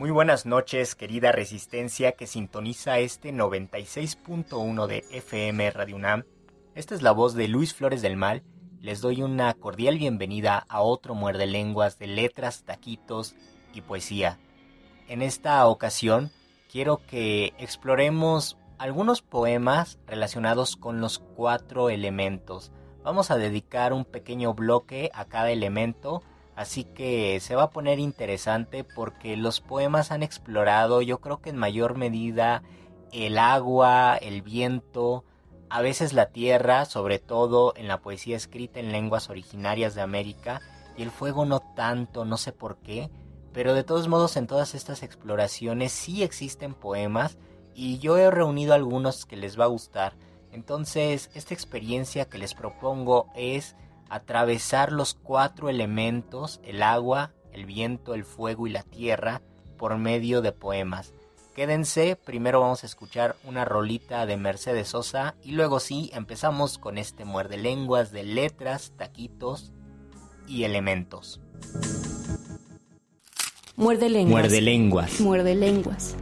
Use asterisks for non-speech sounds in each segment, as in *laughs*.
Muy buenas noches, querida Resistencia que sintoniza este 96.1 de FM Radio UNAM. Esta es la voz de Luis Flores del Mal. Les doy una cordial bienvenida a otro muerde lenguas de letras, taquitos y poesía. En esta ocasión quiero que exploremos algunos poemas relacionados con los cuatro elementos. Vamos a dedicar un pequeño bloque a cada elemento Así que se va a poner interesante porque los poemas han explorado yo creo que en mayor medida el agua, el viento, a veces la tierra, sobre todo en la poesía escrita en lenguas originarias de América, y el fuego no tanto, no sé por qué, pero de todos modos en todas estas exploraciones sí existen poemas y yo he reunido algunos que les va a gustar. Entonces, esta experiencia que les propongo es atravesar los cuatro elementos, el agua, el viento, el fuego y la tierra, por medio de poemas. Quédense, primero vamos a escuchar una rolita de Mercedes Sosa y luego sí empezamos con este muerde lenguas de letras, taquitos y elementos. Muerde lenguas. Muerde lenguas. Muerde lenguas.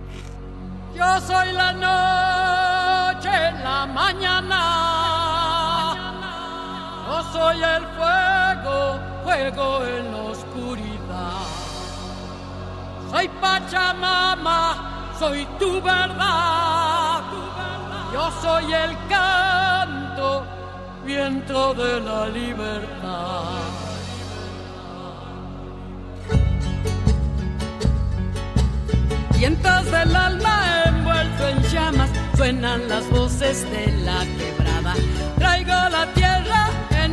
Yo soy la noche, la mañana yo soy el fuego, fuego en la oscuridad. Soy Pachamama, soy tu verdad. Yo soy el canto, viento de la libertad. Vientos del alma envuelto en llamas, suenan las voces de la quebrada. Traigo la tierra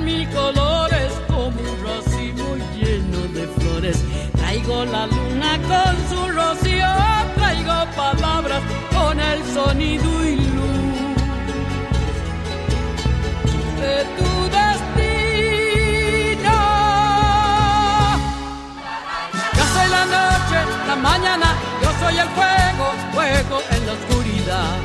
mi colores como un racimo lleno de flores. Traigo la luna con su rocío, traigo palabras con el sonido y luz de tu destino. Yo soy la noche, la mañana, yo soy el fuego, fuego en la oscuridad.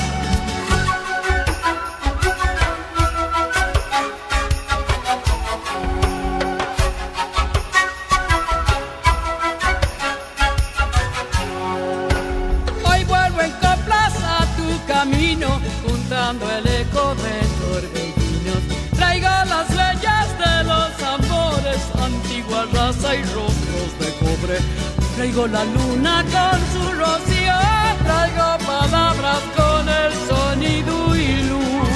El eco de torbellinos. Traigo las leyes de los amores, antigua raza y rostros de cobre. Traigo la luna con su rocío, traigo palabras con el sonido y luz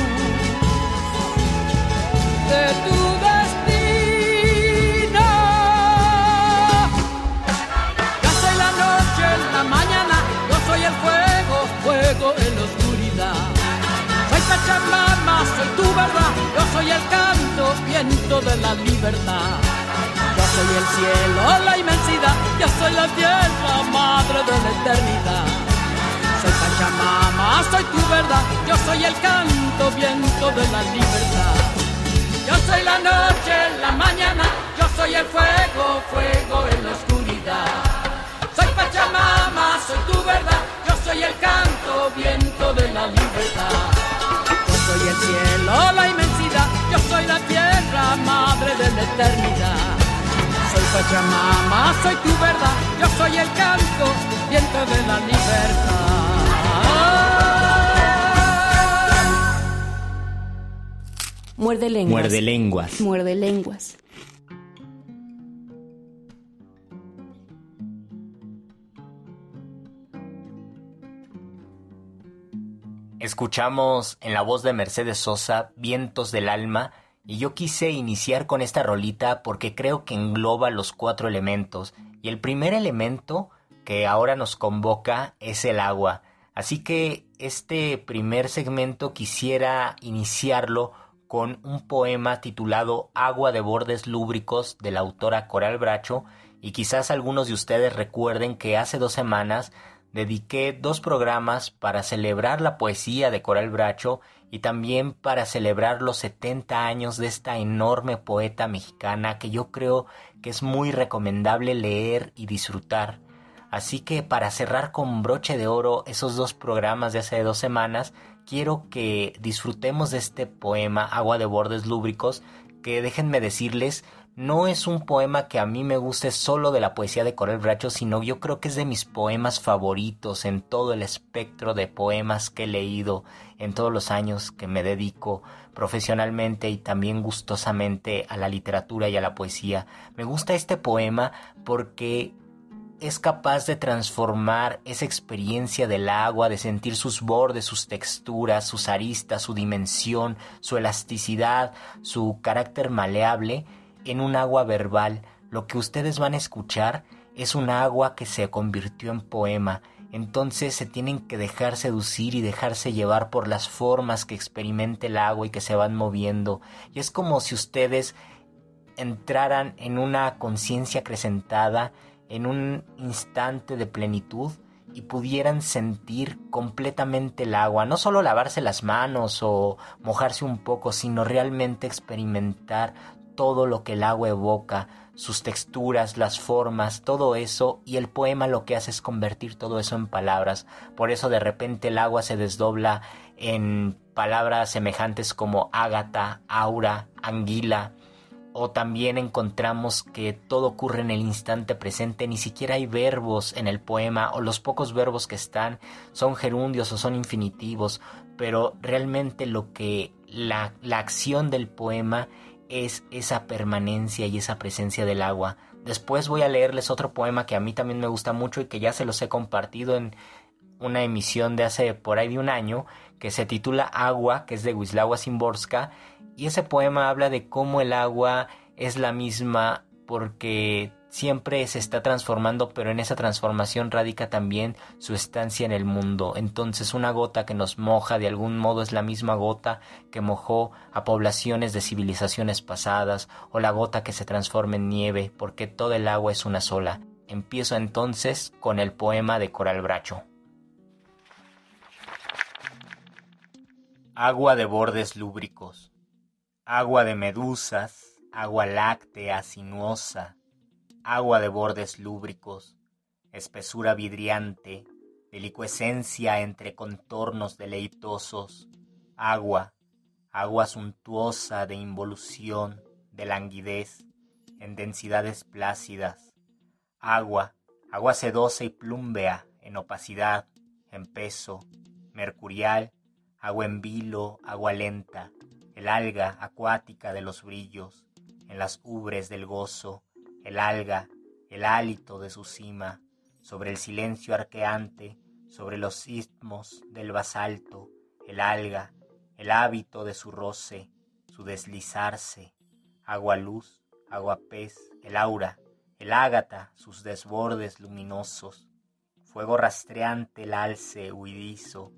de tu destino. Ya soy la noche, la mañana, yo soy el fuego, fuego en la oscuridad. Pachamama, soy tu verdad, yo soy el canto, viento de la libertad. Yo soy el cielo, la inmensidad, yo soy la tierra, madre de la eternidad. Soy Pachamama, soy tu verdad, yo soy el canto, viento de la libertad. Yo soy la noche, la mañana, yo soy el fuego, fuego en la oscuridad. Soy Pachamama, soy tu verdad, yo soy el canto, viento de la libertad. El cielo, la inmensidad, yo soy la tierra, madre de la eternidad. Soy Pachamama, soy tu verdad, yo soy el canto, viento de la libertad. Muerde lenguas. Muerde lenguas. Muerde lenguas. Escuchamos en la voz de Mercedes Sosa Vientos del Alma y yo quise iniciar con esta rolita porque creo que engloba los cuatro elementos y el primer elemento que ahora nos convoca es el agua. Así que este primer segmento quisiera iniciarlo con un poema titulado Agua de bordes lúbricos de la autora Coral Bracho y quizás algunos de ustedes recuerden que hace dos semanas dediqué dos programas para celebrar la poesía de Coral Bracho y también para celebrar los 70 años de esta enorme poeta mexicana que yo creo que es muy recomendable leer y disfrutar. Así que para cerrar con broche de oro esos dos programas de hace dos semanas, quiero que disfrutemos de este poema Agua de Bordes Lúbricos, que déjenme decirles, no es un poema que a mí me guste solo de la poesía de Coral Bracho, sino yo creo que es de mis poemas favoritos en todo el espectro de poemas que he leído en todos los años que me dedico profesionalmente y también gustosamente a la literatura y a la poesía. Me gusta este poema porque es capaz de transformar esa experiencia del agua, de sentir sus bordes, sus texturas, sus aristas, su dimensión, su elasticidad, su carácter maleable, en un agua verbal. Lo que ustedes van a escuchar es un agua que se convirtió en poema. Entonces se tienen que dejar seducir y dejarse llevar por las formas que experimenta el agua y que se van moviendo. Y es como si ustedes entraran en una conciencia acrecentada en un instante de plenitud y pudieran sentir completamente el agua, no solo lavarse las manos o mojarse un poco, sino realmente experimentar todo lo que el agua evoca, sus texturas, las formas, todo eso, y el poema lo que hace es convertir todo eso en palabras. Por eso de repente el agua se desdobla en palabras semejantes como ágata, aura, anguila, o también encontramos que todo ocurre en el instante presente, ni siquiera hay verbos en el poema, o los pocos verbos que están son gerundios o son infinitivos, pero realmente lo que la, la acción del poema es esa permanencia y esa presencia del agua. Después voy a leerles otro poema que a mí también me gusta mucho y que ya se los he compartido en una emisión de hace por ahí de un año, que se titula Agua, que es de Wisława Szymborska, y ese poema habla de cómo el agua es la misma porque siempre se está transformando, pero en esa transformación radica también su estancia en el mundo. Entonces una gota que nos moja de algún modo es la misma gota que mojó a poblaciones de civilizaciones pasadas, o la gota que se transforma en nieve, porque todo el agua es una sola. Empiezo entonces con el poema de Coral Bracho. Agua de bordes lúbricos agua de medusas, agua láctea sinuosa, agua de bordes lúbricos, espesura vidriante, delicuescencia entre contornos deleitosos, agua, agua suntuosa de involución, de languidez, en densidades plácidas, agua, agua sedosa y plúmbea, en opacidad, en peso, mercurial, agua en vilo, agua lenta, el alga acuática de los brillos, en las ubres del gozo, el alga, el hálito de su cima, sobre el silencio arqueante, sobre los istmos del basalto, el alga, el hábito de su roce, su deslizarse, agua luz, agua pez, el aura, el ágata, sus desbordes luminosos, fuego rastreante el alce huidizo,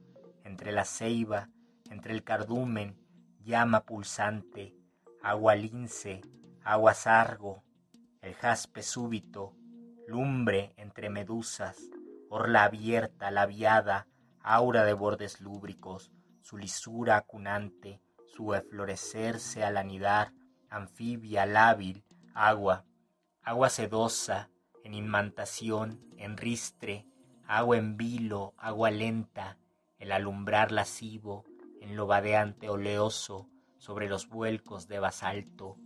entre la ceiba entre el cardumen, llama pulsante, agua lince, agua sargo, el jaspe súbito, lumbre entre medusas, orla abierta, labiada, aura de bordes lúbricos, su lisura acunante, su eflorecerse al anidar, anfibia, lábil, agua, agua sedosa, en imantación, en ristre, agua en vilo, agua lenta, el alumbrar lascivo, en lo vadeante oleoso, sobre los vuelcos de basalto,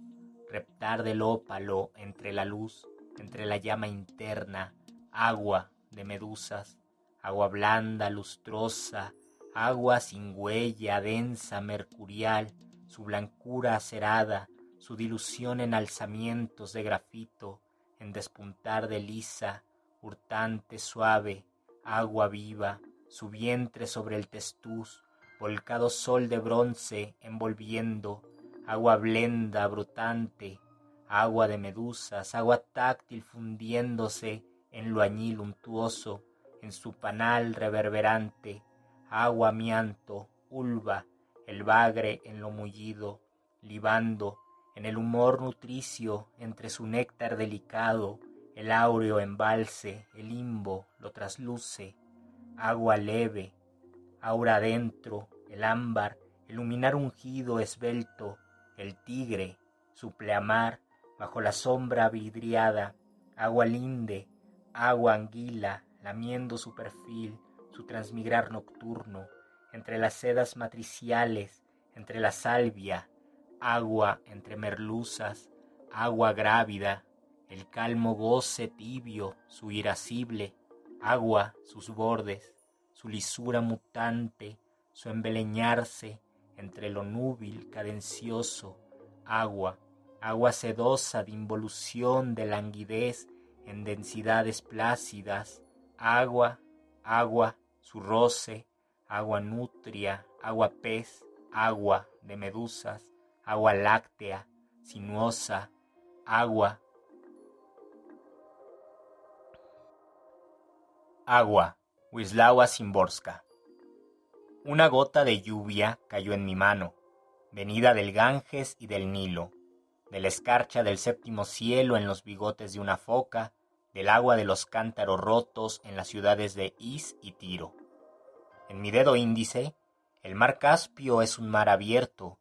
reptar del ópalo entre la luz, entre la llama interna, agua de medusas, agua blanda, lustrosa, agua sin huella, densa, mercurial, su blancura acerada, su dilución en alzamientos de grafito, en despuntar de lisa, hurtante, suave, agua viva, su vientre sobre el testuz, volcado sol de bronce envolviendo, agua blenda, brotante, agua de medusas, agua táctil fundiéndose en lo añil untuoso, en su panal reverberante, agua amianto, ulva, el bagre en lo mullido, libando, en el humor nutricio, entre su néctar delicado, el áureo embalse, el limbo lo trasluce, agua leve, aura adentro, el ámbar, el luminar ungido esbelto, el tigre, su pleamar, bajo la sombra vidriada, agua linde, agua anguila, lamiendo su perfil, su transmigrar nocturno, entre las sedas matriciales, entre la salvia, agua entre merluzas, agua grávida, el calmo goce tibio, su irascible, agua sus bordes, su lisura mutante, su embeleñarse entre lo núbil cadencioso, agua, agua sedosa de involución de languidez en densidades plácidas, agua, agua, su roce, agua nutria, agua pez, agua de medusas, agua láctea, sinuosa, agua, agua, Wislawa Simborska. Una gota de lluvia cayó en mi mano, venida del Ganges y del Nilo, de la escarcha del séptimo cielo en los bigotes de una foca, del agua de los cántaros rotos en las ciudades de Is y Tiro. En mi dedo índice, el mar Caspio es un mar abierto,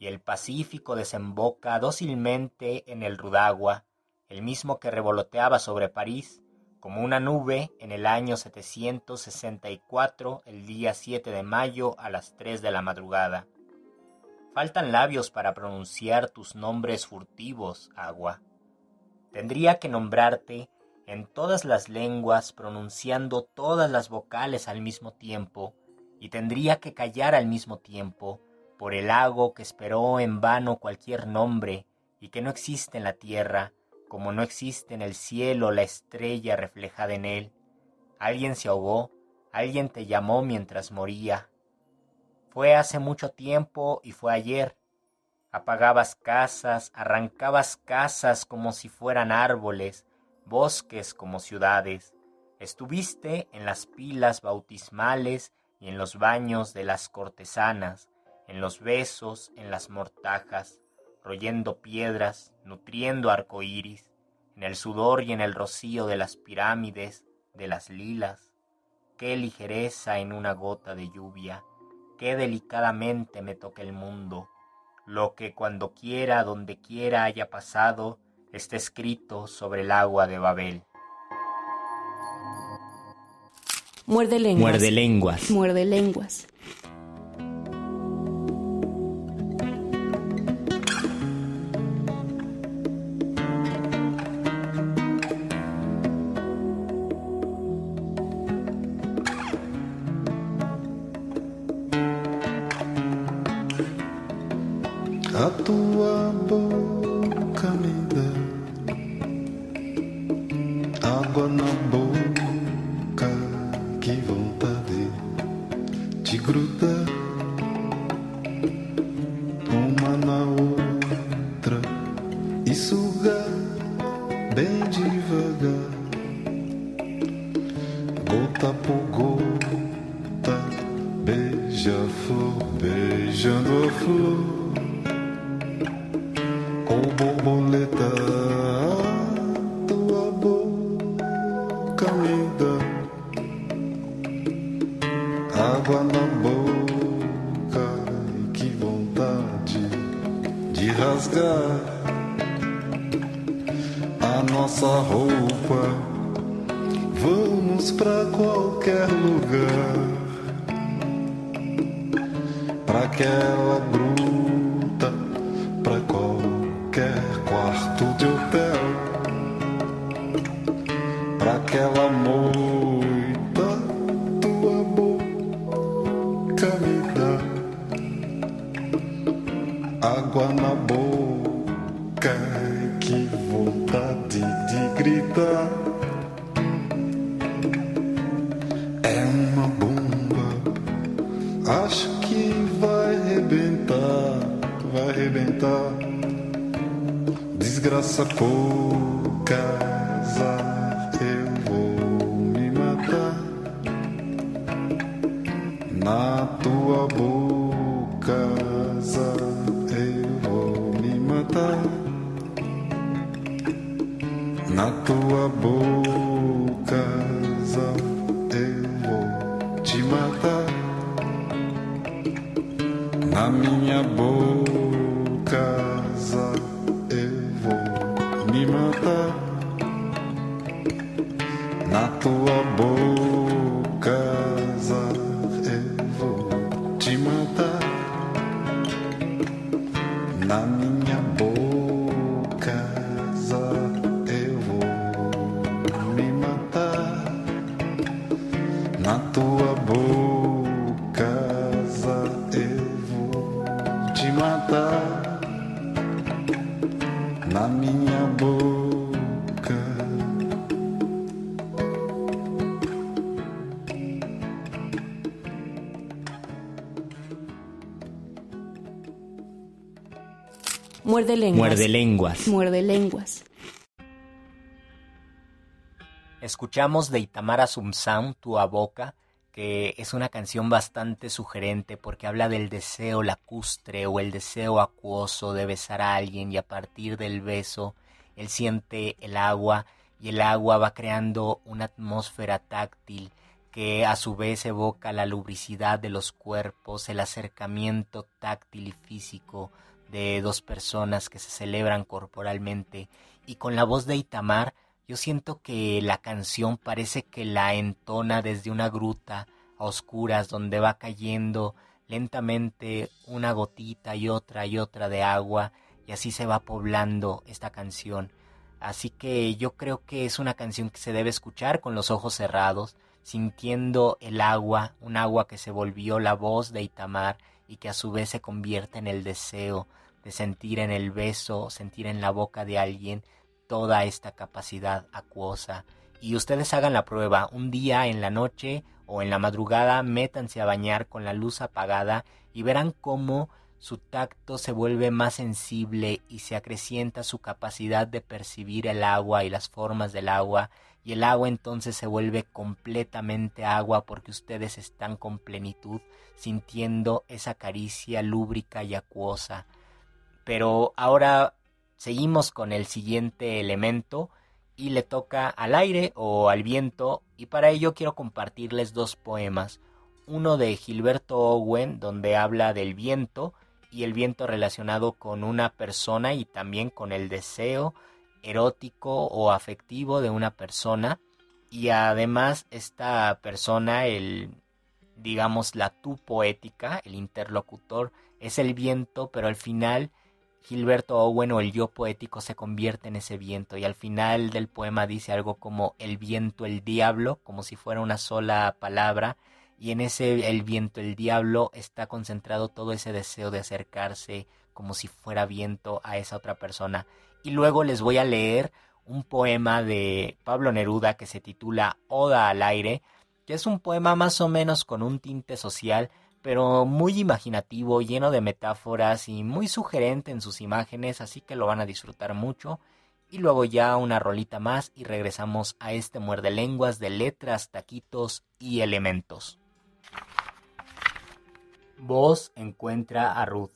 y el Pacífico desemboca dócilmente en el Rudagua, el mismo que revoloteaba sobre París como una nube en el año 764, el día 7 de mayo a las 3 de la madrugada. Faltan labios para pronunciar tus nombres furtivos, agua. Tendría que nombrarte en todas las lenguas pronunciando todas las vocales al mismo tiempo, y tendría que callar al mismo tiempo por el lago que esperó en vano cualquier nombre y que no existe en la tierra, como no existe en el cielo la estrella reflejada en él. Alguien se ahogó, alguien te llamó mientras moría. Fue hace mucho tiempo y fue ayer. Apagabas casas, arrancabas casas como si fueran árboles, bosques como ciudades. Estuviste en las pilas bautismales y en los baños de las cortesanas, en los besos, en las mortajas royendo piedras, nutriendo arcoíris, en el sudor y en el rocío de las pirámides, de las lilas. Qué ligereza en una gota de lluvia, qué delicadamente me toca el mundo. Lo que cuando quiera, donde quiera haya pasado, está escrito sobre el agua de Babel. Muerde lenguas. Muerde lenguas. Muerde lenguas. Roupa. Vamos pra qualquer lugar pra aquela gruta, pra qualquer quarto de hotel, pra aquela moita, tua boca me dá água na boca, Desgraça por Muerde lenguas. Muerde lenguas. Muerde lenguas. Escuchamos de Itamara Sumsam, Tu a Boca, que es una canción bastante sugerente porque habla del deseo lacustre o el deseo acuoso de besar a alguien y a partir del beso él siente el agua y el agua va creando una atmósfera táctil que a su vez evoca la lubricidad de los cuerpos, el acercamiento táctil y físico de dos personas que se celebran corporalmente y con la voz de Itamar yo siento que la canción parece que la entona desde una gruta a oscuras donde va cayendo lentamente una gotita y otra y otra de agua y así se va poblando esta canción. Así que yo creo que es una canción que se debe escuchar con los ojos cerrados, sintiendo el agua, un agua que se volvió la voz de Itamar y que a su vez se convierte en el deseo de sentir en el beso, sentir en la boca de alguien toda esta capacidad acuosa. Y ustedes hagan la prueba, un día en la noche o en la madrugada, métanse a bañar con la luz apagada y verán cómo su tacto se vuelve más sensible y se acrecienta su capacidad de percibir el agua y las formas del agua y el agua entonces se vuelve completamente agua porque ustedes están con plenitud sintiendo esa caricia lúbrica y acuosa. Pero ahora seguimos con el siguiente elemento y le toca al aire o al viento y para ello quiero compartirles dos poemas. Uno de Gilberto Owen donde habla del viento y el viento relacionado con una persona y también con el deseo erótico o afectivo de una persona y además esta persona el digamos la tú poética el interlocutor es el viento pero al final Gilberto Owen o el yo poético se convierte en ese viento y al final del poema dice algo como el viento el diablo como si fuera una sola palabra y en ese el viento el diablo está concentrado todo ese deseo de acercarse como si fuera viento a esa otra persona. Y luego les voy a leer un poema de Pablo Neruda que se titula Oda al aire, que es un poema más o menos con un tinte social, pero muy imaginativo, lleno de metáforas y muy sugerente en sus imágenes, así que lo van a disfrutar mucho. Y luego ya una rolita más y regresamos a este muerde lenguas de letras, taquitos y elementos. Vos encuentra a Ruth.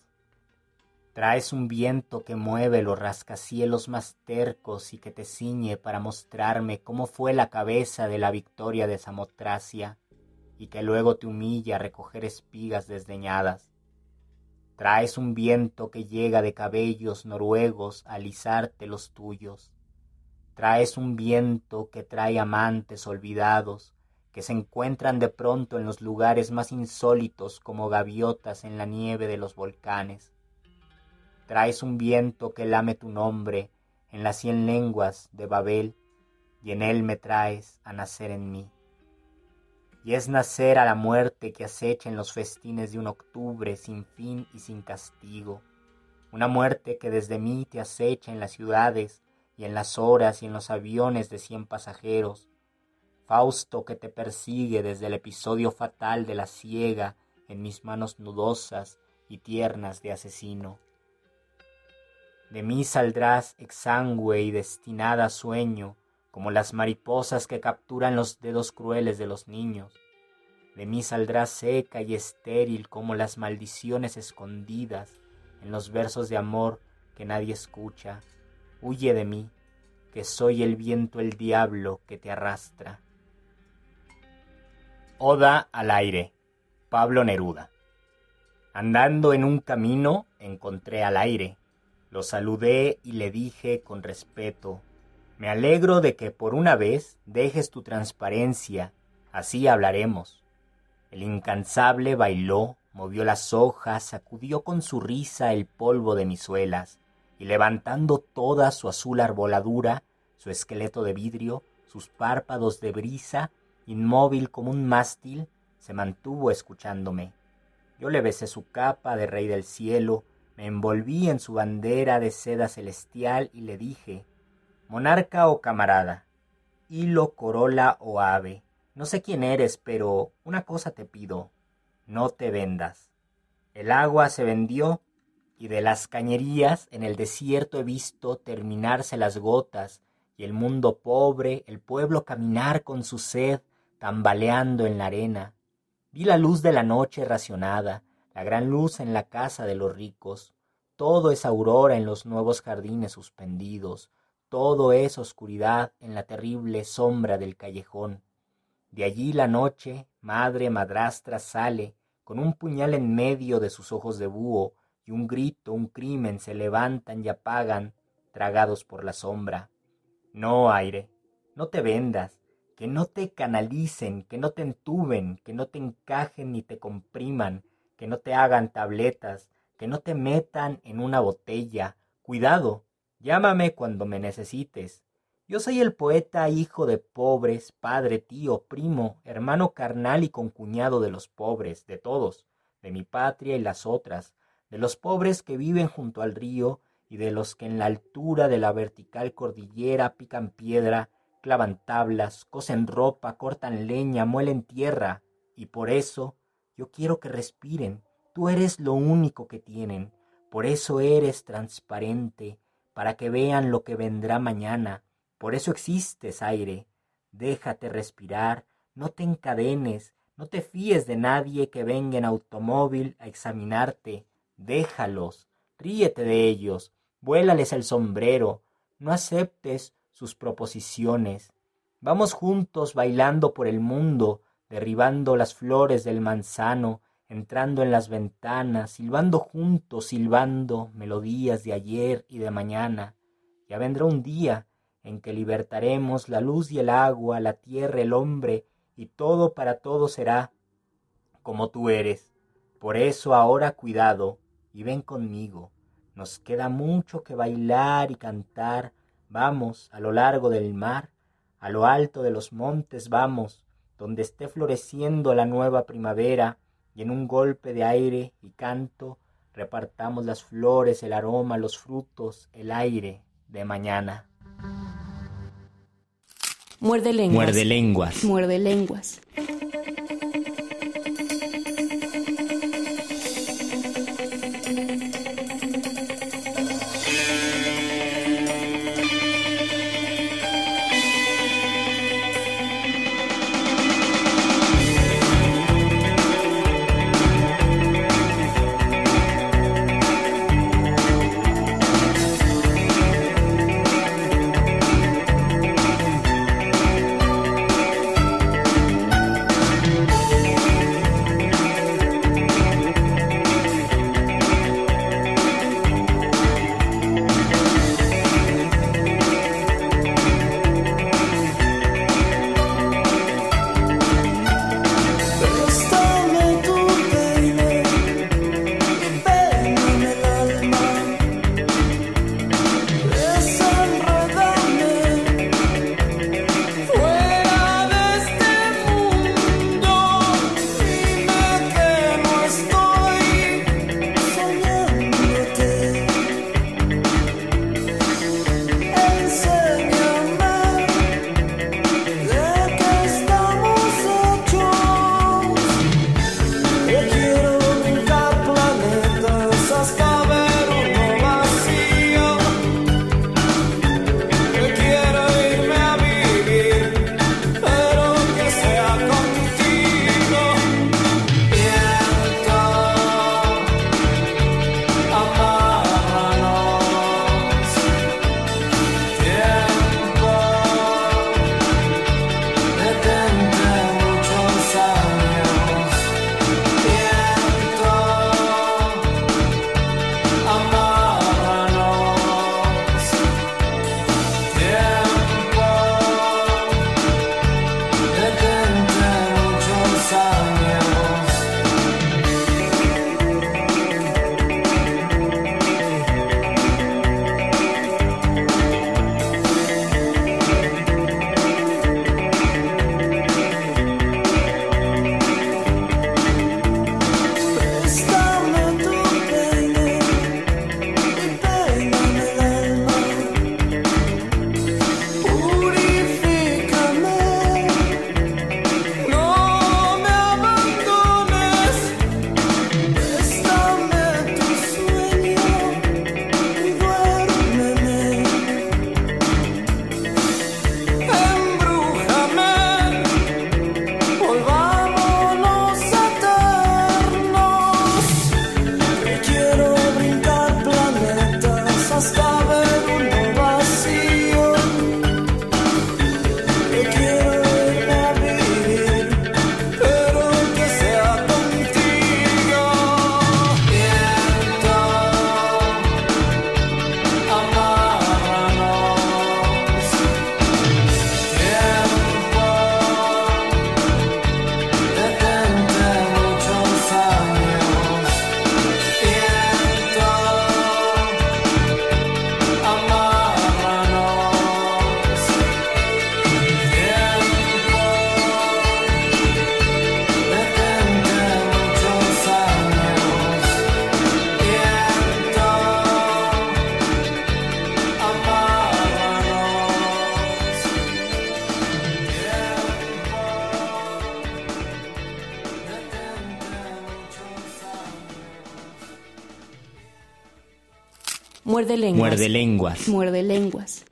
Traes un viento que mueve los rascacielos más tercos y que te ciñe para mostrarme cómo fue la cabeza de la victoria de Samotracia y que luego te humilla a recoger espigas desdeñadas. Traes un viento que llega de cabellos noruegos a alisarte los tuyos. Traes un viento que trae amantes olvidados que se encuentran de pronto en los lugares más insólitos como gaviotas en la nieve de los volcanes. Traes un viento que lame tu nombre en las cien lenguas de Babel y en él me traes a nacer en mí. Y es nacer a la muerte que acecha en los festines de un octubre sin fin y sin castigo, una muerte que desde mí te acecha en las ciudades y en las horas y en los aviones de cien pasajeros, Fausto que te persigue desde el episodio fatal de la ciega en mis manos nudosas y tiernas de asesino. De mí saldrás exangüe y destinada a sueño, como las mariposas que capturan los dedos crueles de los niños. De mí saldrás seca y estéril como las maldiciones escondidas en los versos de amor que nadie escucha. Huye de mí, que soy el viento el diablo que te arrastra. Oda al aire. Pablo Neruda. Andando en un camino encontré al aire. Lo saludé y le dije con respeto, me alegro de que por una vez dejes tu transparencia, así hablaremos. El incansable bailó, movió las hojas, sacudió con su risa el polvo de mis suelas, y levantando toda su azul arboladura, su esqueleto de vidrio, sus párpados de brisa, inmóvil como un mástil, se mantuvo escuchándome. Yo le besé su capa de rey del cielo, me envolví en su bandera de seda celestial y le dije, monarca o camarada, hilo, corola o ave, no sé quién eres, pero una cosa te pido, no te vendas. El agua se vendió y de las cañerías en el desierto he visto terminarse las gotas y el mundo pobre, el pueblo caminar con su sed, tambaleando en la arena. Vi la luz de la noche racionada, la gran luz en la casa de los ricos. Todo es aurora en los nuevos jardines suspendidos, todo es oscuridad en la terrible sombra del callejón. De allí la noche, madre madrastra, sale, con un puñal en medio de sus ojos de búho, y un grito, un crimen se levantan y apagan, tragados por la sombra. No, aire, no te vendas, que no te canalicen, que no te entuben, que no te encajen ni te compriman, que no te hagan tabletas, que no te metan en una botella. Cuidado, llámame cuando me necesites. Yo soy el poeta hijo de pobres, padre, tío, primo, hermano carnal y concuñado de los pobres, de todos, de mi patria y las otras, de los pobres que viven junto al río y de los que en la altura de la vertical cordillera pican piedra clavan tablas, cosen ropa, cortan leña, muelen tierra, y por eso yo quiero que respiren. Tú eres lo único que tienen, por eso eres transparente, para que vean lo que vendrá mañana. Por eso existes, aire. Déjate respirar, no te encadenes, no te fíes de nadie que venga en automóvil a examinarte. Déjalos, ríete de ellos, vuélales el sombrero, no aceptes sus proposiciones. Vamos juntos bailando por el mundo, derribando las flores del manzano, entrando en las ventanas, silbando juntos, silbando melodías de ayer y de mañana. Ya vendrá un día en que libertaremos la luz y el agua, la tierra, el hombre, y todo para todo será como tú eres. Por eso ahora cuidado y ven conmigo. Nos queda mucho que bailar y cantar, Vamos a lo largo del mar, a lo alto de los montes vamos, donde esté floreciendo la nueva primavera, y en un golpe de aire y canto repartamos las flores, el aroma, los frutos, el aire de mañana. Muerde lenguas. Muerde lenguas. Muerde lenguas. Lenguas. Muerde lenguas. Muerde lenguas.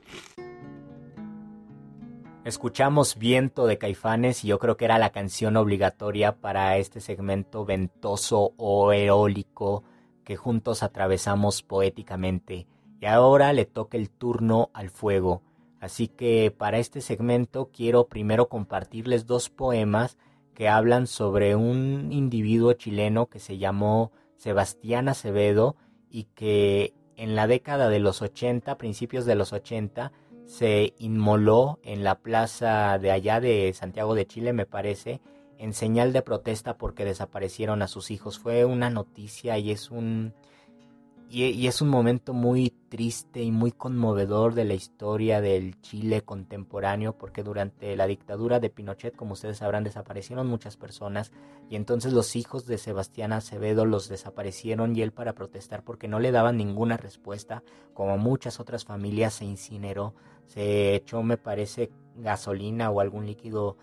Escuchamos Viento de Caifanes y yo creo que era la canción obligatoria para este segmento ventoso o eólico que juntos atravesamos poéticamente. Y ahora le toca el turno al fuego. Así que para este segmento quiero primero compartirles dos poemas que hablan sobre un individuo chileno que se llamó Sebastián Acevedo y que en la década de los 80, principios de los 80, se inmoló en la plaza de allá de Santiago de Chile, me parece, en señal de protesta porque desaparecieron a sus hijos. Fue una noticia y es un y, es un momento muy triste y muy conmovedor de la historia del Chile contemporáneo porque durante la dictadura de Pinochet, como ustedes sabrán, desaparecieron muchas personas y entonces los hijos de Sebastián Acevedo los desaparecieron y él para protestar porque no le daban ninguna respuesta, como muchas otras familias se incineró, se echó me parece gasolina o algún líquido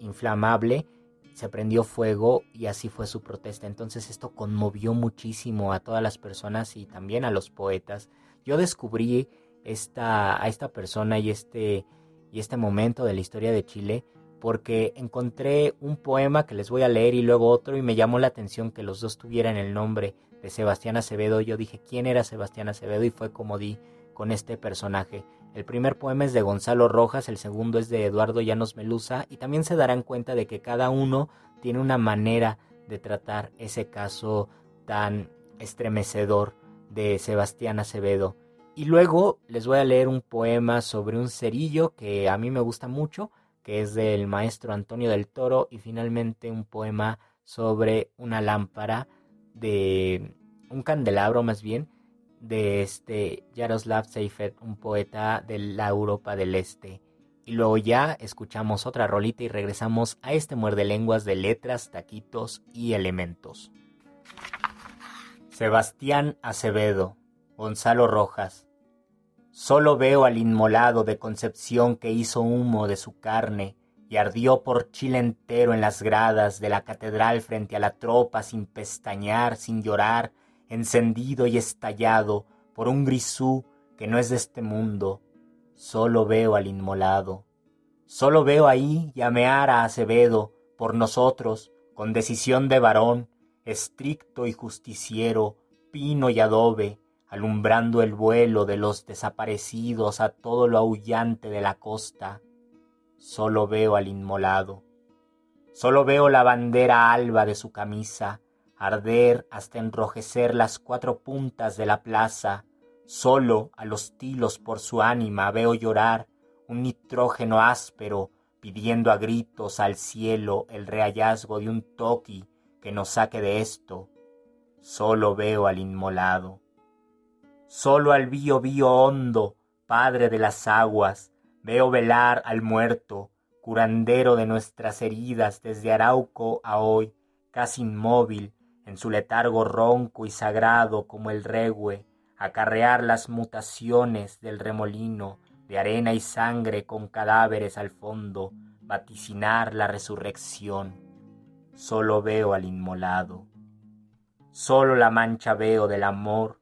inflamable se prendió fuego y así fue su protesta. Entonces esto conmovió muchísimo a todas las personas y también a los poetas. Yo descubrí esta, a esta persona y este, y este momento de la historia de Chile porque encontré un poema que les voy a leer y luego otro y me llamó la atención que los dos tuvieran el nombre de Sebastián Acevedo. Yo dije, ¿quién era Sebastián Acevedo? Y fue como di con este personaje. El primer poema es de Gonzalo Rojas, el segundo es de Eduardo Llanos Melusa y también se darán cuenta de que cada uno tiene una manera de tratar ese caso tan estremecedor de Sebastián Acevedo. Y luego les voy a leer un poema sobre un cerillo que a mí me gusta mucho, que es del maestro Antonio del Toro, y finalmente un poema sobre una lámpara de un candelabro más bien, de este Jaroslav Seifert, un poeta de la Europa del Este. Y luego ya escuchamos otra rolita y regresamos a este muerde lenguas de letras, taquitos y elementos. Sebastián Acevedo, Gonzalo Rojas. Solo veo al inmolado de Concepción que hizo humo de su carne y ardió por Chile entero en las gradas de la catedral frente a la tropa sin pestañear, sin llorar, encendido y estallado por un grisú que no es de este mundo, solo veo al inmolado. Solo veo ahí llamear a Acevedo por nosotros, con decisión de varón, estricto y justiciero, pino y adobe, alumbrando el vuelo de los desaparecidos a todo lo aullante de la costa. Solo veo al inmolado. Solo veo la bandera alba de su camisa, arder hasta enrojecer las cuatro puntas de la plaza, solo a los tilos por su ánima veo llorar un nitrógeno áspero pidiendo a gritos al cielo el rehallazgo de un toqui que nos saque de esto. Solo veo al inmolado. Solo al bío bío hondo, padre de las aguas, veo velar al muerto, curandero de nuestras heridas desde Arauco a hoy, casi inmóvil, en su letargo ronco y sagrado como el regue, acarrear las mutaciones del remolino de arena y sangre con cadáveres al fondo, vaticinar la resurrección. Solo veo al inmolado. Solo la mancha veo del amor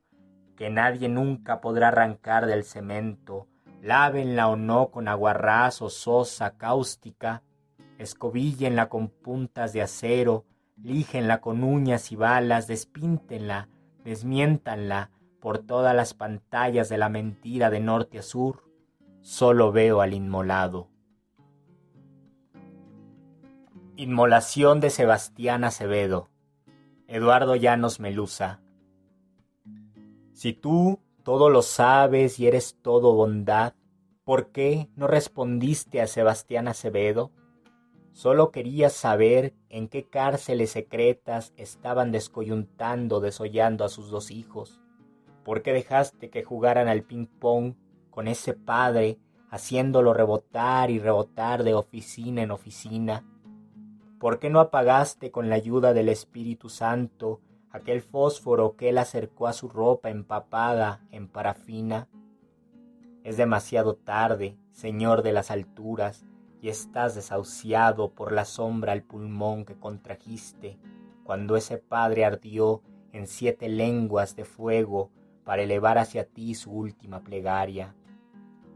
que nadie nunca podrá arrancar del cemento, lávenla o no con aguarrás sosa cáustica, escobillenla con puntas de acero, lígenla con uñas y balas, despíntenla, desmiéntanla por todas las pantallas de la mentira de norte a sur, solo veo al inmolado. Inmolación de Sebastián Acevedo. Eduardo Llanos Melusa. Si tú todo lo sabes y eres todo bondad, ¿por qué no respondiste a Sebastián Acevedo? Solo quería saber en qué cárceles secretas estaban descoyuntando, desollando a sus dos hijos. ¿Por qué dejaste que jugaran al ping-pong con ese padre, haciéndolo rebotar y rebotar de oficina en oficina? ¿Por qué no apagaste con la ayuda del Espíritu Santo aquel fósforo que él acercó a su ropa empapada en parafina? Es demasiado tarde, Señor de las alturas, y estás desahuciado por la sombra al pulmón que contrajiste, cuando ese padre ardió en siete lenguas de fuego para elevar hacia ti su última plegaria.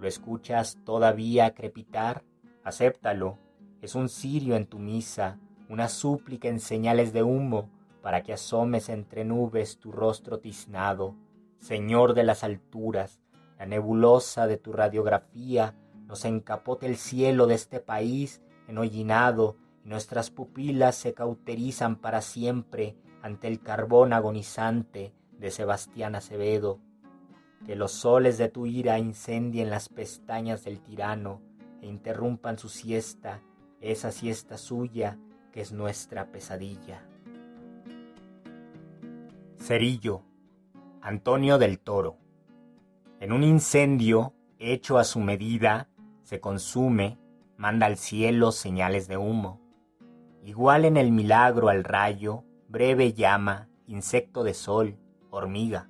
¿Lo escuchas todavía crepitar? Acéptalo. Es un cirio en tu misa, una súplica en señales de humo, para que asomes entre nubes tu rostro tiznado. Señor de las alturas, la nebulosa de tu radiografía nos encapote el cielo de este país enhollinado y nuestras pupilas se cauterizan para siempre ante el carbón agonizante de Sebastián Acevedo. Que los soles de tu ira incendien las pestañas del tirano e interrumpan su siesta, esa siesta suya que es nuestra pesadilla. Cerillo, Antonio del Toro. En un incendio hecho a su medida, se consume, manda al cielo señales de humo. Igual en el milagro al rayo, breve llama, insecto de sol, hormiga.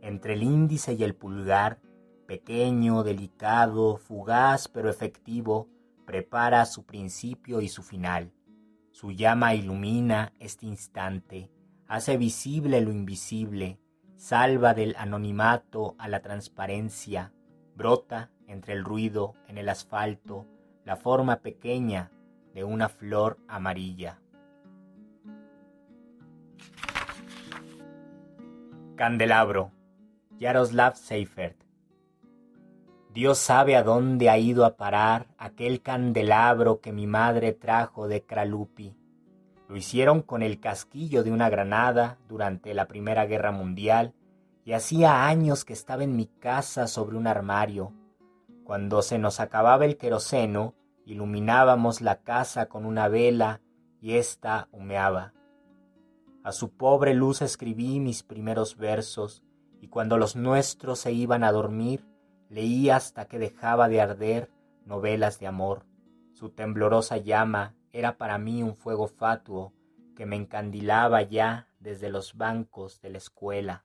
Entre el índice y el pulgar, pequeño, delicado, fugaz pero efectivo, prepara su principio y su final. Su llama ilumina este instante, hace visible lo invisible, salva del anonimato a la transparencia, brota entre el ruido en el asfalto la forma pequeña de una flor amarilla. Candelabro, Yaroslav Seifert. Dios sabe a dónde ha ido a parar aquel candelabro que mi madre trajo de Kralupi. Lo hicieron con el casquillo de una granada durante la Primera Guerra Mundial y hacía años que estaba en mi casa sobre un armario. Cuando se nos acababa el queroseno, iluminábamos la casa con una vela y ésta humeaba. A su pobre luz escribí mis primeros versos, y cuando los nuestros se iban a dormir, leí hasta que dejaba de arder novelas de amor. Su temblorosa llama era para mí un fuego fatuo que me encandilaba ya desde los bancos de la escuela.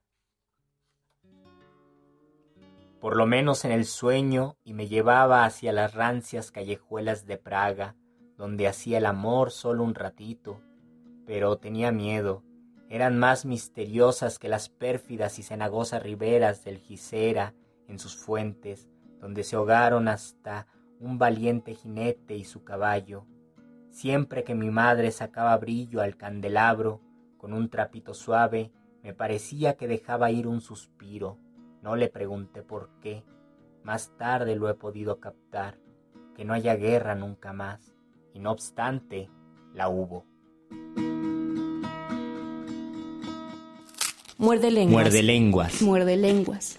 Por lo menos en el sueño y me llevaba hacia las rancias callejuelas de Praga, donde hacía el amor solo un ratito, pero tenía miedo, eran más misteriosas que las pérfidas y cenagosas riberas del Gisera en sus fuentes, donde se ahogaron hasta un valiente jinete y su caballo. Siempre que mi madre sacaba brillo al candelabro con un trapito suave, me parecía que dejaba ir un suspiro. No le pregunté por qué. Más tarde lo he podido captar, que no haya guerra nunca más, y no obstante, la hubo. Muerde lenguas. Muerde lenguas. Muerde lenguas.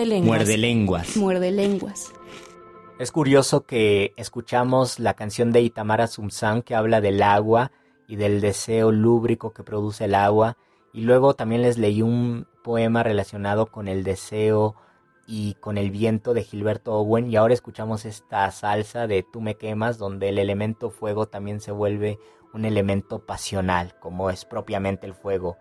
Muerde lenguas. Muerde lenguas. Muerde lenguas. Es curioso que escuchamos la canción de Itamara Sumsan que habla del agua y del deseo lúbrico que produce el agua. Y luego también les leí un poema relacionado con el deseo y con el viento de Gilberto Owen. Y ahora escuchamos esta salsa de Tú me quemas, donde el elemento fuego también se vuelve un elemento pasional, como es propiamente el fuego.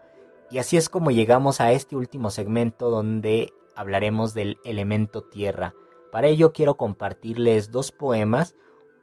Y así es como llegamos a este último segmento donde hablaremos del elemento tierra. Para ello quiero compartirles dos poemas,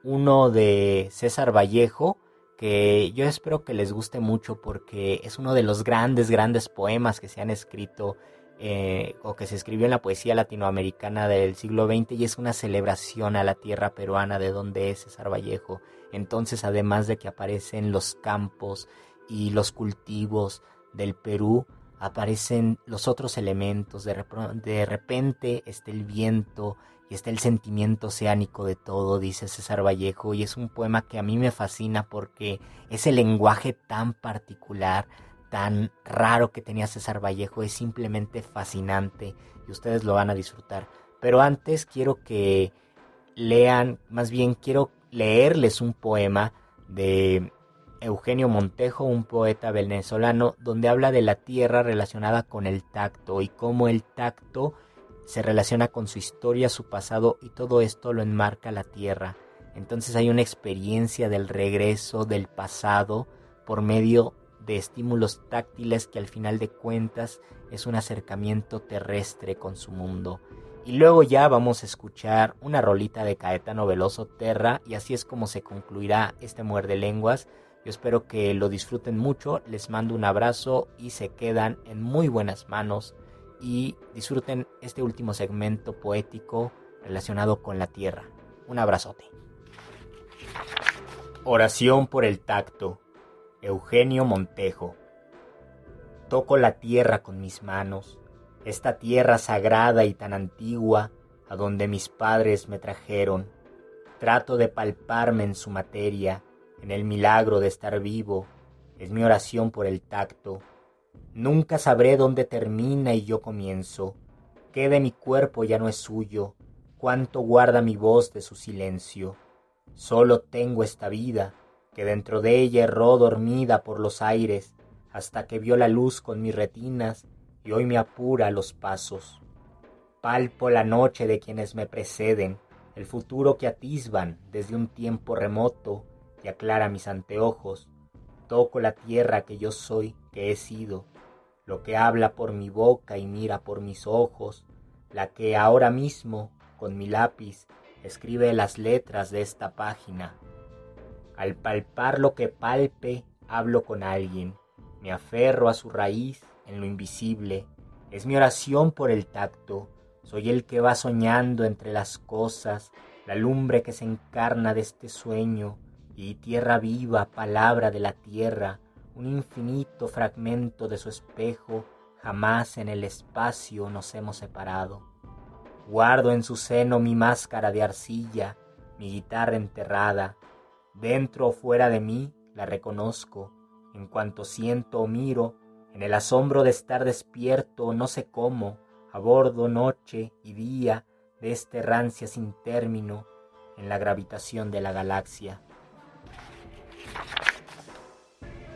uno de César Vallejo, que yo espero que les guste mucho porque es uno de los grandes, grandes poemas que se han escrito eh, o que se escribió en la poesía latinoamericana del siglo XX y es una celebración a la tierra peruana de donde es César Vallejo. Entonces, además de que aparecen los campos y los cultivos del Perú, aparecen los otros elementos, de, de repente está el viento y está el sentimiento oceánico de todo, dice César Vallejo, y es un poema que a mí me fascina porque ese lenguaje tan particular, tan raro que tenía César Vallejo, es simplemente fascinante y ustedes lo van a disfrutar. Pero antes quiero que lean, más bien quiero leerles un poema de Eugenio Montejo, un poeta venezolano, donde habla de la tierra relacionada con el tacto y cómo el tacto se relaciona con su historia, su pasado y todo esto lo enmarca la tierra. Entonces hay una experiencia del regreso del pasado por medio de estímulos táctiles que al final de cuentas es un acercamiento terrestre con su mundo. Y luego ya vamos a escuchar una rolita de Caetano Veloso Terra y así es como se concluirá este muerde lenguas. Yo espero que lo disfruten mucho, les mando un abrazo y se quedan en muy buenas manos y disfruten este último segmento poético relacionado con la tierra. Un abrazote. Oración por el tacto. Eugenio Montejo. Toco la tierra con mis manos, esta tierra sagrada y tan antigua a donde mis padres me trajeron. Trato de palparme en su materia, en el milagro de estar vivo. Es mi oración por el tacto. Nunca sabré dónde termina y yo comienzo. Qué de mi cuerpo ya no es suyo, cuánto guarda mi voz de su silencio. Solo tengo esta vida, que dentro de ella erró dormida por los aires, hasta que vio la luz con mis retinas y hoy me apura los pasos. Palpo la noche de quienes me preceden, el futuro que atisban desde un tiempo remoto y aclara mis anteojos. Toco la tierra que yo soy, que he sido, lo que habla por mi boca y mira por mis ojos, la que ahora mismo, con mi lápiz, escribe las letras de esta página. Al palpar lo que palpe, hablo con alguien, me aferro a su raíz en lo invisible, es mi oración por el tacto, soy el que va soñando entre las cosas, la lumbre que se encarna de este sueño, y tierra viva, palabra de la tierra, un infinito fragmento de su espejo, jamás en el espacio nos hemos separado. Guardo en su seno mi máscara de arcilla, mi guitarra enterrada, Dentro o fuera de mí la reconozco, en cuanto siento o miro, en el asombro de estar despierto no sé cómo, a bordo noche y día de este rancia sin término, en la gravitación de la galaxia.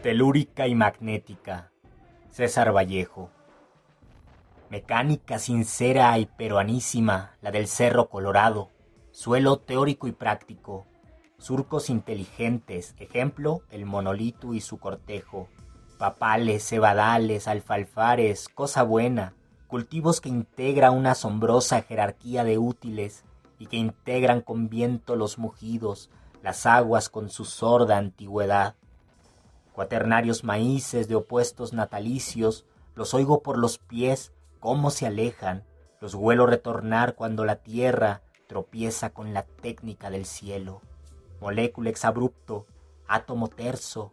Telúrica y magnética. César Vallejo. Mecánica sincera y peruanísima, la del Cerro Colorado. Suelo teórico y práctico, surcos inteligentes, ejemplo, el monolito y su cortejo, papales, cebadales, alfalfares, cosa buena, cultivos que integra una asombrosa jerarquía de útiles y que integran con viento los mugidos, las aguas con su sorda antigüedad. Cuaternarios maíces de opuestos natalicios, los oigo por los pies, cómo se alejan, los huelo retornar cuando la tierra tropieza con la técnica del cielo. Molécula exabrupto, átomo terso,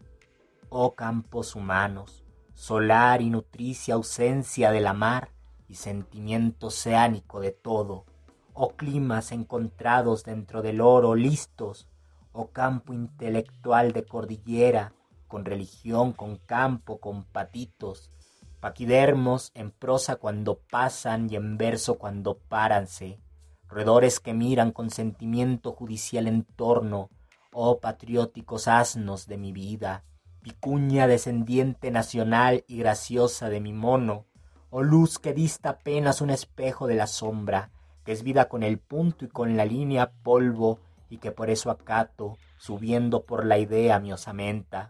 oh campos humanos, solar y nutricia ausencia de la mar y sentimiento oceánico de todo, oh climas encontrados dentro del oro listos, oh campo intelectual de cordillera, con religión, con campo, con patitos, paquidermos en prosa cuando pasan y en verso cuando páranse, roedores que miran con sentimiento judicial en torno, oh patrióticos asnos de mi vida, picuña descendiente nacional y graciosa de mi mono, oh luz que dista apenas un espejo de la sombra, que es vida con el punto y con la línea polvo, y que por eso acato, subiendo por la idea mi osamenta.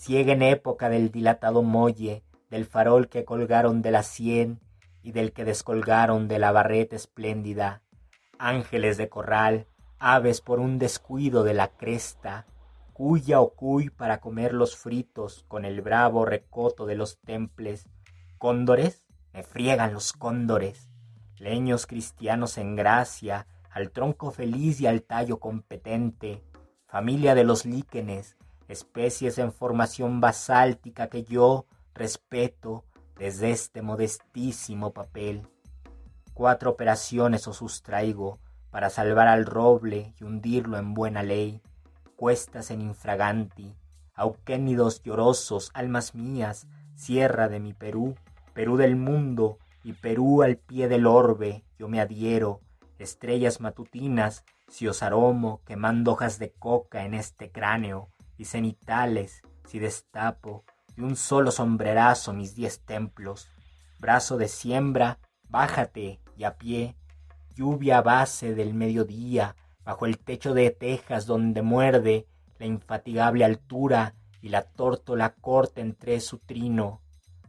Ciega en época del dilatado muelle, del farol que colgaron de la sien y del que descolgaron de la barreta espléndida, ángeles de corral, aves por un descuido de la cresta, cuya o cuy para comer los fritos con el bravo recoto de los temples, cóndores, me friegan los cóndores, leños cristianos en gracia, al tronco feliz y al tallo competente, familia de los líquenes, especies en formación basáltica que yo respeto desde este modestísimo papel. Cuatro operaciones os sustraigo, para salvar al roble y hundirlo en buena ley, cuestas en infraganti, auquénidos llorosos, almas mías, sierra de mi Perú, Perú del mundo y Perú al pie del orbe, yo me adhiero, estrellas matutinas, si os aromo, quemando hojas de coca en este cráneo, y cenitales, si destapo, y un solo sombrerazo mis diez templos, brazo de siembra, bájate y a pie, lluvia base del mediodía, bajo el techo de tejas donde muerde la infatigable altura y la tórtola corta entre su trino,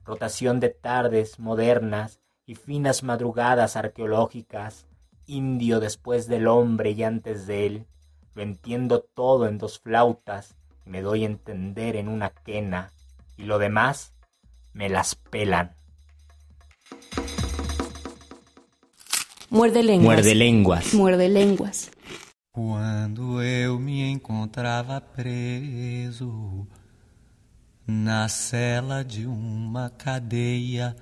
rotación de tardes modernas y finas madrugadas arqueológicas, indio después del hombre y antes de él, lo entiendo todo en dos flautas me doy a entender en una quena, y lo demás me las pelan. Muerde lenguas. Muerde lenguas. Muerde lenguas. Quando eu me encontrava preso na cela de uma cadeia,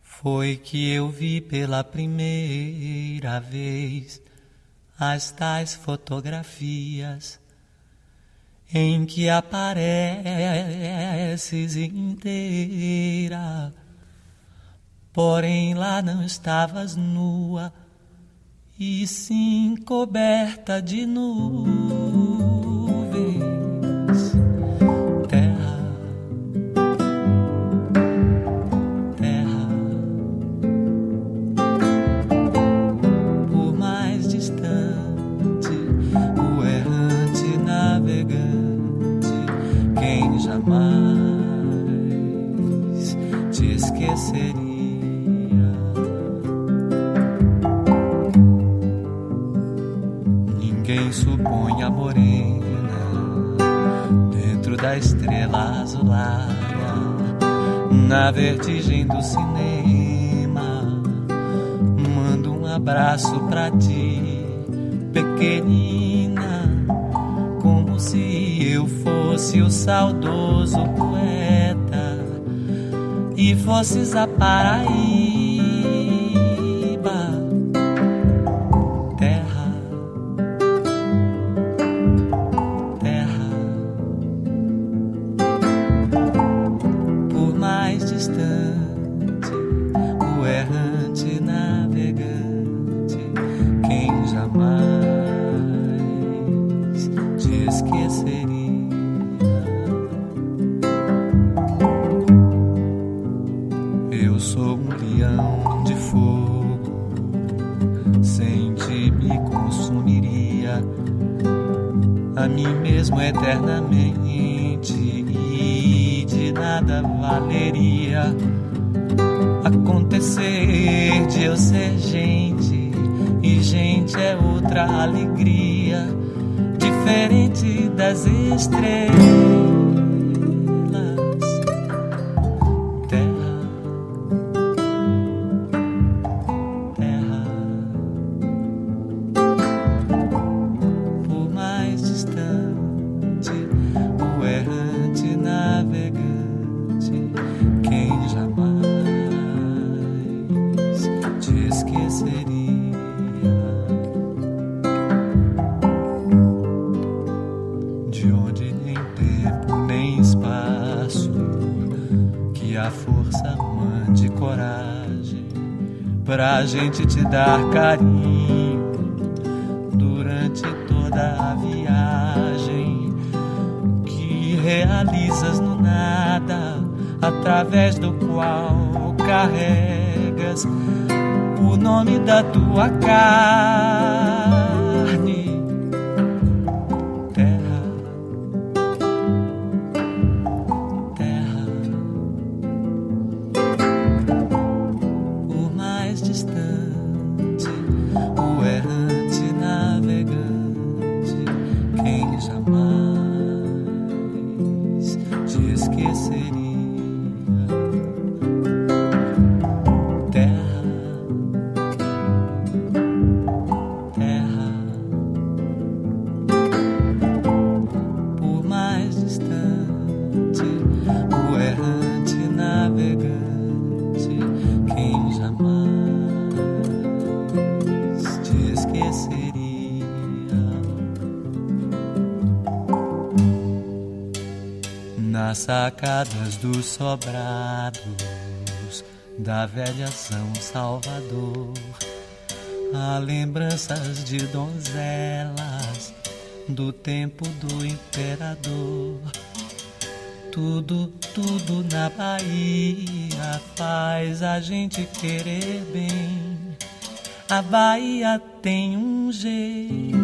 foi que eu vi pela primeira vez as tais fotografias em que apareces inteira. Porém, lá não estavas nua e sim coberta de nuvens. Da estrela azulada, na vertigem do cinema. Mando um abraço pra ti, pequenina, como se eu fosse o saudoso poeta e fosses a Paraíba. Das estrelas gente te dar carinho durante toda a viagem que realizas no nada, através do qual carregas o nome da tua carne. Sobrados da velha São Salvador, há lembranças de donzelas do tempo do imperador. Tudo, tudo na Bahia faz a gente querer bem. A Bahia tem um jeito.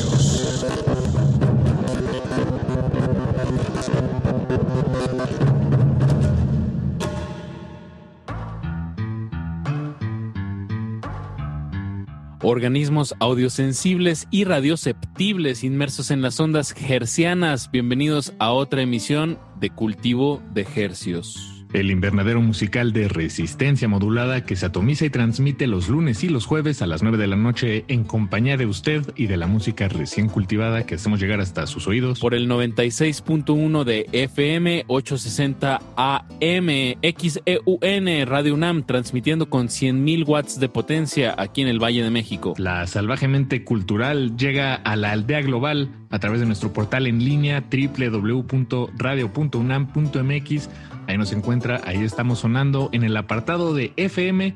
Organismos audiosensibles y radioceptibles inmersos en las ondas hercianas. Bienvenidos a otra emisión de Cultivo de Hercios. El invernadero musical de resistencia modulada que se atomiza y transmite los lunes y los jueves a las 9 de la noche en compañía de usted y de la música recién cultivada que hacemos llegar hasta sus oídos. Por el 96.1 de FM 860 AM XEUN Radio UNAM transmitiendo con 100.000 watts de potencia aquí en el Valle de México. La salvajemente cultural llega a la aldea global a través de nuestro portal en línea www.radio.unam.mx Ahí nos encuentra, ahí estamos sonando en el apartado de FM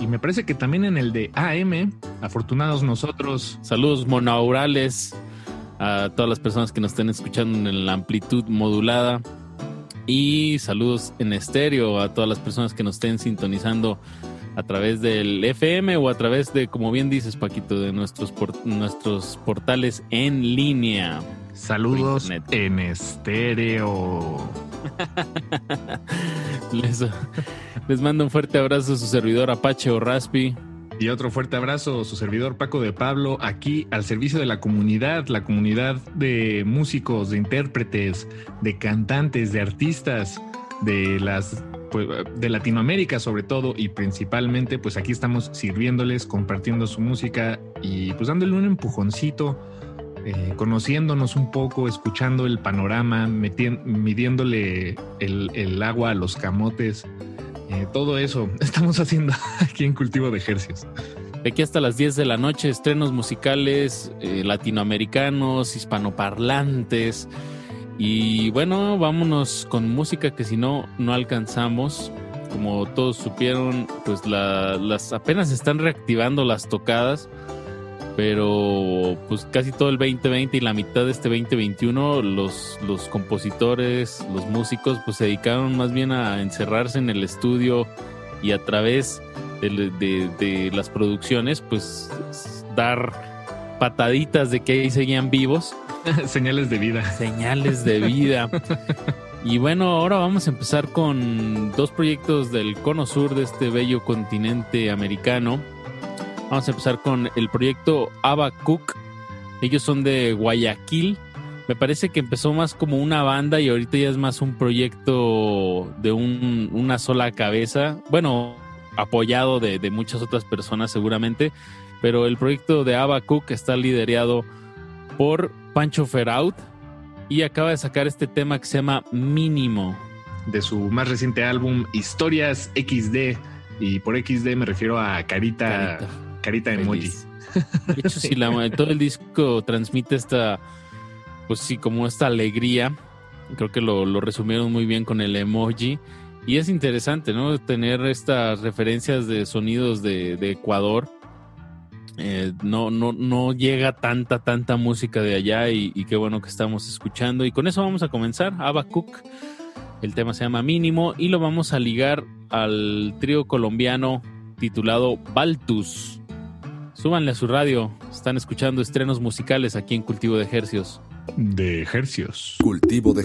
y me parece que también en el de AM. Afortunados nosotros. Saludos monaurales a todas las personas que nos estén escuchando en la amplitud modulada. Y saludos en estéreo a todas las personas que nos estén sintonizando a través del FM o a través de, como bien dices, Paquito, de nuestros, por, nuestros portales en línea. Saludos en estéreo. *laughs* les, mando un fuerte abrazo a su servidor Apache o Raspi. Y otro fuerte abrazo a su servidor Paco de Pablo, aquí al servicio de la comunidad, la comunidad de músicos, de intérpretes, de cantantes, de artistas, de las pues, de Latinoamérica sobre todo y principalmente, pues aquí estamos sirviéndoles, compartiendo su música y pues dándole un empujoncito eh, conociéndonos un poco, escuchando el panorama, midiéndole el, agua a los camotes, eh, todo eso *laughs* estamos haciendo aquí en Cultivo de Ejercicios. Aquí hasta las 10 de la noche, estrenos musicales eh, latinoamericanos, hispanoparlantes. Y bueno, vámonos con música que si no, no alcanzamos. Como todos supieron, pues la, las apenas están reactivando las tocadas pero pues casi todo el 2020 y la mitad de este 2021 los, los compositores, los músicos pues se dedicaron más bien a encerrarse en el estudio y a través de, de, de las producciones pues dar pataditas de que ahí seguían vivos. *laughs* Señales de vida. Señales de vida. *laughs* Y bueno, ahora vamos a empezar con dos proyectos del cono sur de este bello continente americano. Vamos a empezar con el proyecto Cook. Ellos son de Guayaquil. Me parece que empezó más como una banda y ahorita ya es más un proyecto de un, una sola cabeza. Bueno, apoyado de, de, muchas otras personas seguramente. Pero el proyecto de Cook está liderado por Pancho Feraut, y acaba de sacar este tema que se llama Mínimo. De su más reciente álbum Historias XD. Y por XD me refiero a carita, carita, carita emoji. De hecho, sí, la, *laughs* todo el disco transmite esta, pues sí, como esta alegría. Creo que lo, lo resumieron muy bien con el emoji. Y es interesante, ¿no? Tener estas referencias de sonidos de, de Ecuador. Eh, no, no, no llega tanta, tanta música de allá y, y, qué bueno que estamos escuchando. Y con eso vamos a comenzar. Cook el tema se llama Mínimo y lo vamos a ligar al trío colombiano titulado Baltus. Súbanle a su radio, están escuchando estrenos musicales aquí en Cultivo de Ejercios. De Ejercios. Cultivo de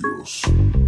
Precios.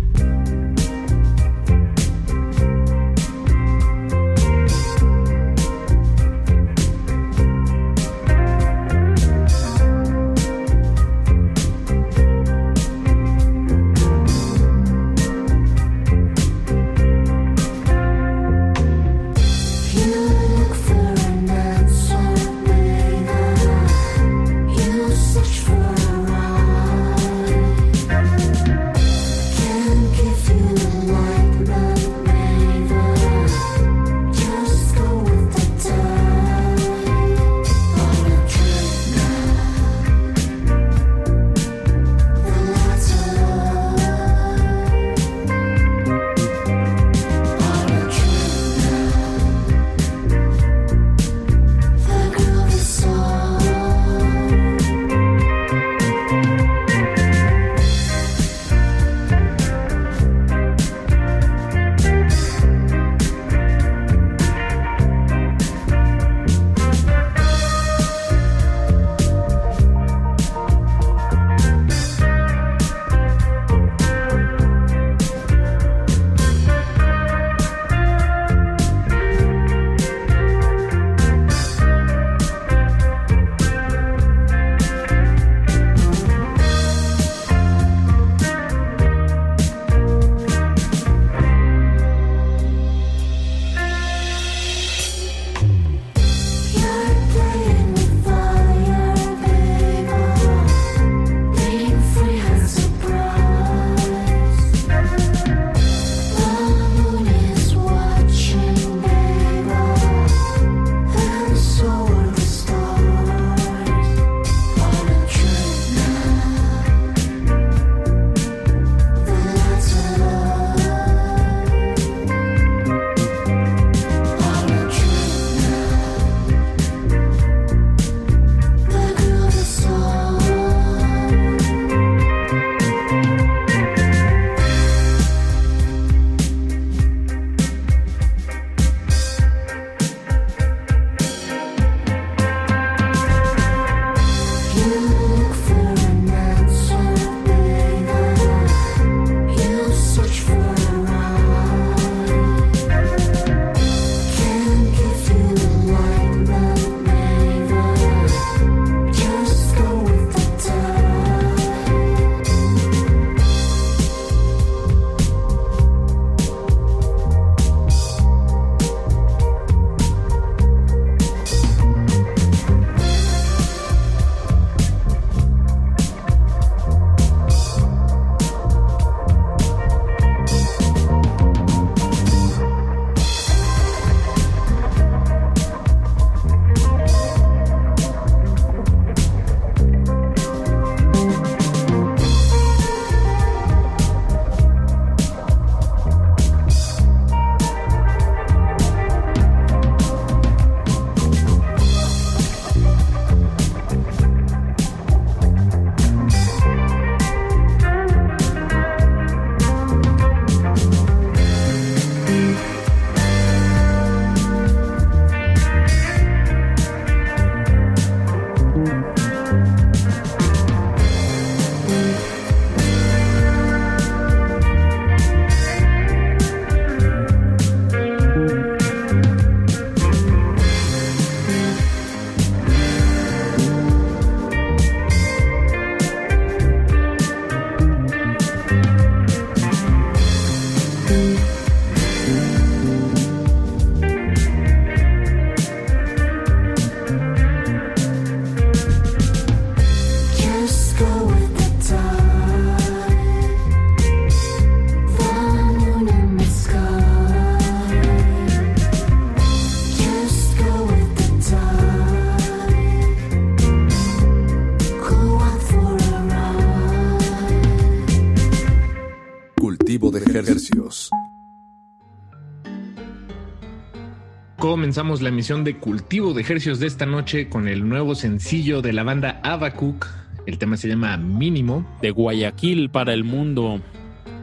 Comenzamos la emisión de Cultivo de Ejercios de esta noche con el nuevo sencillo de la banda Abacuc. El tema se llama Mínimo. De Guayaquil para el mundo,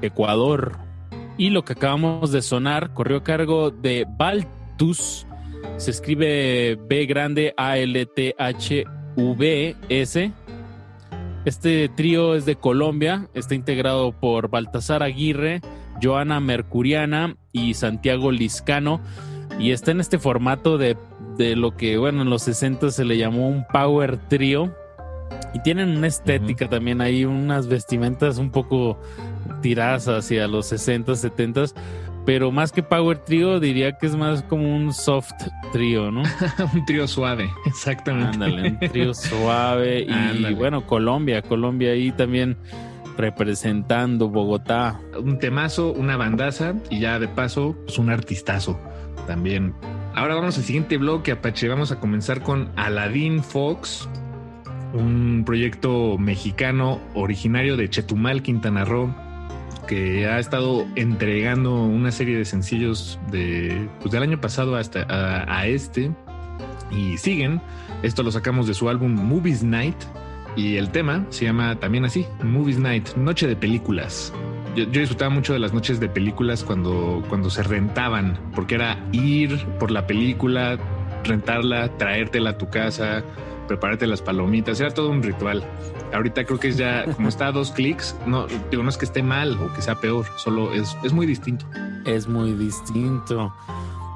Ecuador. Y lo que acabamos de sonar corrió a cargo de Baltus. Se escribe B grande A L T H V S. Este trío es de Colombia, está integrado por Baltasar Aguirre, Joana Mercuriana y Santiago Liscano y está en este formato de, de lo que, bueno, en los 60 se le llamó un power trio. Y tienen una estética también ahí, unas vestimentas un poco tiradas hacia los 60, 70, pero más que power trio diría que es más como un soft trío, ¿no? *laughs* un trío suave, exactamente. Ándale, un trío *laughs* suave y Ándale. bueno, Colombia, Colombia ahí también representando Bogotá. Un temazo, una bandaza y ya de paso, pues un artistazo también. Ahora vamos al siguiente bloque, Apache. Vamos a comenzar con Aladdin Fox, un proyecto mexicano originario de Chetumal, Quintana Roo, que ha estado entregando una serie de sencillos de, pues, del año pasado hasta a, a este y siguen. Esto lo sacamos de su álbum Movies Night y el tema se llama también así, Movies Night, Noche de Películas. Yo, yo disfrutaba mucho de las noches de películas cuando, cuando se rentaban, porque era ir por la película, rentarla, traértela a tu casa, prepararte las palomitas, era todo un ritual. Ahorita creo que es ya, *laughs* como está a dos clics, no, digo, no es que esté mal o que sea peor, solo es, es muy distinto. Es muy distinto.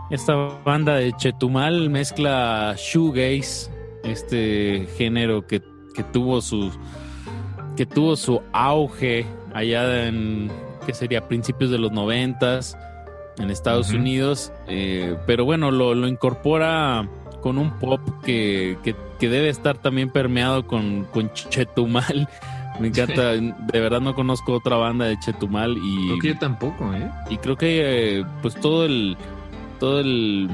Esta banda de Chetumal mezcla shoegaze, este género que, que tuvo su que tuvo su auge allá en que sería principios de los noventas en Estados. Unidos, eh, pero bueno lo, lo incorpora con un pop que, que, que debe estar también permeado con, con Chetumal. *laughs* Me encanta, de verdad no conozco otra banda de Chetumal y Creo que yo tampoco, ¿eh? y creo que eh, pues todo el todo el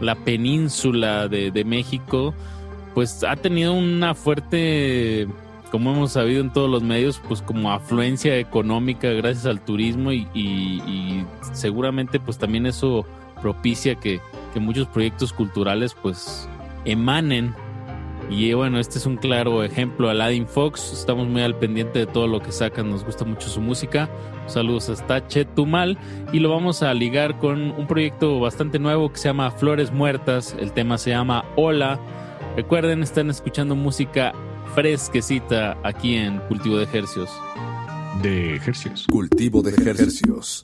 la península de, de México pues ha tenido una fuerte como hemos sabido en todos los medios pues como afluencia económica gracias al turismo y, seguramente pues también eso propicia que, que muchos proyectos culturales pues emanen y eh, bueno, este es un claro ejemplo. Aladdin Fox, estamos muy al pendiente de todo lo que sacan, nos gusta mucho su música. Saludos hasta Chetumal y lo vamos a ligar con un proyecto bastante nuevo que se llama Flores Muertas. El tema se llama Hola. Recuerden, están escuchando música fresquecita aquí en Cultivo de Ejercios. De ejercicios. Cultivo de ejercicios.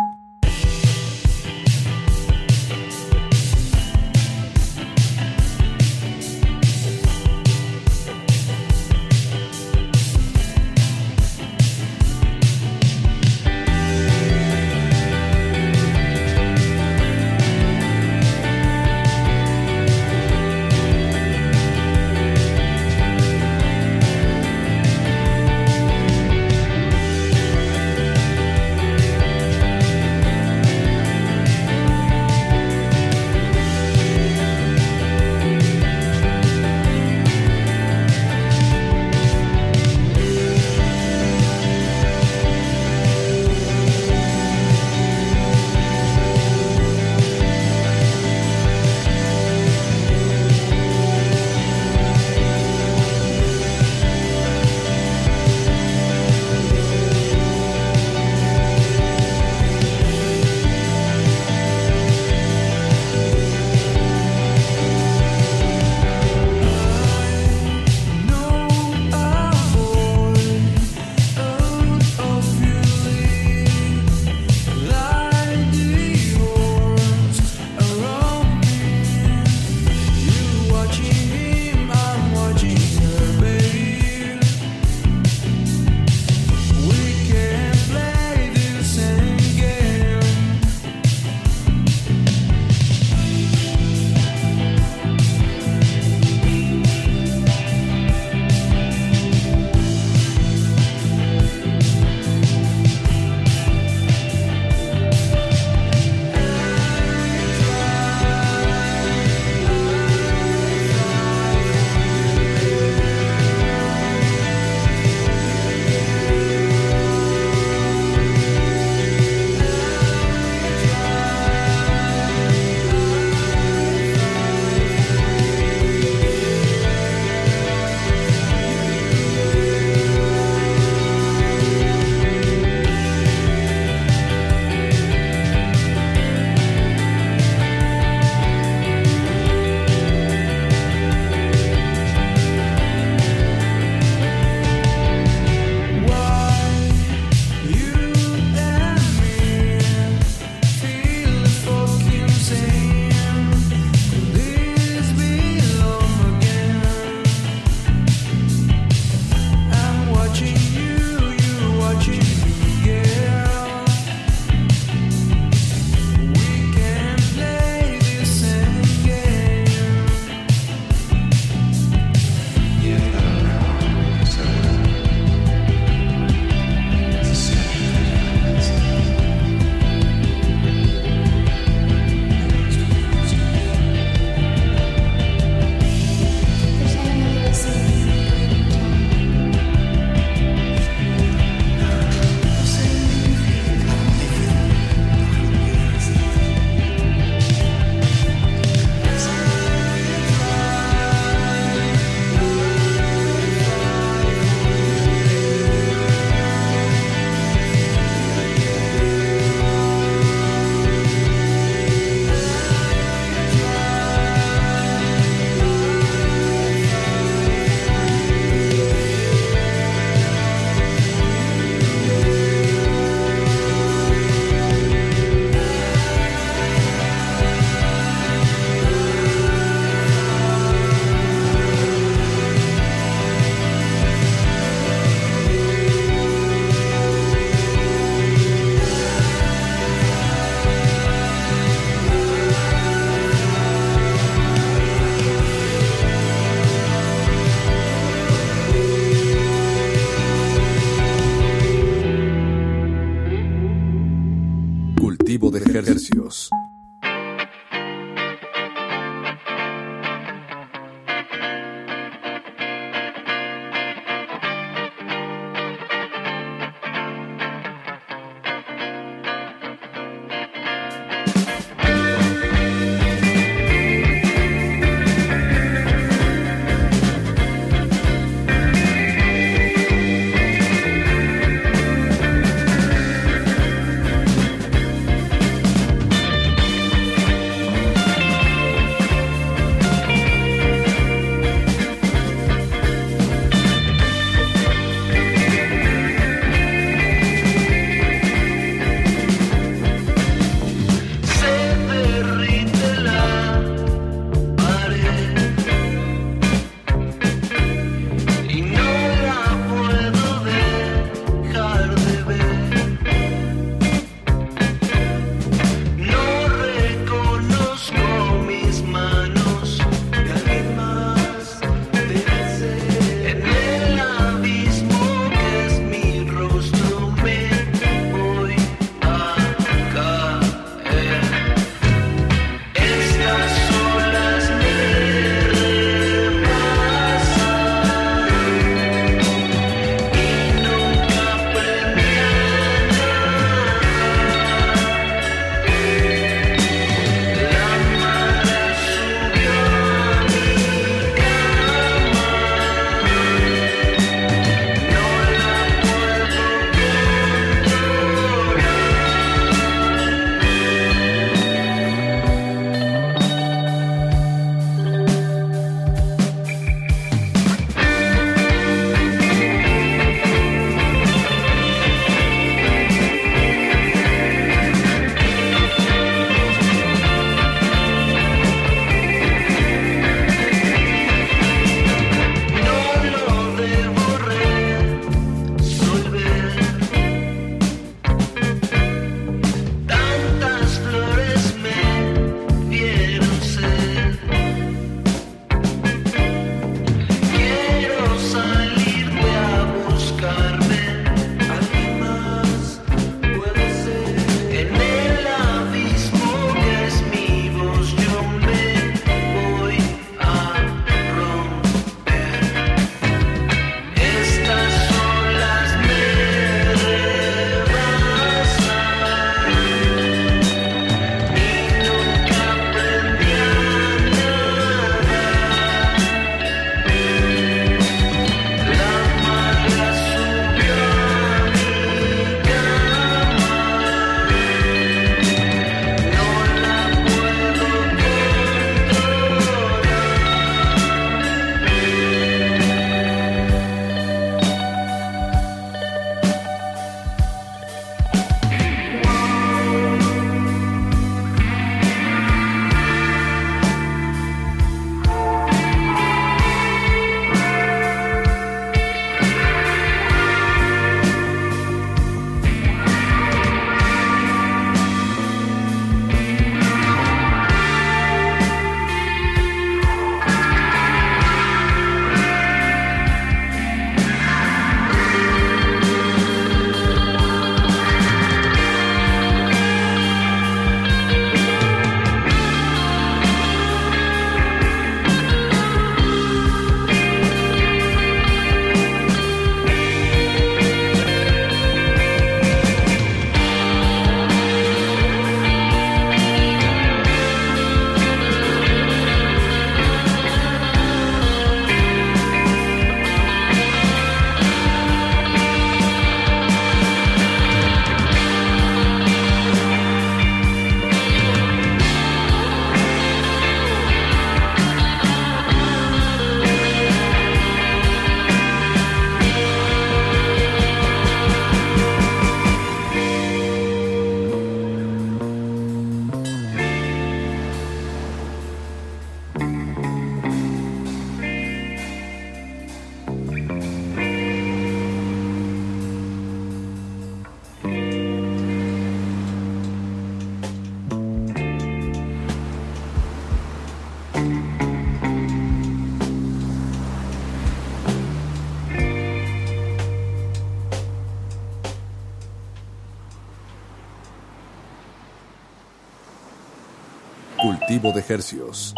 Hercios.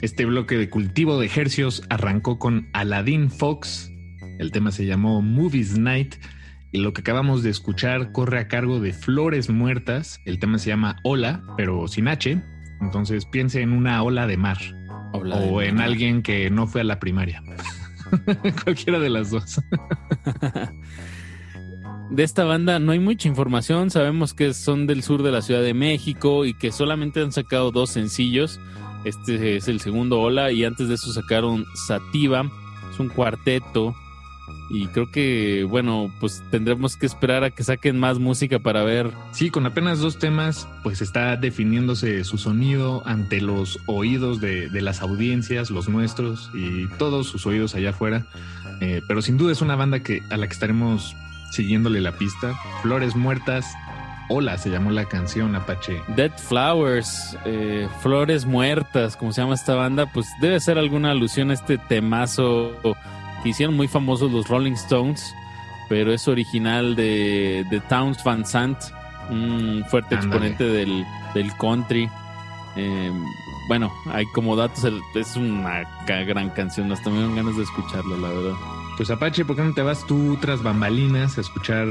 Este bloque de cultivo de hercios arrancó con Aladdin Fox. El tema se llamó Movies Night. Y lo que acabamos de escuchar corre a cargo de Flores Muertas. El tema se llama Ola, pero sin H. Entonces piense en una ola de mar. o en alguien que no fue a la primaria. *laughs* Cualquiera de las dos. *laughs* de esta banda no hay mucha información. Sabemos que son del sur de la Ciudad de México y que solamente han sacado dos sencillos. Este es el segundo Hola y antes de eso sacaron Sativa. Es un cuarteto. Y creo que, bueno, pues tendremos que esperar a que saquen más música para ver. Sí, con apenas dos temas, pues está definiéndose su sonido ante los oídos de, las audiencias, los nuestros y todos sus oídos allá afuera. Eh, pero sin duda es una banda que, a la que estaremos siguiéndole la pista. Flores Muertas, Hola se llamó la canción Apache. Dead Flowers, eh, Flores Muertas, como se llama esta banda, pues debe ser alguna alusión a este temazo que hicieron muy famosos los Rolling Stones, pero es original de, de Towns Van Sant, un fuerte exponente del, country. Eh, bueno, hay como datos, es una gran canción, hasta me dan ganas de escucharla, la verdad. Pues Apache, ¿por qué no te vas tú tras bambalinas a escuchar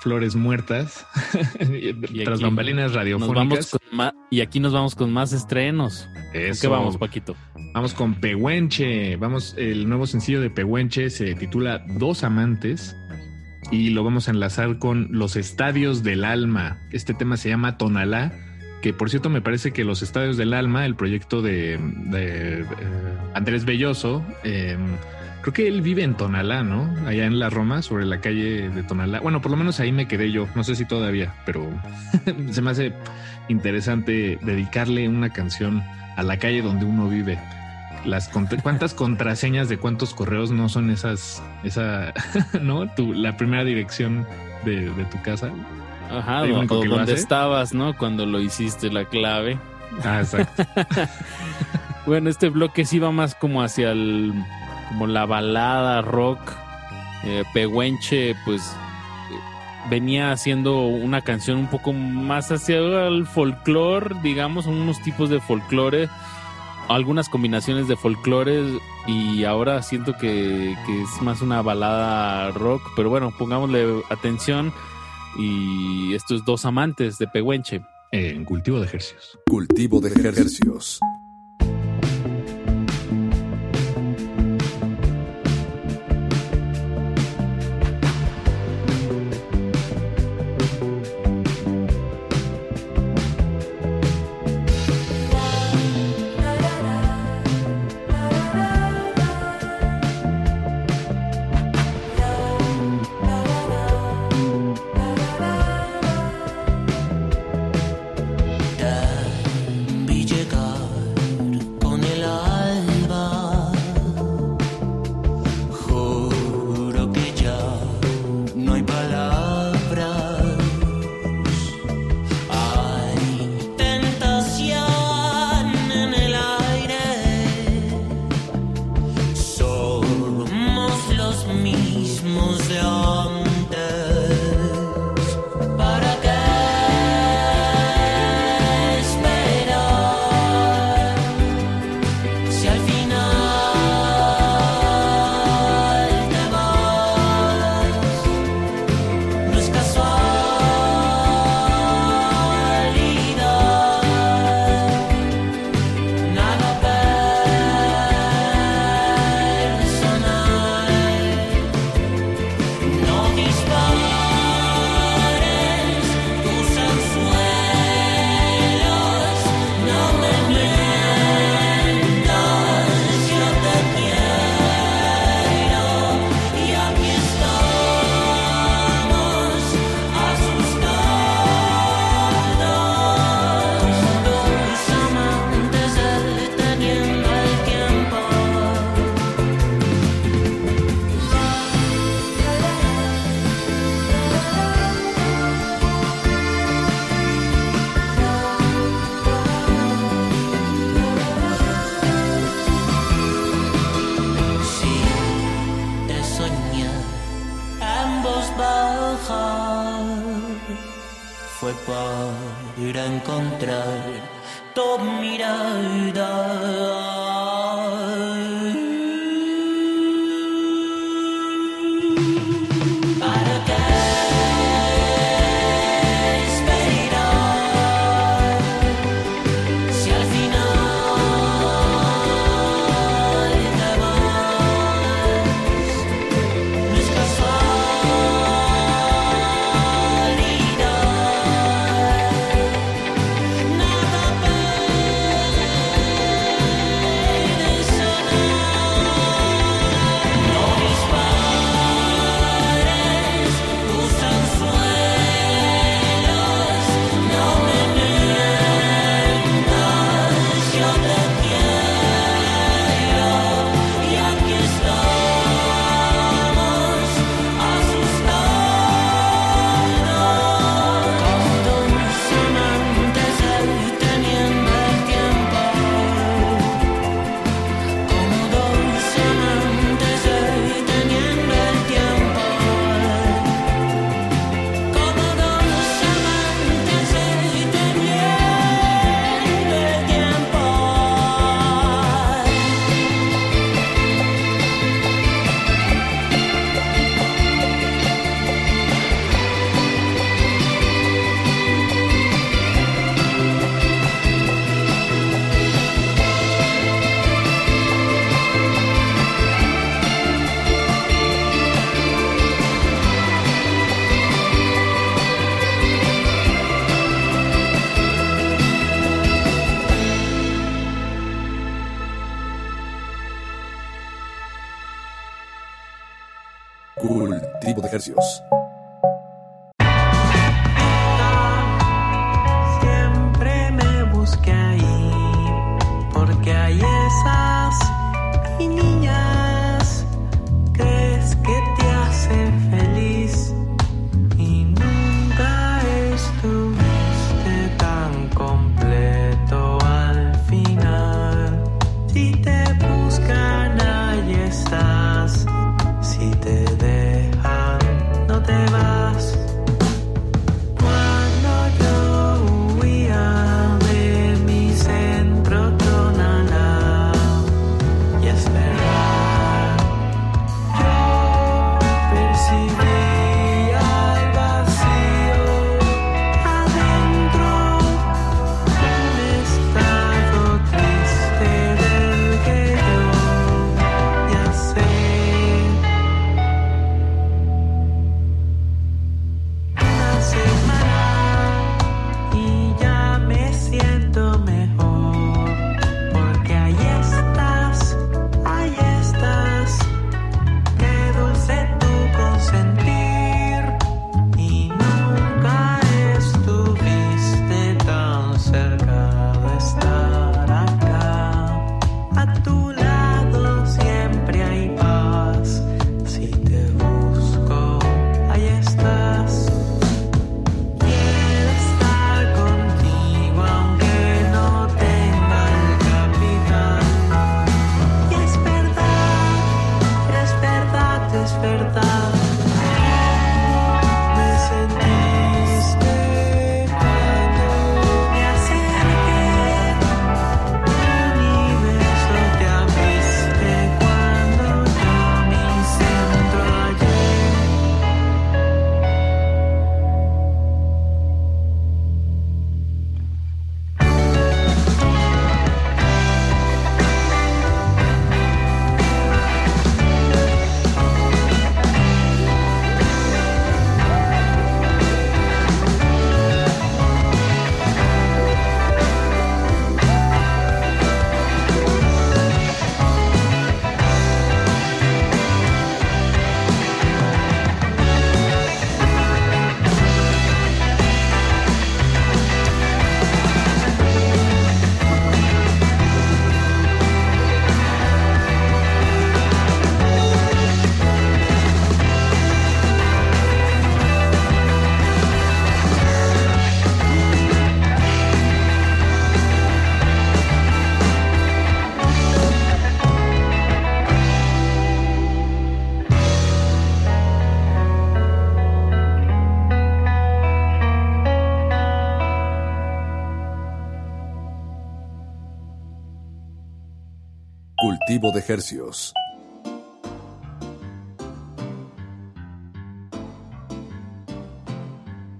Flores Muertas? *laughs* tras bambalinas radiofónicas. y aquí nos vamos con más estrenos. Eso. ¿Qué vamos, Paquito? Vamos con Pehuenche. Vamos, el nuevo sencillo de Pehuenche se titula Dos Amantes y lo vamos a enlazar con Los Estadios del Alma. Este tema se llama Tonalá que por cierto me parece que los Estadios del Alma, el proyecto de, eh, Andrés Belloso, eh, Creo que él vive en Tonalá, ¿no? Allá en la Roma, sobre la calle de Tonalá. Bueno, por lo menos ahí me quedé yo. No sé si todavía, pero *laughs* se me hace interesante dedicarle una canción a la calle donde uno vive. Las cuántas contraseñas de cuántos correos no son esas, esa, *laughs* ¿no? Tu, la primera dirección de, tu casa. Ajá, o, donde estabas, ¿no? Cuando lo hiciste la clave. Ah, exacto. *laughs* bueno, este bloque sí va más como hacia el como la balada rock. Eh, Pehuenche, pues venía haciendo una canción un poco más hacia el folclore, digamos, unos tipos de folclore, algunas combinaciones de folclore y ahora siento que, es más una balada rock, pero bueno, pongámosle atención y estos dos amantes de Pehuenche. En cultivo de ejercicios. Cultivo de ejercicios. Hercios.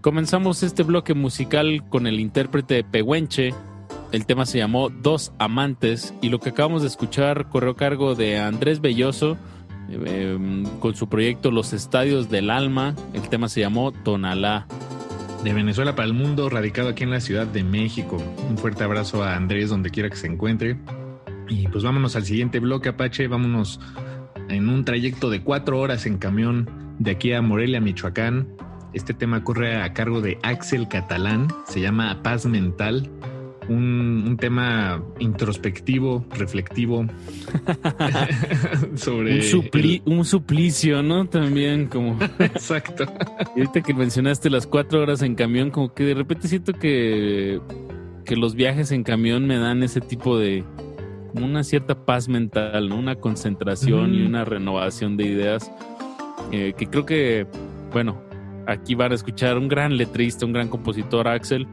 Comenzamos este bloque musical con el intérprete de Pehuenche. El tema se llamó Dos Amantes y lo que acabamos de escuchar corrió a cargo de Andrés Belloso eh, con su proyecto Los Estadios del Alma. El tema se llamó Tonalá. De Venezuela para el mundo, radicado aquí en la Ciudad de México. Un fuerte abrazo a Andrés donde quiera que se encuentre. Y pues vámonos al siguiente bloque, Apache. Vámonos en un trayecto de cuatro horas en camión de aquí a Morelia, Michoacán. Este tema corre a cargo de Axel Catalán. Se llama Paz Mental. Un, un tema introspectivo, reflectivo. *laughs* *laughs* sobre. Un, supli- un suplicio, ¿no? También como... *laughs* Exacto. Y ahorita que mencionaste las cuatro horas en camión, como que de repente siento que, que los viajes en camión me dan ese tipo de... como una cierta paz mental, ¿no? Una concentración y una renovación de ideas eh, que creo que, bueno, aquí van a escuchar un gran letrista, un gran compositor, Axel.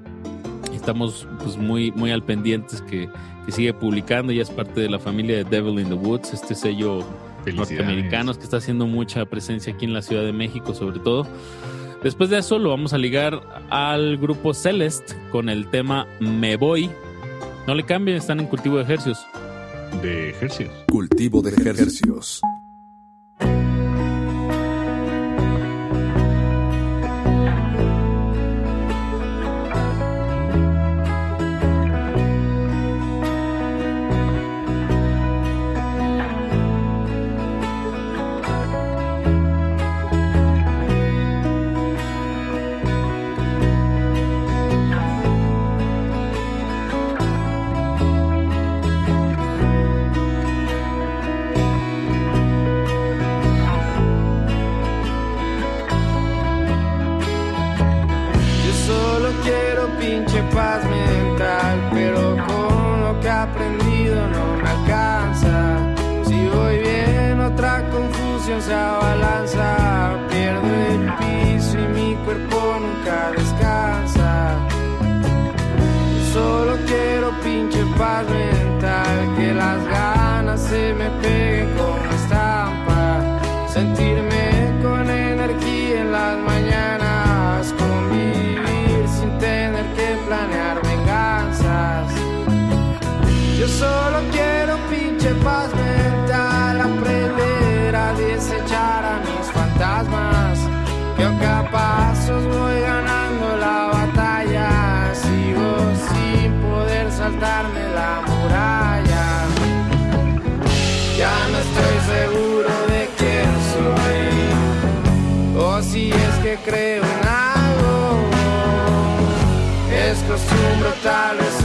Estamos pues muy, muy al pendientes que, que sigue publicando, ya es parte de la familia de Devil in the Woods, este sello norteamericanos que está haciendo mucha presencia aquí en la Ciudad de México sobre todo. Después de eso lo vamos a ligar al grupo Celeste con el tema Me Voy. No le cambien, están en cultivo de ejercicios. De ejercicios. Cultivo de Hercios. Creo en algo. Es costumbre, tal vez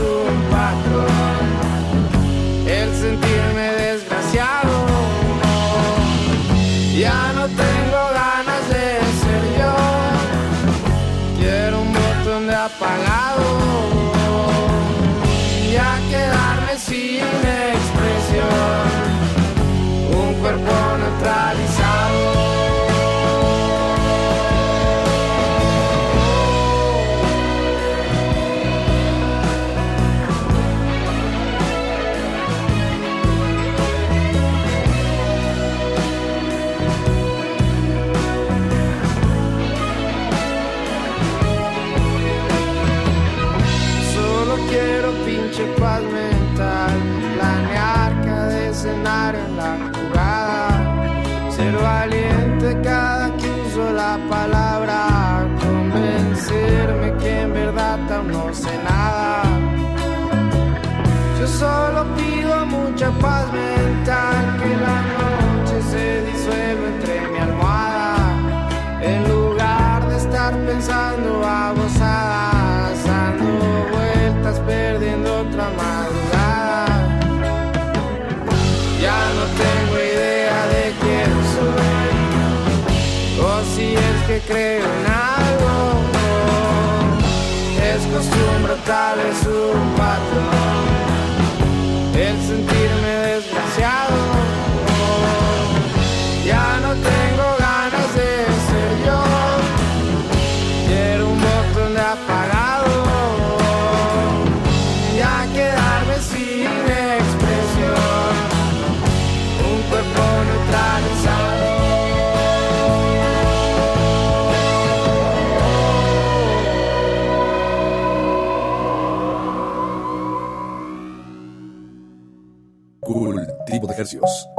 creo en algo. Es costumbre, tal vez un hercios.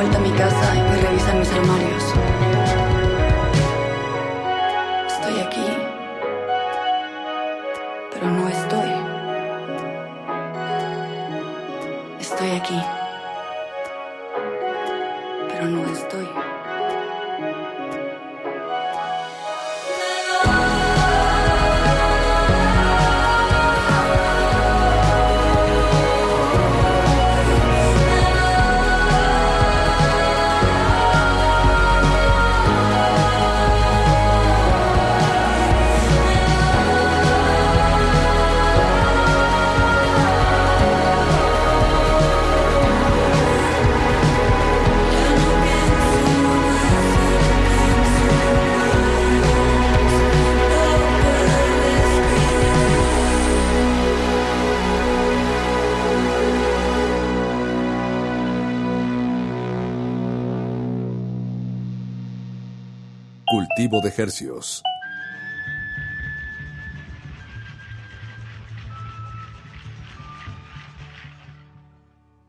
Vuelta a mi casa y revisan mis armarios.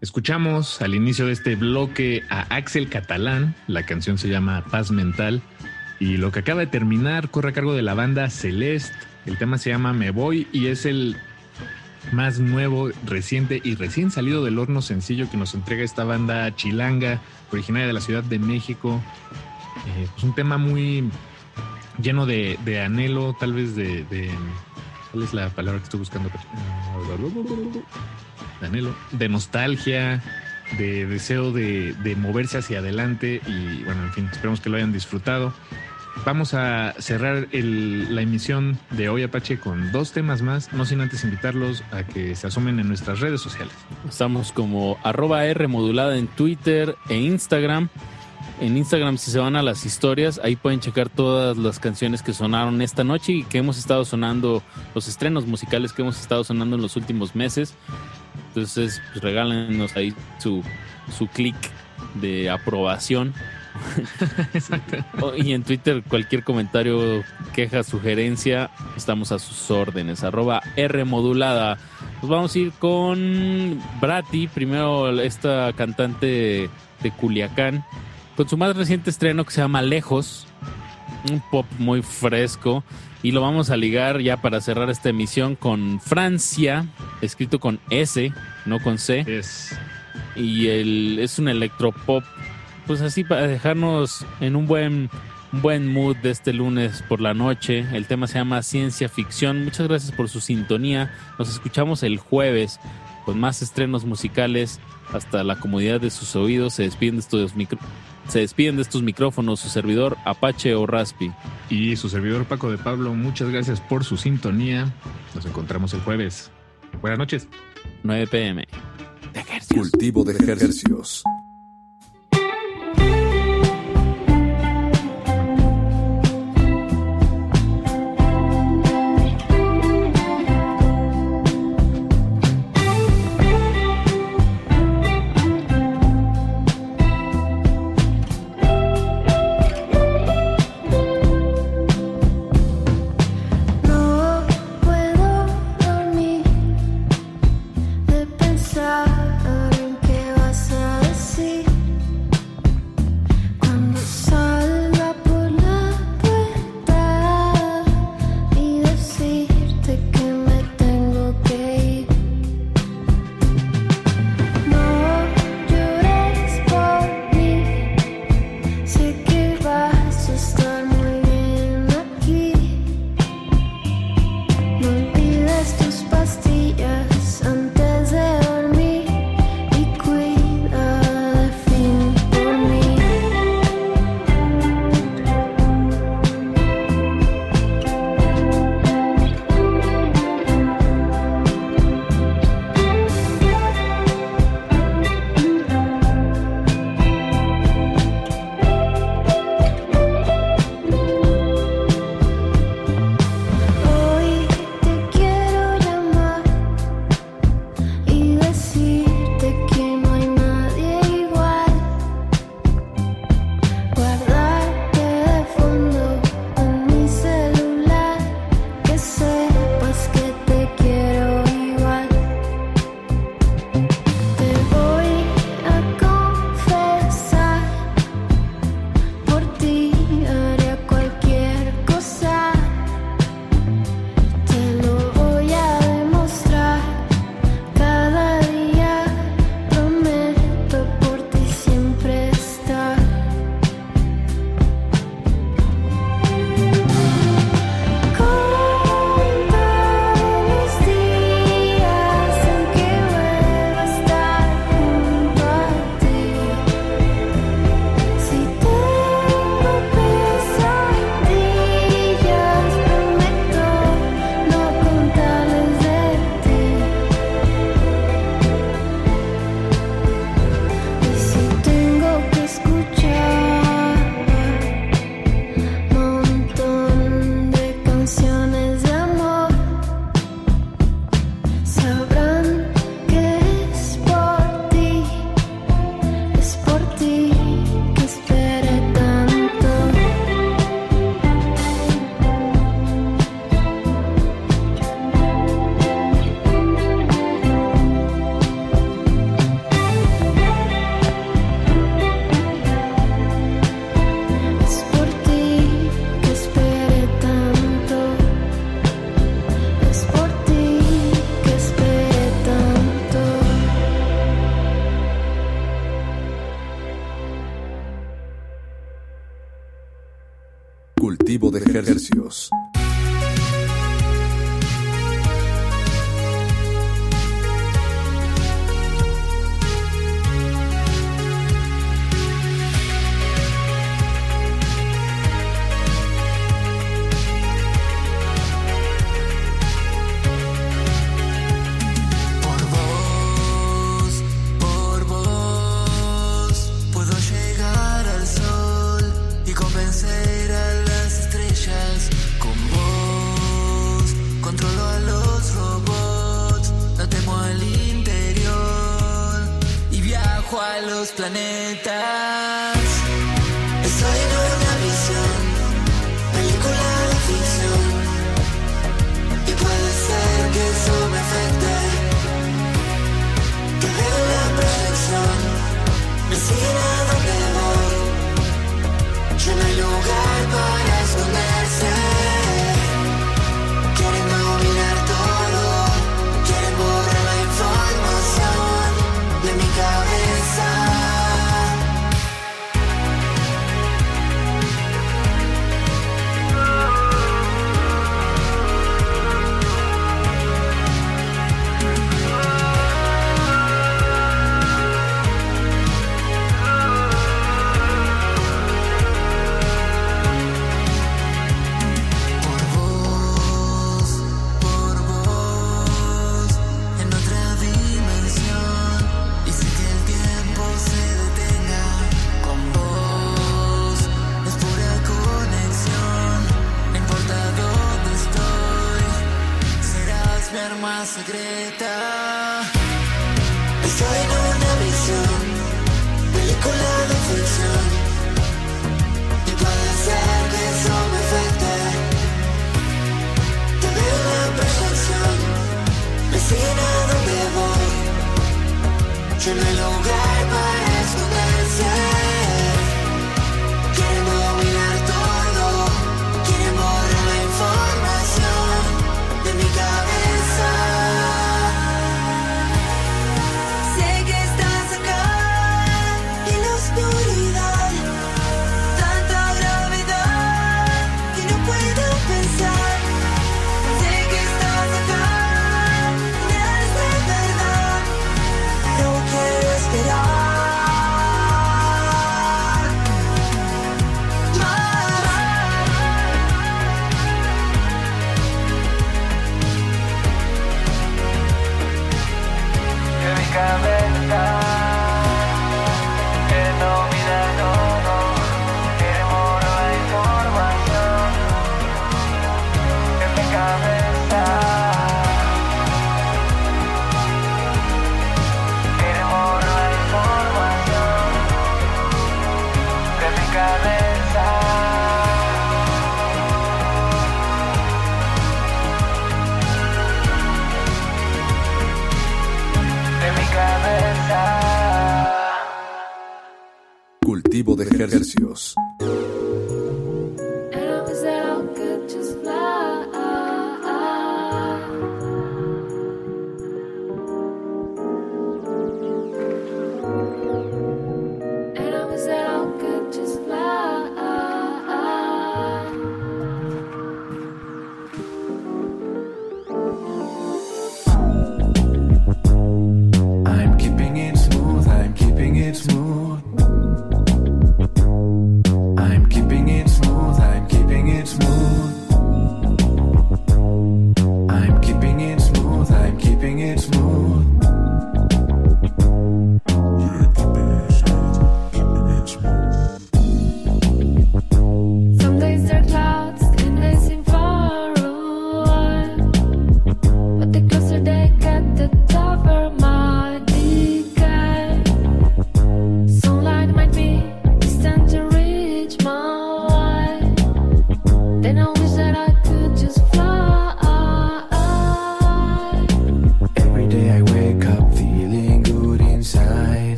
Escuchamos al inicio de este bloque a Axel Catalán, la canción se llama Paz Mental. Y lo que acaba de terminar corre a cargo de la banda Celeste, el tema se llama Me Voy y es el más nuevo, reciente y recién salido del horno sencillo que nos entrega esta banda chilanga, originaria de la Ciudad de México. Eh, pues un tema muy lleno de, de anhelo, tal vez de, de- ¿Cuál es la palabra que estoy buscando? De anhelo, de nostalgia, de deseo de, de moverse hacia adelante y bueno, en fin, esperemos que lo hayan disfrutado. Vamos a cerrar el- la emisión de hoy Apache con dos temas más, no sin antes invitarlos a que se asomen en nuestras redes sociales. Estamos como arroba R modulada en Twitter e Instagram. En Instagram, si se van a las historias, ahí pueden checar todas las canciones que sonaron esta noche y que hemos estado sonando, los estrenos musicales que hemos estado sonando en los últimos meses. Entonces, pues regálenos ahí su, su clic de aprobación. *laughs* y en Twitter cualquier comentario, queja, sugerencia, estamos a sus órdenes. Arroba R modulada. Nos vamos a ir con Brati, primero esta cantante de Culiacán, con su más reciente estreno que se llama Lejos, un pop muy fresco. Y lo vamos a ligar ya para cerrar esta emisión con Francia, escrito con S, no con C. Y el, es un electropop, pues así para dejarnos en un buen, un buen mood de este lunes por la noche. El tema se llama Ciencia Ficción. Muchas gracias por su sintonía. Nos escuchamos el jueves con más estrenos musicales hasta la comodidad de sus oídos. Se despiden de estos, micro- se despiden de estos micrófonos su servidor Apache o Raspi. Y su servidor Paco de Pablo, muchas gracias por su sintonía. Nos encontramos el jueves. Buenas noches. 9 pm. Cultivo de ejercicios.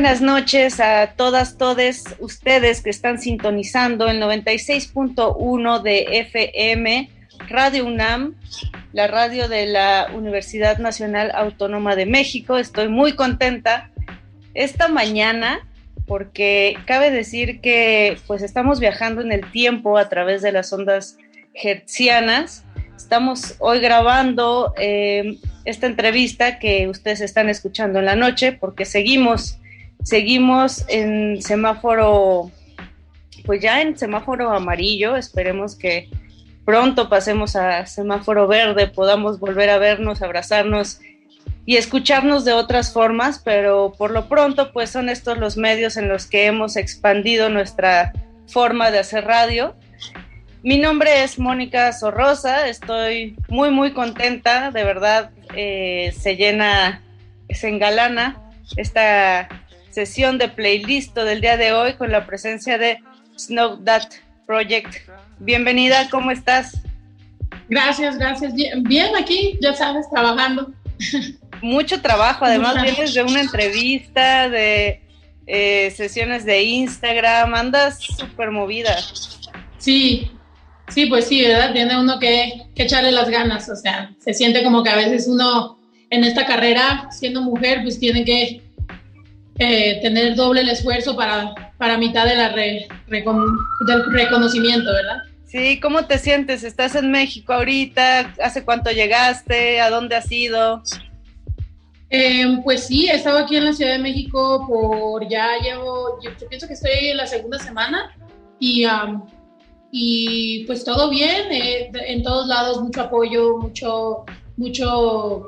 Buenas noches a todas, todes ustedes que están sintonizando el 96.1 de FM Radio UNAM, la radio de la Universidad Nacional Autónoma de México. Estoy muy contenta esta mañana porque cabe decir que pues estamos viajando en el tiempo a través de las ondas hertzianas. Estamos hoy grabando eh, esta entrevista que ustedes están escuchando en la noche porque seguimos, seguimos en semáforo, pues ya en semáforo amarillo. Esperemos que pronto pasemos a semáforo verde, podamos volver a vernos, abrazarnos y escucharnos de otras formas, pero por lo pronto pues son estos los medios en los que hemos expandido nuestra forma de hacer radio. Mi nombre es Mónica Sorrosa, estoy muy muy contenta, de verdad eh, se llena, se engalana esta sesión de playlist del día de hoy con la presencia de Snow That Project. Bienvenida, ¿cómo estás? Gracias, gracias. Bien, aquí, ya sabes, trabajando. Mucho trabajo, además vienes de una entrevista, de eh, sesiones de Instagram, andas súper movida. Sí, sí, pues sí, ¿verdad? Tiene uno que, que echarle las ganas, o sea, se siente como que a veces uno en esta carrera, siendo mujer, pues tiene que eh, tener doble el esfuerzo para, para mitad de la re- recon- del reconocimiento, ¿verdad? Sí, ¿cómo te sientes? ¿Estás en México ahorita? ¿Hace cuánto llegaste? ¿A dónde has ido? Eh, pues sí, he estado aquí en la Ciudad de México por ya llevo, yo, yo pienso que estoy en la segunda semana y, am, y pues todo bien, eh, en todos lados mucho apoyo, mucho, mucho,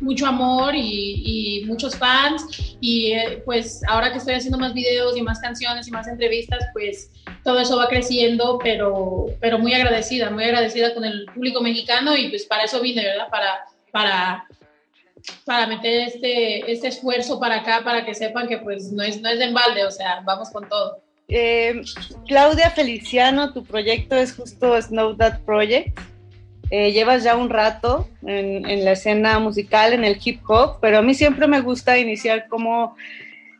mucho amor y, y muchos fans y eh, pues ahora que estoy haciendo más videos y más canciones y más entrevistas, pues todo eso va creciendo, pero, pero muy agradecida, muy agradecida con el público mexicano y pues para eso vine, ¿verdad? Para, para para meter este, este esfuerzo para acá, para que sepan que pues no es, no es de embalde, o sea, vamos con todo. Eh, Claudia Feliciano, tu proyecto es justo Snow That Project. Eh, llevas ya un rato en, la escena musical, en el hip hop, pero a mí siempre me gusta iniciar como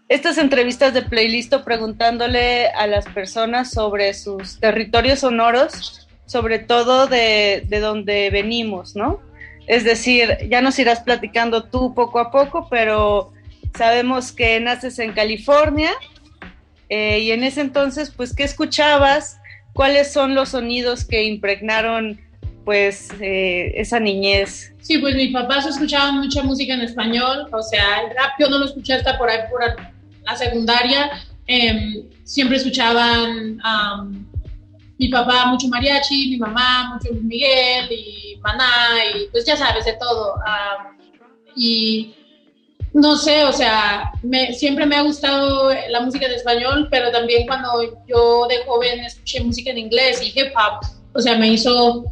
estas entrevistas de playlist preguntándole a las personas sobre sus territorios sonoros, sobre todo de, de donde venimos, ¿no? Es decir, ya nos irás platicando tú poco a poco, pero sabemos que naces en California eh, y en ese entonces, pues, ¿qué escuchabas? ¿Cuáles son los sonidos que impregnaron, pues, eh, esa niñez? Sí, pues mis papás escuchaban mucha música en español, o sea, el rap yo no lo escuché hasta por ahí, por la secundaria, eh, siempre escuchaban um, mi papá mucho mariachi, mi mamá mucho Luis Miguel y Maná y pues ya sabes de todo. Um, y no sé, o sea, me, siempre me ha gustado la música en español, pero también cuando yo de joven escuché música en inglés y hip hop, o sea, me hizo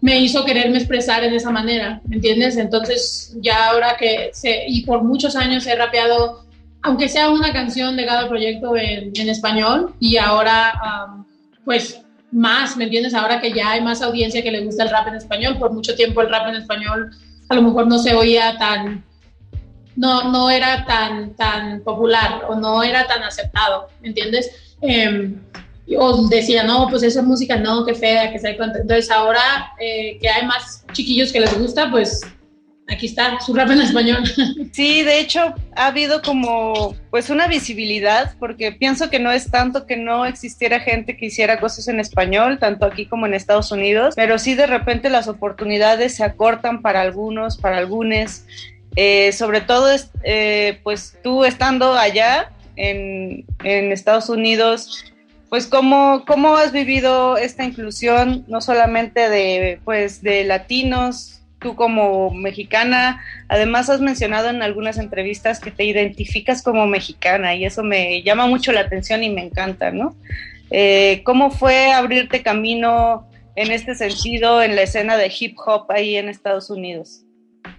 me hizo quererme expresar en esa manera, ¿me entiendes? Entonces, ya ahora que sé, y por muchos años he rapeado, aunque sea una canción de cada proyecto en, español, y ahora, pues, más, ¿me entiendes? Ahora que ya hay más audiencia que le gusta el rap en español, por mucho tiempo el rap en español a lo mejor no se oía tan, no, no era tan, tan popular o no era tan aceptado, ¿me entiendes? Eh, o decía, no, pues esa música no, qué fea, que sea cuánto. Entonces ahora eh, que hay más chiquillos que les gusta, pues aquí está, su rap en español. *laughs* Sí, de hecho ha habido como pues una visibilidad, porque pienso que no es tanto que no existiera gente que hiciera cosas en español, tanto aquí como en Estados Unidos, pero sí de repente las oportunidades se acortan para algunos, para algunos. Eh, sobre todo, es, eh, pues tú estando allá en, en Estados Unidos, pues cómo, cómo has vivido esta inclusión, no solamente de, pues, de latinos, tú como mexicana, además has mencionado en algunas entrevistas que te identificas como mexicana y eso me llama mucho la atención y me encanta, ¿no? Eh, ¿Cómo fue abrirte camino en este sentido en la escena de hip hop ahí en Estados Unidos?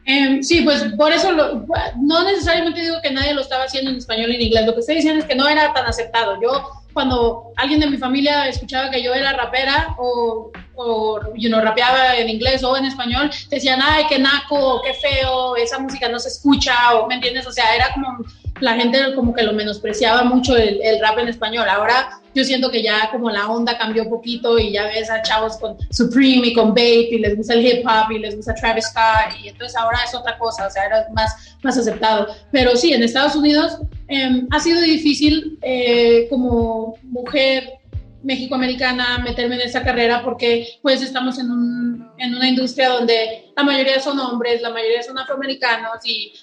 Eh, sí, pues por eso no necesariamente digo que nadie lo estaba haciendo en español y en inglés, lo que estoy diciendo es que no era tan aceptado. Yo cuando alguien de mi familia escuchaba que yo era rapera o, o you know, rapeaba en inglés o en español, decían, ay, qué naco, qué feo, esa música no se escucha, o me entiendes, o sea, era como la gente como que lo menospreciaba mucho el, el, rap en español. Ahora yo siento que ya como la onda cambió un poquito y ya ves a chavos con Supreme y con Bape y les gusta el hip hop y les gusta Travis Scott y entonces ahora es otra cosa, o sea, era más, más aceptado. Pero sí, en Estados Unidos eh, ha sido difícil eh, como mujer mexicoamericana meterme en esa carrera porque pues estamos en, un, en una industria donde la mayoría son hombres, la mayoría son afroamericanos y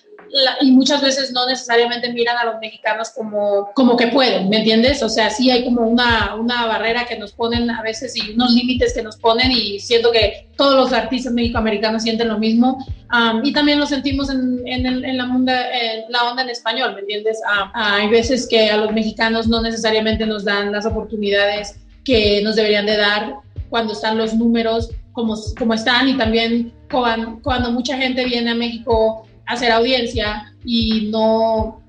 la, y muchas veces no necesariamente miran a los mexicanos como, como que pueden, ¿me entiendes? O sea, sí hay como una, una barrera que nos ponen a veces y unos límites que nos ponen y siento que todos los artistas mexicoamericanos sienten lo mismo um, y también lo sentimos en, en, el, en la, onda, en la onda en español, ¿me entiendes? Hay veces que a los mexicanos no necesariamente nos dan las oportunidades que nos deberían de dar cuando están los números como, como están y también cuando, cuando mucha gente viene a México hacer audiencia y no,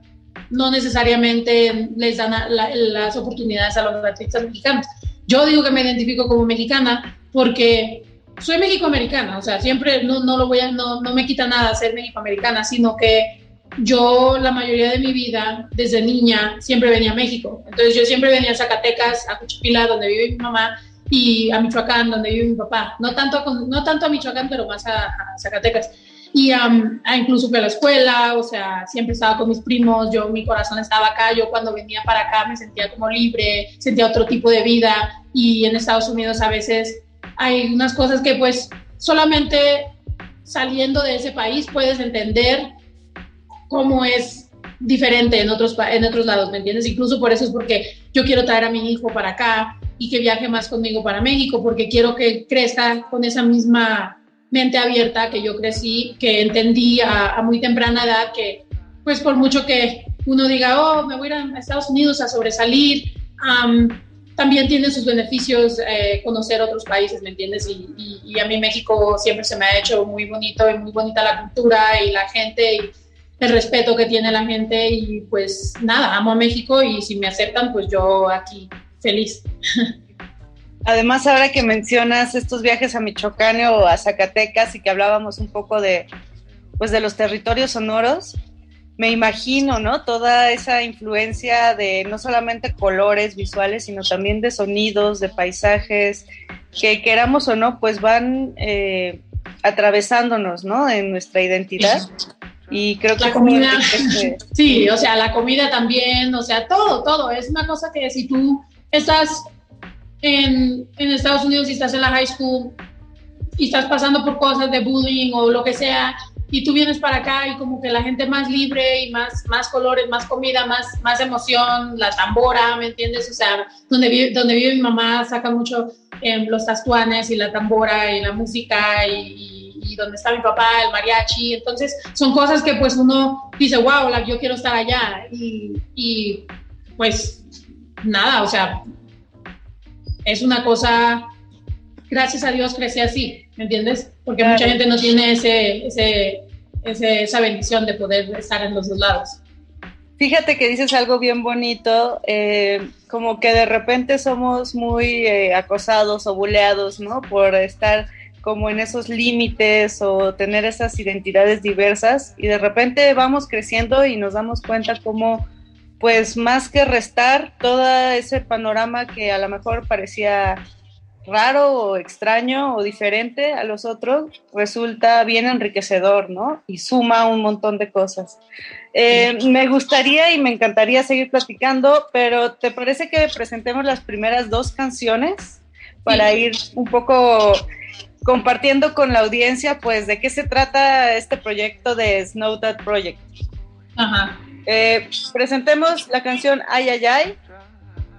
no necesariamente les dan la, las oportunidades a los artistas mexicanos. Yo digo que me identifico como mexicana porque soy mexicoamericana, o sea, siempre no, no lo voy a, no, no me quita nada ser mexicoamericana, sino que yo la mayoría de mi vida, desde niña, siempre venía a México. Entonces yo siempre venía a Zacatecas, a Cuchipila, donde vive mi mamá, y a Michoacán, donde vive mi papá. No tanto a, no tanto a Michoacán, pero más a, a Zacatecas y um, incluso a la escuela, o sea, siempre estaba con mis primos, yo, mi corazón estaba acá, yo cuando venía para acá me sentía como libre, sentía otro tipo de vida y en Estados Unidos a veces hay unas cosas que pues solamente saliendo de ese país puedes entender cómo es diferente en otros, en otros lados, ¿me entiendes? Incluso por eso es porque yo quiero traer a mi hijo para acá y que viaje más conmigo para México, porque quiero que crezca con esa misma mente abierta que yo crecí, que entendí a, a, muy temprana edad que, pues por mucho que uno diga, oh, me voy a ir a Estados Unidos a sobresalir, um, también tiene sus beneficios eh, conocer otros países, ¿me entiendes? Y, y, y, a mí México siempre se me ha hecho muy bonito y muy bonita la cultura y la gente y el respeto que tiene la gente y pues nada, amo a México y si me aceptan, pues yo aquí feliz. *laughs* Además, ahora que mencionas estos viajes a Michoacán o a Zacatecas y que hablábamos un poco de, pues, de los territorios sonoros, me imagino, ¿no? Toda esa influencia de no solamente colores visuales, sino también de sonidos, de paisajes, que queramos o no, pues van eh, atravesándonos, ¿no? En nuestra identidad. Y creo que la comida, este... sí, o sea, la comida también, o sea, todo, todo. Es una cosa que si tú estás en, en, Estados Unidos y estás en la high school y estás pasando por cosas de bullying o lo que sea, y tú vienes para acá y como que la gente más libre y más, más colores, más comida, más, más emoción, la tambora, ¿me entiendes? O sea, donde vive, donde vive mi mamá saca mucho eh, los tastuanes y la tambora y la música y, y, y, donde está mi papá, el mariachi. Entonces, son cosas que pues uno dice, wow, la, yo quiero estar allá. Y, y pues nada, o sea, es una cosa, gracias a Dios crecí así, ¿me entiendes? Porque claro. mucha gente no tiene ese, ese, ese, esa bendición de poder estar en los dos lados. Fíjate que dices algo bien bonito, eh, como que de repente somos muy eh, acosados o buleados, ¿no? Por estar como en esos límites o tener esas identidades diversas y de repente vamos creciendo y nos damos cuenta cómo pues más que restar todo ese panorama que a lo mejor parecía raro o extraño o diferente a los otros, resulta bien enriquecedor, ¿no? Y suma un montón de cosas. Eh, me gustaría y me encantaría seguir platicando, pero ¿te parece que presentemos las primeras dos canciones para ir un poco compartiendo con la audiencia, pues, de qué se trata este proyecto de Snow That Project? Ajá. Eh, presentemos la canción Ay Ay Ay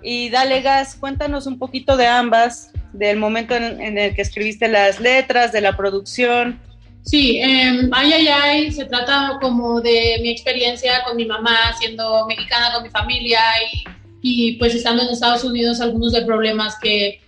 y dale gas, cuéntanos un poquito de ambas, del momento en, el que escribiste las letras, de la producción. Sí, eh, ay, ay, ay, se trata como de mi experiencia con mi mamá, siendo mexicana con mi familia y, y pues estando en Estados Unidos, algunos de problemas que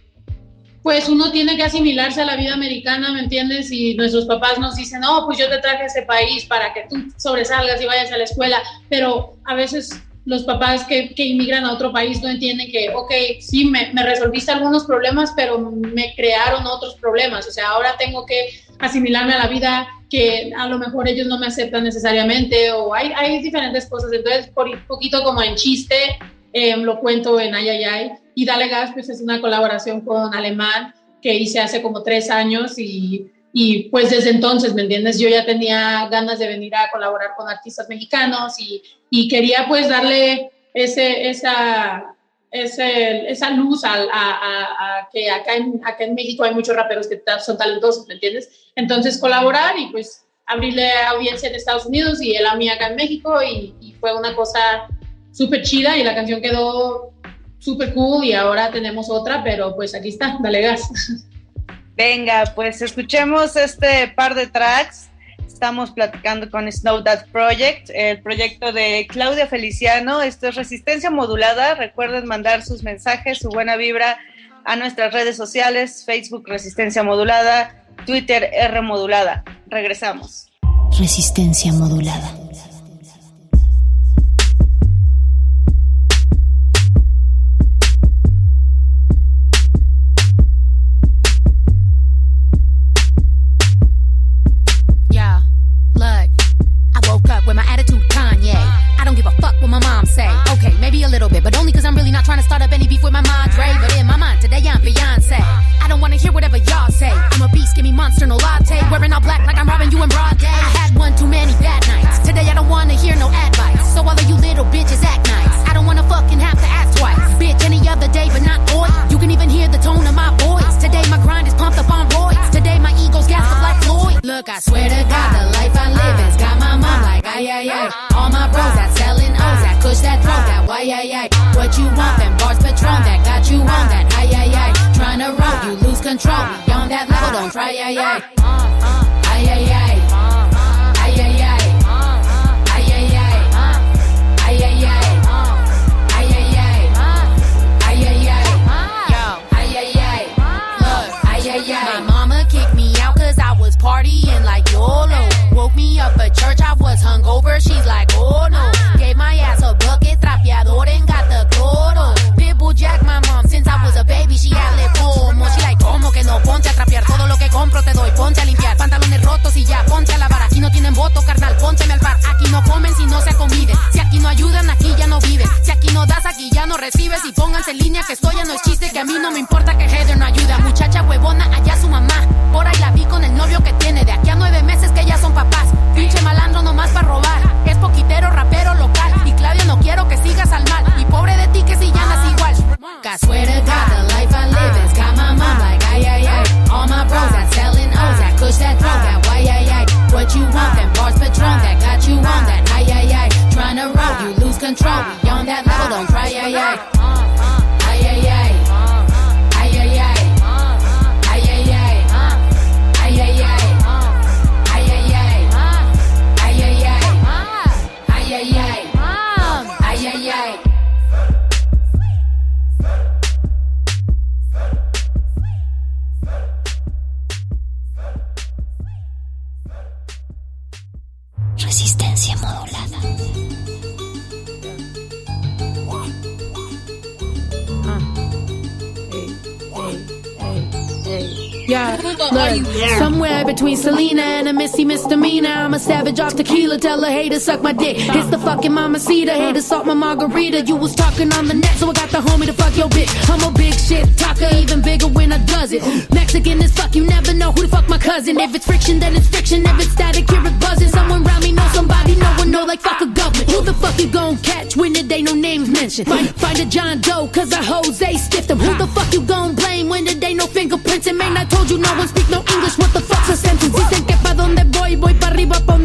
pues uno tiene que asimilarse a la vida americana, ¿me entiendes? Y nuestros papás nos dicen, no, pues yo te traje a ese país para que tú sobresalgas y vayas a la escuela, pero a veces los papás que, que inmigran a otro país no entienden que, ok, sí, me, me resolviste algunos problemas, pero me crearon otros problemas, o sea, ahora tengo que asimilarme a la vida que a lo mejor ellos no me aceptan necesariamente o hay, hay diferentes cosas. Entonces, por un poquito como en chiste, eh, lo cuento en Ay, ay, ay. Y Dale Gas, pues es una colaboración con Alemán que hice hace como tres años y, y pues desde entonces, ¿me entiendes? Yo ya tenía ganas de venir a colaborar con artistas mexicanos y, y quería pues darle ese, esa, ese, esa luz a, a, que acá en, acá en México hay muchos raperos que son talentosos, ¿me entiendes? Entonces colaborar y pues abrirle audiencia en Estados Unidos y él a mí acá en México y, y fue una cosa súper chida y la canción quedó súper cool y ahora tenemos otra, pero pues aquí está, dale gas. Venga, pues escuchemos este par de tracks. Estamos platicando con Snow That Project, el proyecto de Claudia Feliciano. Esto es Resistencia Modulada. Recuerden mandar sus mensajes, su buena vibra a nuestras redes sociales, Facebook Resistencia Modulada, Twitter R Modulada. Regresamos. Resistencia modulada. Little bit, but only cause I'm really not trying to start up any beef with my madre. But in my mind, today I'm Beyonce. I don't wanna hear whatever y'all say. I'm a beast, give me monster, no latte. Wearing all black like I'm robbing you in broad day. I had one too many bad nights. Today I don't wanna hear no advice. So all of you little bitches act nice. I don't wanna fucking have to ask twice. Bitch, any other day, but not boy. You can even hear the tone of my voice. Today my grind is pumped up on roids. Today my ego's gassed up like Floyd. Look, I swear to God, the life I live has got my mom like ay ay ay. All my bros that selling O's, that kush, that why ay ay. What you want, them bars Patron that got you on that ay ay ay. Tryna roll, you lose control. We on that level, don't try uh, uh, ay ay. Ay ay partying like YOLO. Woke me up at church, I was hungover. She's like, savage off tequila. Tell a hater suck my dick. It's the fucking mama cedar. Hater salt my margarita. You was talking on the net, so I got the homie to fuck your bitch. I'm a big shit talker, even bigger when I does it. Mexican as fuck, you never know who the fuck my cousin. If it's friction, then it's friction. If it's static, hear it buzzing. Someone around me know somebody, no one know like fuck a government. Who the fuck you gon' catch when the day no names mentioned? Find, find a John Doe, cause I Jose stiffed him. Who the fuck you gon' blame when the day no fingerprints? And man, I told you no one speak no English. What voy, voy pa'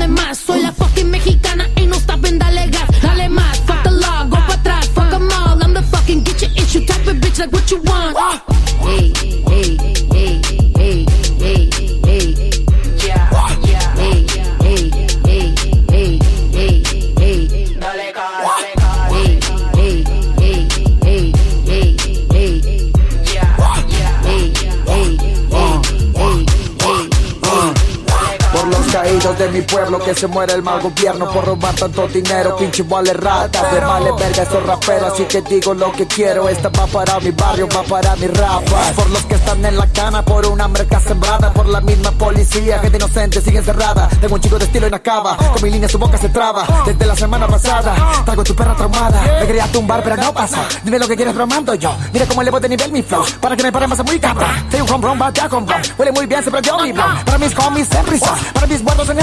de mi pueblo que se muere el mal gobierno por robar tanto dinero, pinche vale rata, de vale verga esos raperos, así que digo lo que quiero, esta va para mi barrio, va para mi rapa, por los que están en la cana, por una merca sembrada, por la misma policía, gente inocente sigue encerrada, tengo un chico de estilo inacaba, con mi línea su boca se traba, desde la semana pasada, traigo tu perra traumada, me quería tumbar pero no pasa, dime lo que quieres bromando yo, mira cómo elevo de nivel mi flow, para que me pare más muy cabrón, soy un home run, con huele muy bien, se prendió mi blon, para mis homies prisa, para mis guardos en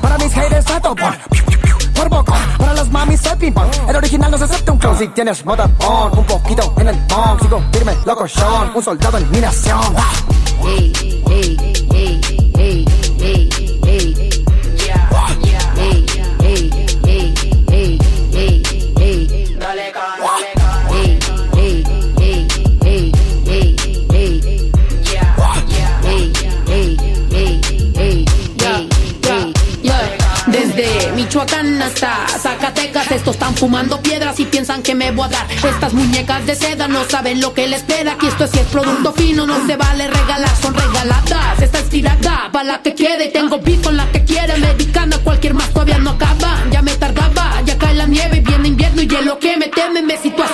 para mis haters a topo, por boca, para las mamis de ping pong, el original no se acepta un clon, si tienes moda on, un poquito en el pong, sigo firme, loco Sean, un soldado en mi nación, están fumando piedras y piensan que me voy a dar. Estas muñecas de seda no saben lo que les espera. Aquí esto sí es producto fino, no se vale regalar, son regaladas. Esta es tirada, pa' la que quede. Tengo beat con la que quiere, medicando cualquier más todavía no acaba. Ya me tardaba, ya cae la nieve, viene invierno y hielo que me teme, me cito a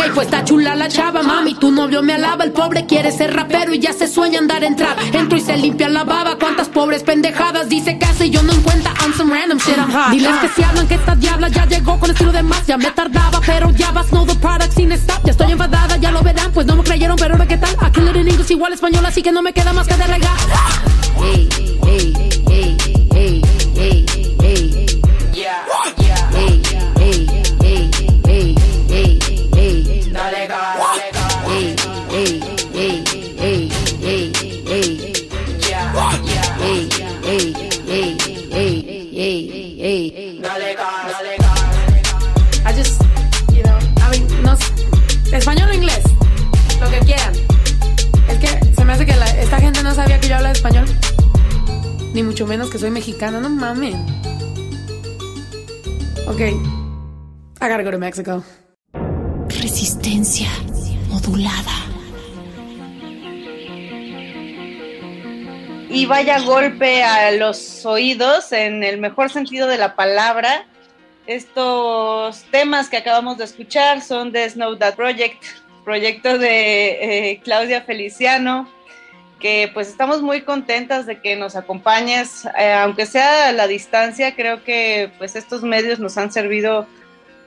Ok, pues está chula la chava, mami, tu novio me alaba. El pobre quiere ser rapero y ya se sueña andar en trap. Entro y se limpia la baba, cuántas pobres pendejadas dice que hace y yo no encuentra. I'm some random shit, I'm hot. Diles que si hablan que esta diabla ya llegó con estilo de más. Ya me tardaba, pero ya vas, no the product sin stop. Ya estoy enfadada, ya lo verán, pues no me creyeron, pero ahora qué tal. Aquí en inglés igual español, así que no me queda más que delegar. Hey, hey, hey, hey, Español o inglés, lo que quieran. Es que se me hace que la- esta gente no sabía que yo hablaba español. Ni mucho menos que soy mexicana, no mames. Ok. I gotta go to Mexico. Resistencia modulada. Y vaya golpe a los oídos en el mejor sentido de la palabra. Estos temas que acabamos de escuchar son de Snow That Project, proyecto de eh, Claudia Feliciano, que pues estamos muy contentas de que nos acompañes, eh, aunque sea a la distancia, creo que pues estos medios nos han servido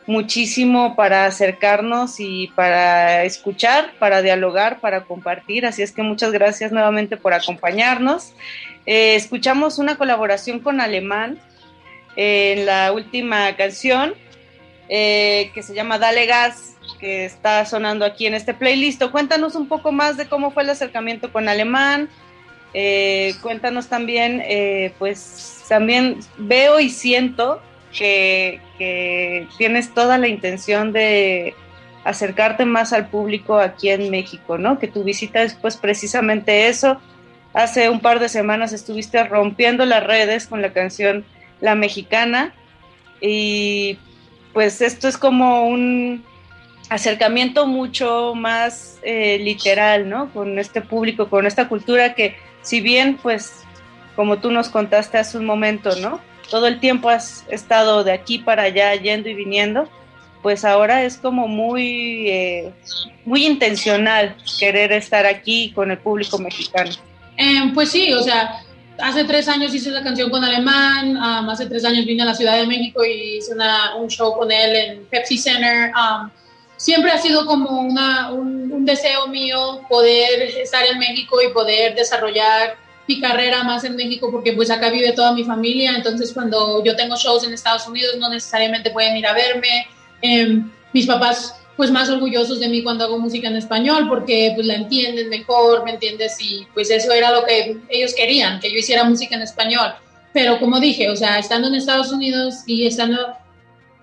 muchísimo para acercarnos y para escuchar, para dialogar, para compartir. Así es que muchas gracias nuevamente por acompañarnos. Eh, escuchamos una colaboración con Alemán en la última canción eh, que se llama Dale Gas, que está sonando aquí en este playlist. Cuéntanos un poco más de cómo fue el acercamiento con Alemán. Eh, cuéntanos también, eh, pues también veo y siento que, que tienes toda la intención de acercarte más al público aquí en México, ¿no? Que tu visita es pues precisamente eso. Hace un par de semanas estuviste rompiendo las redes con la canción La Mexicana y pues esto es como un acercamiento mucho más eh, literal, ¿no? Con este público, con esta cultura que si bien pues como tú nos contaste hace un momento, ¿no? Todo el tiempo has estado de aquí para allá, yendo y viniendo, pues ahora es como muy, eh, muy intencional querer estar aquí con el público mexicano. Eh, pues sí, o sea, hace tres años hice la canción con Alemán, um, hace tres años vine a la Ciudad de México y hice una, un show con él en Pepsi Center. Um, siempre ha sido como un, deseo mío poder estar en México y poder desarrollar mi carrera más en México porque pues acá vive toda mi familia, entonces cuando yo tengo shows en Estados Unidos no necesariamente pueden ir a verme. Eh, mis papás pues más orgullosos de mí cuando hago música en español porque pues la entienden mejor, ¿me entiendes? Y pues eso era lo que ellos querían, que yo hiciera música en español. Pero como dije, o sea, estando en Estados Unidos y estando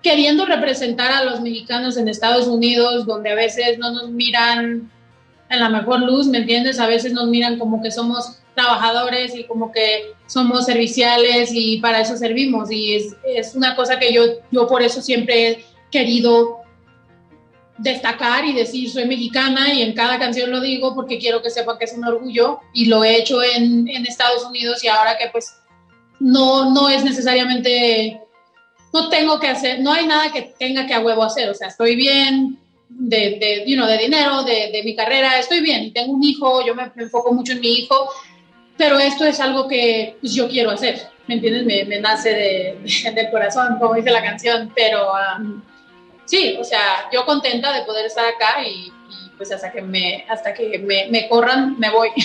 queriendo representar a los mexicanos en Estados Unidos, donde a veces no nos miran en la mejor luz, ¿me entiendes? A veces nos miran como que somos trabajadores y como que somos serviciales y para eso servimos. Y es, es una cosa que yo, yo por eso siempre he querido destacar y decir soy mexicana y en cada canción lo digo porque quiero que sepan que es un orgullo y lo he hecho en, en Estados Unidos y ahora que pues no, no es necesariamente, no tengo que hacer, no hay nada que tenga que a huevo hacer, o sea, estoy bien de, de, you know, de dinero, de, de, mi carrera, estoy bien tengo un hijo, yo me, me, enfoco mucho en mi hijo, pero esto es algo que pues, yo quiero hacer, ¿me entiendes? Me, me nace de, *laughs* del corazón, como dice la canción, pero... Um, sí, o sea, yo contenta de poder estar acá y, y pues hasta que me, hasta que me, me corran, me voy. *laughs*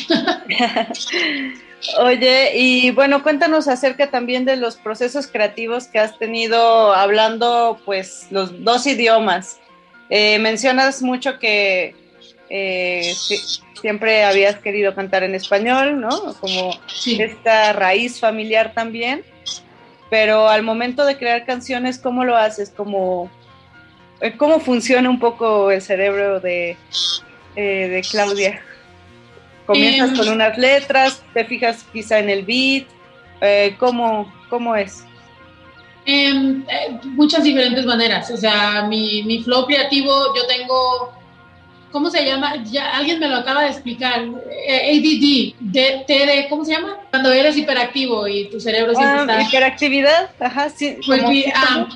Oye, y bueno, cuéntanos acerca también de los procesos creativos que has tenido hablando pues los dos idiomas. Eh, mencionas mucho que eh, siempre habías querido cantar en español, ¿no? Como sí. esta raíz familiar también. Pero al momento de crear canciones, ¿cómo lo haces? Como cómo funciona un poco el cerebro de, eh, de Claudia. Comienzas eh, con unas letras, te fijas quizá en el beat, eh, ¿cómo, ¿cómo, es? Eh, muchas diferentes maneras, o sea, mi, mi, flow creativo, yo tengo, ¿cómo se llama? Ya alguien me lo acaba de explicar, ADD, de, de, ¿cómo se llama? Cuando eres hiperactivo y tu cerebro siempre ah, está... Hiperactividad, ajá, sí. Pues, ah.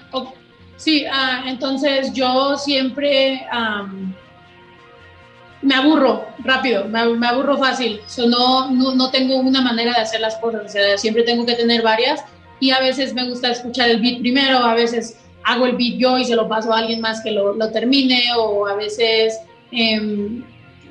Sí, uh, entonces yo siempre um, me aburro rápido, me, me aburro fácil. So, no, no, no, tengo una manera de hacer las cosas, o sea, siempre tengo que tener varias y a veces me gusta escuchar el beat primero, a veces hago el beat yo y se lo paso a alguien más que lo, lo termine o a veces eh,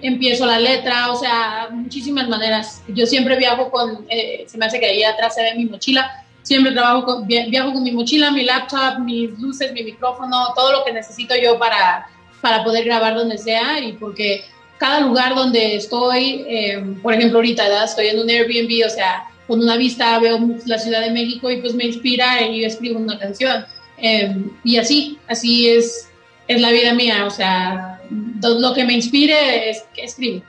empiezo la letra, o sea, muchísimas maneras. Yo siempre viajo con, eh, se me hace que ahí atrás se ve mi mochila siempre trabajo con, viajo con mi mochila, mi laptop, mis luces, mi micrófono, todo lo que necesito yo para, para poder grabar donde sea y porque cada lugar donde estoy, eh, por ejemplo ahorita estoy en un Airbnb, o sea, con una vista veo la Ciudad de México y pues me inspira y yo escribo una canción. Eh, y así, así es, es la vida mía, o sea, lo que me inspire es que escribo.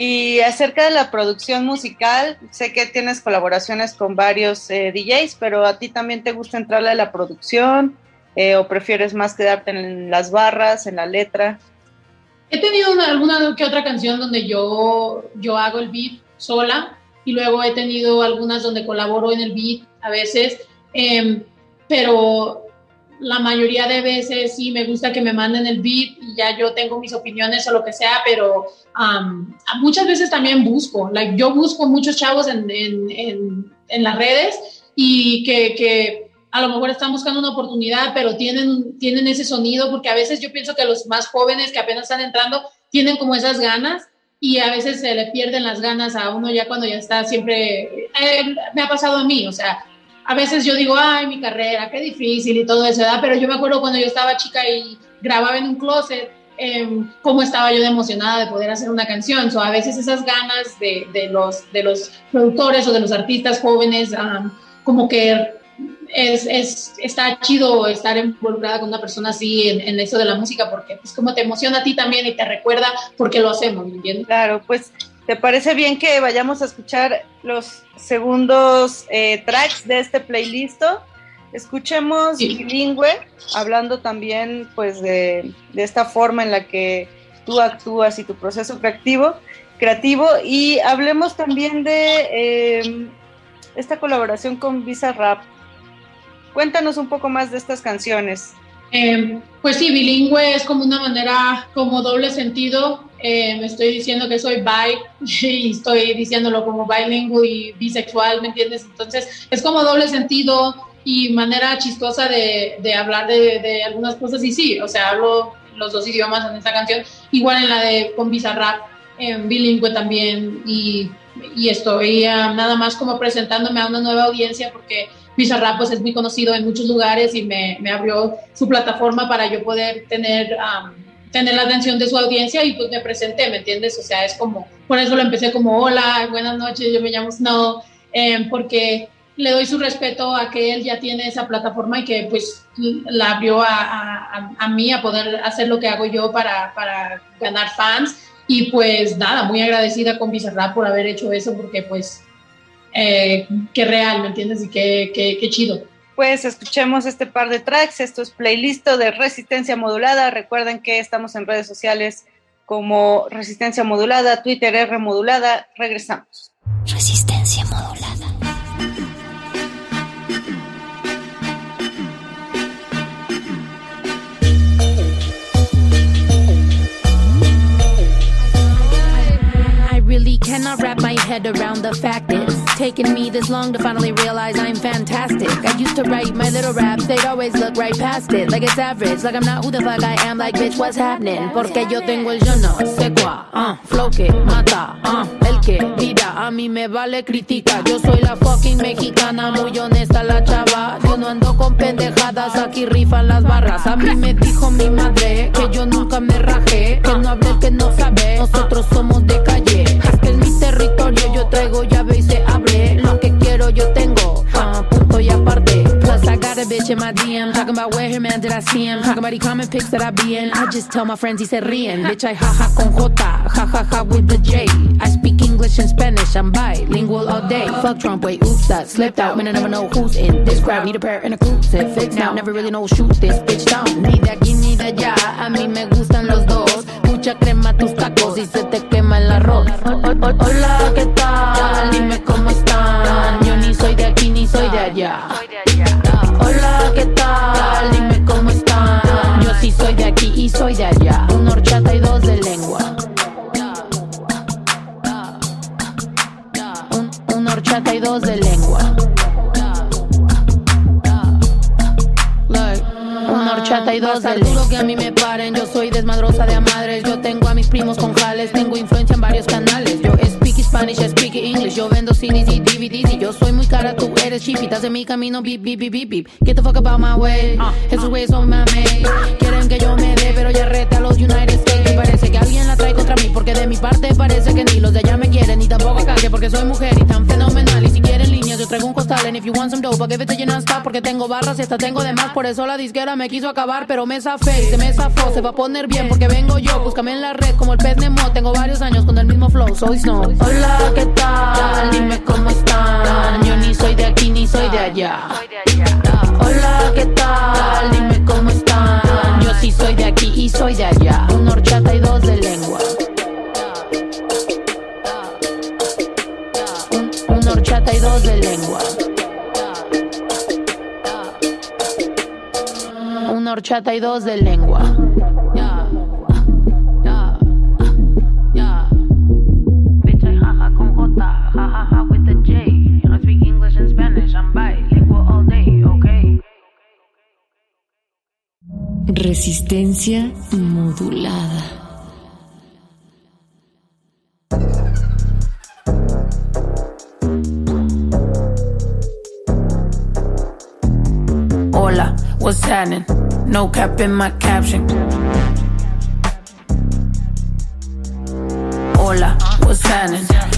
Y acerca de la producción musical, sé que tienes colaboraciones con varios eh, DJs, pero a ti también te gusta entrarle a la producción eh, o prefieres más quedarte en las barras, en la letra. He tenido una, alguna que otra canción donde yo, yo hago el beat sola y luego he tenido algunas donde colaboro en el beat a veces, eh, pero la mayoría de veces sí me gusta que me manden el beat y ya yo tengo mis opiniones o lo que sea, pero muchas veces también busco, yo busco muchos chavos en, en, las redes y que, que, a lo mejor están buscando una oportunidad, pero tienen, tienen ese sonido, porque a veces yo pienso que los más jóvenes que apenas están entrando tienen como esas ganas y a veces se le pierden las ganas a uno ya cuando ya está siempre, eh, me ha pasado a mí, o sea, a veces yo digo, ay, mi carrera, qué difícil y todo eso, ¿verdad? Pero yo me acuerdo cuando yo estaba chica y grababa en un closet, eh, cómo estaba yo de emocionada de poder hacer una canción. So, a veces esas ganas de, de, los, de los productores o de los artistas jóvenes, um, como que es, es, está chido estar involucrada con una persona así en, en, eso de la música, porque pues como te emociona a ti también y te recuerda por qué lo hacemos, ¿me entiendes? Claro, pues ¿Te parece bien que vayamos a escuchar los segundos eh, tracks de este playlist? Escuchemos sí. bilingüe, hablando también pues de, de, esta forma en la que tú actúas y tu proceso creativo, creativo y hablemos también de eh, esta colaboración con Visa Rap. Cuéntanos un poco más de estas canciones. Eh, pues sí, bilingüe es como una manera, como doble sentido. Eh, me estoy diciendo que soy bi *laughs* y estoy diciéndolo como bilingüe y bisexual, ¿me entiendes? Entonces es como doble sentido y manera chistosa de, de hablar de, de, algunas cosas. Y sí, o sea, hablo los dos idiomas en esta canción, igual en la de con Bizarrap, en bilingüe también. Y, y estoy uh, nada más como presentándome a una nueva audiencia porque Bizarrap pues es muy conocido en muchos lugares y me, abrió su plataforma para yo poder tener, tener la atención de su audiencia y pues me presenté, ¿me entiendes? O sea, es como, por eso lo empecé como, hola, buenas noches, yo me llamo Snow, eh, porque le doy su respeto a que él ya tiene esa plataforma y que pues la abrió a mí a poder hacer lo que hago yo para, para ganar fans. Y pues nada, muy agradecida con Bizarrap por haber hecho eso porque pues eh, qué real, ¿me entiendes? Y qué, qué, qué, chido. Pues escuchemos este par de tracks. Esto es playlist de Resistencia Modulada. Recuerden que estamos en redes sociales como Resistencia Modulada, Twitter R Modulada. Regresamos. Resistencia Modulada. Cannot wrap my head around the fact it's taken me this long to finally realize I'm fantastic. I used to write my little raps, they'd always look right past it, like it's average, like I'm not who the fuck I am, like bitch, what's happening? Porque yo tengo el yo no sé cuá, uh, flow que mata, uh, el que mira, a mí me vale critica. Yo soy la fucking mexicana, muy honesta la chava. Yo no ando con pendejadas, aquí rifan las barras. A mí me dijo mi madre que yo nunca me rajé, que no hablé, que no sabe. Nosotros somos de calle. Territorio, yo traigo llave y se abre. Lo que quiero yo tengo, uh, punto y aparte. Plus I got a bitch in my DM, talking about where her man did I see him. Talking about he comment pics that I be in. I just tell my friends y se ríen. Bitch I jaja con J, jajaja with the J. I speak English and Spanish, I'm bilingual all day. Fuck Trump, wait, oops, that slipped out. Man, I never know who's in this crowd. Need a pair and a crucifix now. Never really know shoot this bitch down. Ni de aquí ni de allá, a mí me gustan los dos. Mucha crema tus tacos y se te quema el arroz. Hola, ¿qué tal? Dime cómo están. Yo ni soy de aquí ni soy de allá. Hola, ¿qué tal? Dime cómo están. Yo sí soy de aquí y soy de allá. Un horchata y dos de lengua. Un, un horchata y dos de lengua. 82 del duro que a mí me paren. Yo soy desmadrosa de amadres. Yo tengo a mis primos con jales. Tengo influencia en varios canales. Yo speak Spanish, speak English. Yo vendo CDs y DVDs y yo soy muy cara, tú eres cheap. Estás en mi camino, beep, beep, beep, beep, beep. Get the fuck about my way. Esos güeyes son mame. Quieren que yo me dé, pero ya rete a los United States. Y parece que alguien la trae contra mí, porque de mi parte parece que ni los de allá me quieren, ni tampoco calle, porque soy mujer y tan fenomenal. Y si quieren líneas, yo traigo un costal. And if you want some dope, I'll give it to you non-stop, porque tengo barras y hasta tengo de más. Por eso la disquera me quiso acabar, pero me zafé y se me zafó. Se va a poner bien, porque vengo yo. Búscame en la red como el pez Nemo. Tengo varios años con el mismo flow, soy Snow. Hola, ¿qué tal? Dime cómo están. Yo ni soy de aquí ni soy de allá. Hola, ¿qué tal? Dime cómo están. Yo sí soy de aquí y soy de allá. Un horchata y dos de lengua. Un, un horchata y dos de lengua. Una horchata y dos de lengua. Resistencia modulada. Hola, what's happening? No cap in my caption. Hola, what's happening?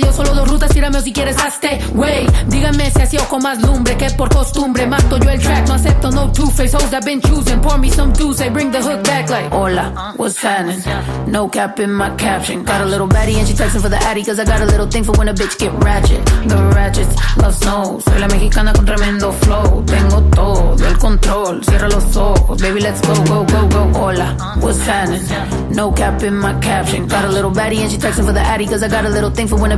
dio solo dos rutas. Tírame si quieres hazte. Wey, díganme si así o con más lumbre que por costumbre. Mato yo el track, no acepto no two-face. Hoes I've been choosing. Pour me some juice, I bring the hook back like. Hola, what's happening? No cap in my caption. Got a little baddie and she texting for the addy. Cause I got a little thing for when a bitch get ratchet. The ratchets love snow. Soy la mexicana con tremendo flow. Tengo todo el control. Cierra los ojos. Baby, let's go, go, go, go. Hola, what's happening? No cap in my caption. Got a little baddie and she texting for the addy. Cause I got a little thing for when a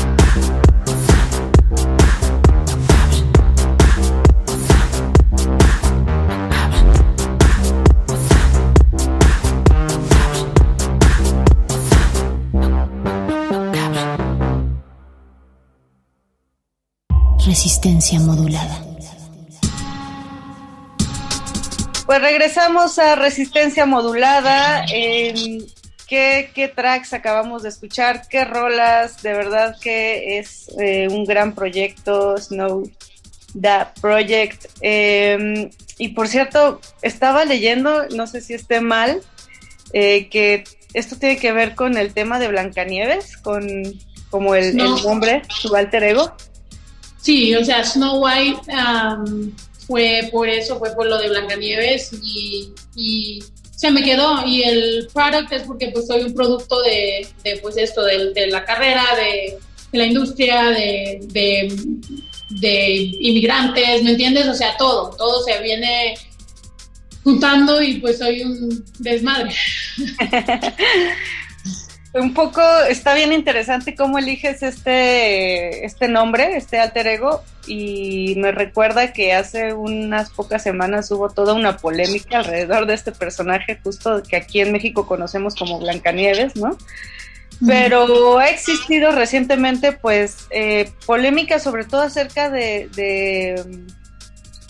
Resistencia modulada. Pues regresamos a Resistencia Modulada. Eh, ¿qué, ¿Qué tracks acabamos de escuchar? ¿Qué rolas? De verdad que es eh, un gran proyecto, Snow Da Project. Eh, y por cierto, estaba leyendo, no sé si esté mal, eh, que esto tiene que ver con el tema de Blancanieves, con como el, No. el nombre, su alter ego. Sí, o sea, Snow White am, fue por eso, fue por lo de Blancanieves y, se me quedó. Y el product es porque pues soy un producto de, pues esto, de, la carrera, de, de la industria, de, de, de inmigrantes, ¿me entiendes? O sea, todo, todo se viene juntando y pues soy un desmadre. *laughs* Un poco está bien interesante cómo eliges este, este nombre, este alter ego, y me recuerda que hace unas pocas semanas hubo toda una polémica alrededor de este personaje, justo que aquí en México conocemos como Blancanieves, ¿no? Pero ha existido recientemente, pues, eh, polémica sobre todo acerca de, de,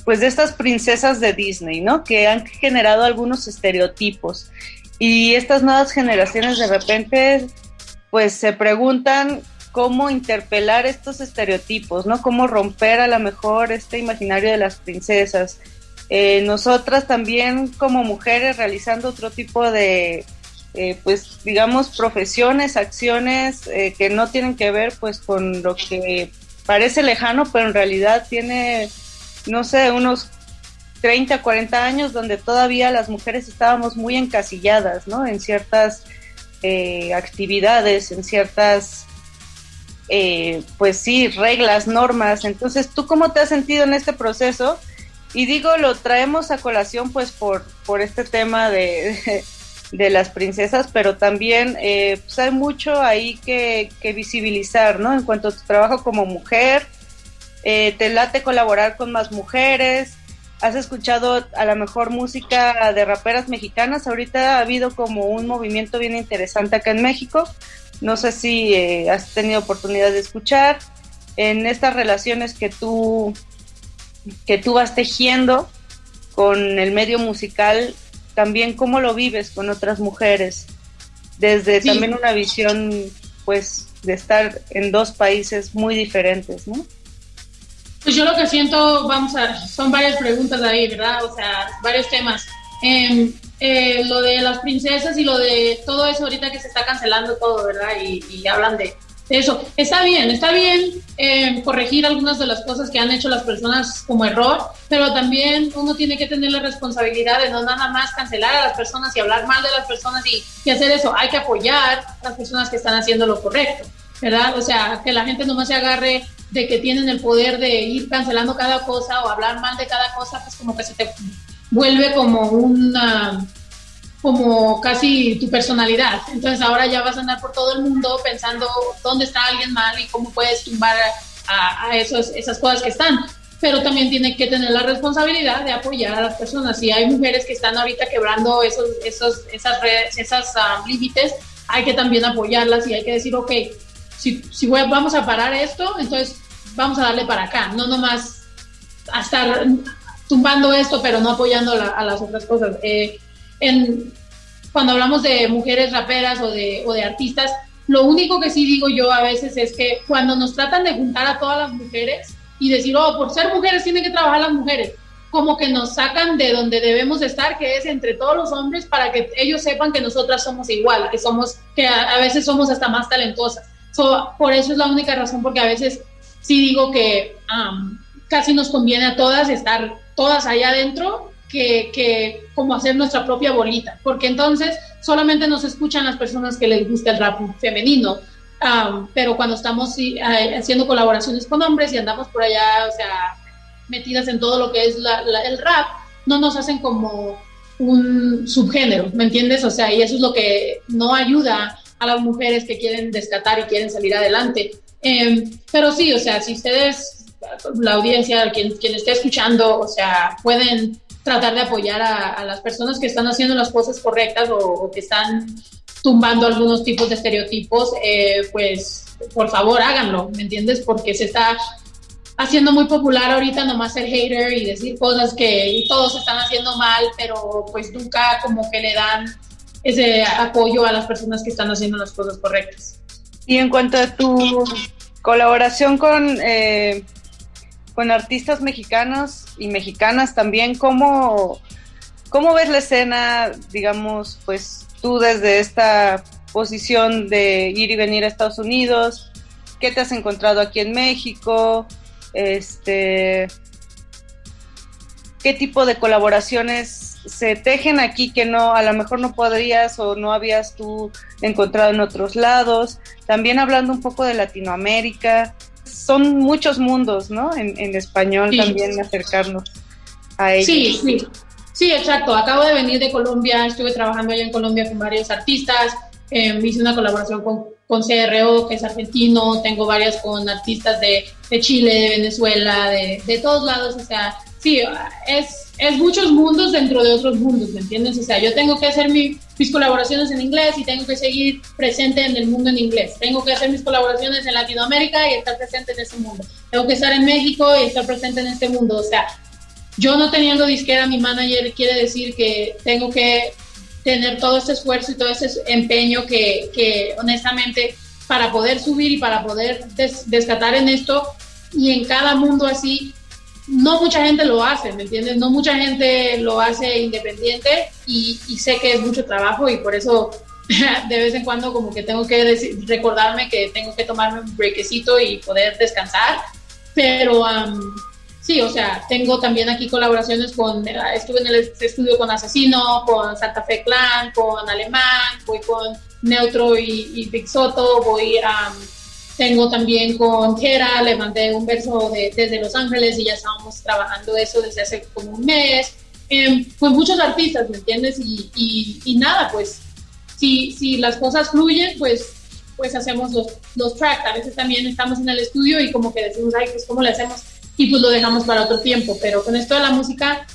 pues, de estas princesas de Disney, ¿no? Que han generado algunos estereotipos. Y estas nuevas generaciones de repente, pues, se preguntan cómo interpelar estos estereotipos, ¿no? Cómo romper a lo mejor este imaginario de las princesas. Eh, nosotras también como mujeres realizando otro tipo de, eh, pues digamos, profesiones, acciones eh, que no tienen que ver pues con lo que parece lejano, pero en realidad tiene, no sé, unos 30, 40 años donde todavía las mujeres estábamos muy encasilladas, ¿no? En ciertas eh, actividades, en ciertas, eh, pues sí, reglas, normas. Entonces, ¿tú cómo te has sentido en este proceso? Y digo, lo traemos a colación pues por, por este tema de, *laughs* de las princesas, pero también eh, pues hay mucho ahí que, que, visibilizar, ¿no? En cuanto a tu trabajo como mujer, eh, te late colaborar con más mujeres, has escuchado a lo mejor música de raperas mexicanas, ahorita ha habido como un movimiento bien interesante acá en México, no sé si eh, has tenido oportunidad de escuchar en estas relaciones que tú que tú vas tejiendo con el medio musical, también cómo lo vives con otras mujeres, desde sí. también una visión, pues, de estar en dos países muy diferentes, ¿no? Pues yo lo que siento, vamos a, son varias preguntas ahí, ¿verdad? O sea, varios temas. Em, eh, lo de las princesas y lo de todo eso ahorita que se está cancelando todo, ¿verdad? Y, y hablan de, eso. Está bien, está bien em, corregir algunas de las cosas que han hecho las personas como error, pero también uno tiene que tener la responsabilidad de no nada más cancelar a las personas y hablar mal de las personas y, y hacer eso. Hay que apoyar a las personas que están haciendo lo correcto, ¿verdad? O sea, que la gente no se agarre de que tienen el poder de ir cancelando cada cosa o hablar mal de cada cosa, pues como que se te vuelve como una como casi tu personalidad. Entonces ahora ya vas a andar por todo el mundo pensando dónde está alguien mal y cómo puedes tumbar a, a esos, esas cosas que están. Pero también tiene que tener la responsabilidad de apoyar a las personas. Si hay mujeres que están ahorita quebrando esos, esos, esas redes, esas um, límites, hay que también apoyarlas y hay que decir, ok, si, si voy- vamos a parar esto, entonces vamos a darle para acá, no nomás a estar tumbando esto, pero no apoyando la- a las otras cosas. Eh, en, cuando hablamos de mujeres raperas o de, o de artistas, lo único que sí digo yo a veces es que cuando nos tratan de juntar a todas las mujeres y decir, oh, por ser mujeres tienen que trabajar las mujeres, como que nos sacan de donde debemos estar, que es entre todos los hombres, para que ellos sepan que nosotras somos igual, que somos, que a, a veces somos hasta más talentosas. So, por eso es la única razón, porque a veces sí digo que am, casi nos conviene a todas estar todas allá adentro que, que como hacer nuestra propia bolita, porque entonces solamente nos escuchan las personas que les gusta el rap femenino, am, pero cuando estamos sí, eh, haciendo colaboraciones con hombres y andamos por allá, o sea, metidas en todo lo que es la- la- el rap, no nos hacen como un subgénero, ¿me entiendes? O sea, y eso es lo que no ayuda a las mujeres que quieren descatar y quieren salir adelante. Eh, pero sí, o sea, si ustedes, la audiencia, quien, quien esté escuchando, o sea, pueden tratar de apoyar a, a las personas que están haciendo las cosas correctas o, o que están tumbando algunos tipos de estereotipos, eh, pues por favor háganlo, ¿me entiendes? Porque se está haciendo muy popular ahorita nomás ser hater y decir cosas que todos están haciendo mal, pero pues nunca como que le dan ese apoyo a las personas que están haciendo las cosas correctas. Y en cuanto a tu colaboración con, eh, con artistas mexicanos y mexicanas también, ¿cómo, ¿cómo ves la escena, digamos, pues tú desde esta posición de ir y venir a Estados Unidos? ¿Qué te has encontrado aquí en México? Este, ¿Qué tipo de colaboraciones se tejen aquí que no, a lo mejor no podrías o no habías tú encontrado en otros lados? También hablando un poco de Latinoamérica, son muchos mundos, ¿no? En, en español Sí. también acercarnos a ellos. Sí, sí. Sí, exacto. Acabo de venir de Colombia, estuve trabajando allá en Colombia con varios artistas, eh, hice una colaboración con, con CRO, que es argentino, tengo varias con artistas de, de Chile, de Venezuela, de, de todos lados, o sea, sí, es, es muchos mundos dentro de otros mundos, ¿me entiendes? O sea, yo tengo que hacer mi- mis colaboraciones en inglés y tengo que seguir presente en el mundo en inglés. Tengo que hacer mis colaboraciones en Latinoamérica y estar presente en ese mundo. Tengo que estar en México y estar presente en este mundo. O sea, yo no teniendo disquera, mi manager quiere decir que tengo que tener todo este esfuerzo y todo ese empeño que, que honestamente para poder subir y para poder des- descatar en esto y en cada mundo así, no mucha gente lo hace, ¿me entiendes? No mucha gente lo hace independiente y, sé que es mucho trabajo y por eso *laughs* de vez en cuando como que tengo que recordarme que tengo que tomarme un brequecito y poder descansar, pero sí, o sea, tengo también aquí colaboraciones con, eh, estuve en el estudio con Asesino, con Santa Fe Clan, con Alemán, voy con Neutro y Big Soto, voy a... tengo también con Kera, le mandé un verso de- desde Los Ángeles y ya estábamos trabajando eso desde hace como un mes. Em, pues muchos artistas, ¿me entiendes? Y, y, y nada, pues si, si las cosas fluyen, pues, pues hacemos los, los tracks. A veces también estamos en el estudio y como que decimos, ay, pues cómo le hacemos y pues lo dejamos para otro tiempo. Pero con esto de la música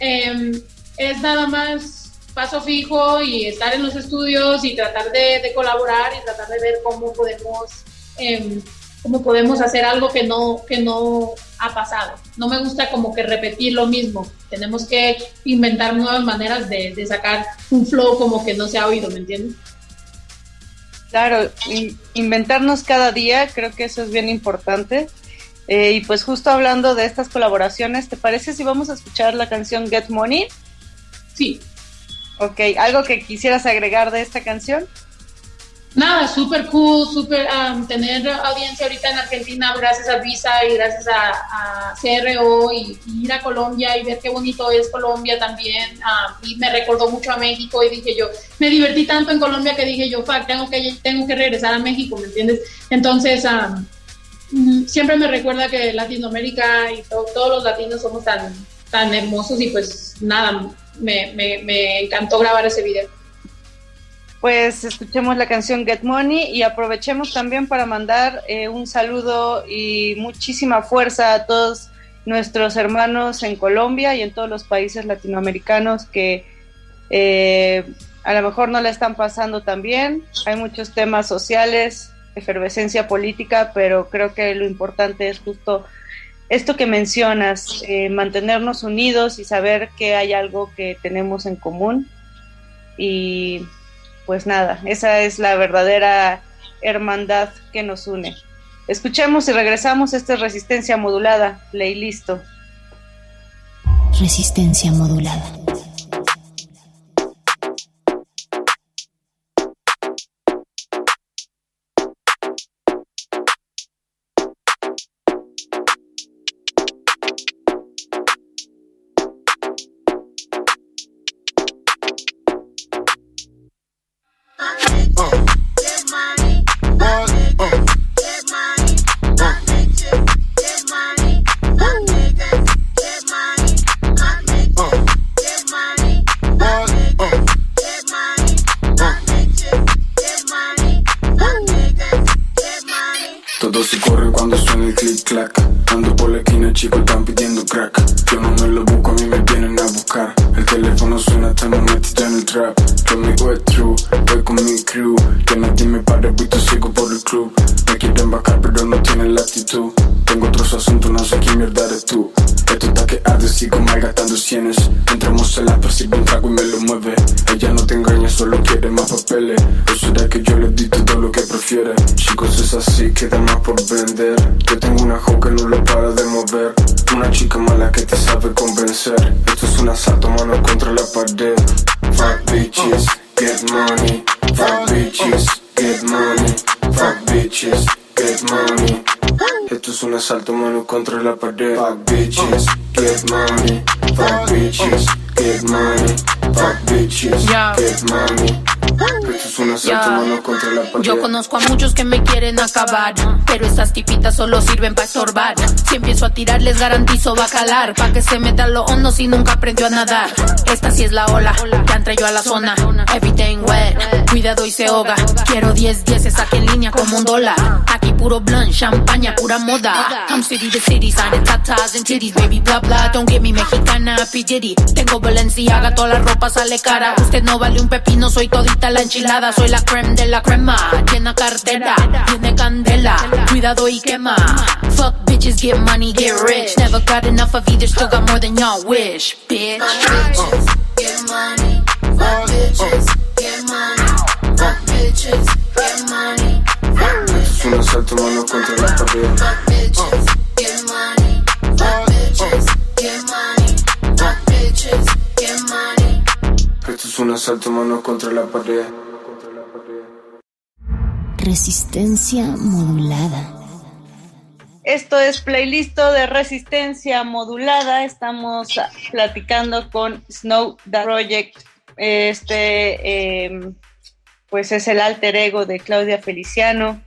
em, es nada más paso fijo y estar en los estudios y tratar de, de colaborar y tratar de ver cómo podemos em, cómo podemos hacer algo que no que no ha pasado. No me gusta como que repetir lo mismo. Tenemos que inventar nuevas maneras de, de sacar un flow como que no se ha oído, ¿me entiendes? Claro, in- inventarnos cada día, creo que eso es bien importante. Eh, y pues justo hablando de estas colaboraciones, ¿te parece si vamos a escuchar la canción Get Money? Sí. Ok, ¿algo que quisieras agregar de esta canción? Nada, súper cool, súper um, tener audiencia ahorita en Argentina gracias a Visa y gracias a, CRO y, ir a Colombia y ver qué bonito es Colombia también. um, y me recordó mucho a México y dije yo, me divertí tanto en Colombia que dije yo, fuck, tengo que, tengo que regresar a México, ¿me entiendes? Entonces, um, mm, siempre me recuerda que Latinoamérica y to- todos los latinos somos tan, tan hermosos y pues nada, me, me, me encantó grabar ese video. Pues escuchemos la canción Get Money y aprovechemos también para mandar eh, un saludo y muchísima fuerza a todos nuestros hermanos en Colombia y en todos los países latinoamericanos que eh, a lo mejor no la están pasando tan bien. Hay muchos temas sociales, efervescencia política, pero creo que lo importante es justo esto que mencionas, eh, mantenernos unidos y saber que hay algo que tenemos en común. Y pues nada, esa es la verdadera hermandad que nos une. Escuchemos y regresamos. Esta es Resistencia Modulada. Ley listo. Resistencia modulada. Pero estas tipitas solo sirven para estorbar. Si empiezo a tirar, les garantizo va a calar. Pa' que se meta lo hondo si nunca aprendió a nadar. Esta sí es la ola, ya entré yo a la zona. Everything wet, cuidado y se ahoga. Quiero 10 10 saque en línea como un dólar. Puro blunt, champaña, pura moda. I'm city to city, signing tatas and titties, baby, bla bla. Don't get me mexicana, P. Tengo Balenciaga, toda la ropa sale cara. Usted no vale un pepino, soy todita la enchilada. Soy la creme de la crema, llena cartera, tiene candela. Cuidado y quema. Fuck bitches, get money, get rich. Never got enough of either, still got more than y'all wish, bitch. Get money, fuck bitches, un asalto, mano contra la pared. fuck bitches, get money, fuck bitches, get money, fuck bitches, get money. Esto es un asalto, mano contra la pared. Resistencia modulada. Esto es playlisto de resistencia modulada. Estamos platicando con Snow the Project. Este, eh, pues es el alter ego de Claudia Feliciano.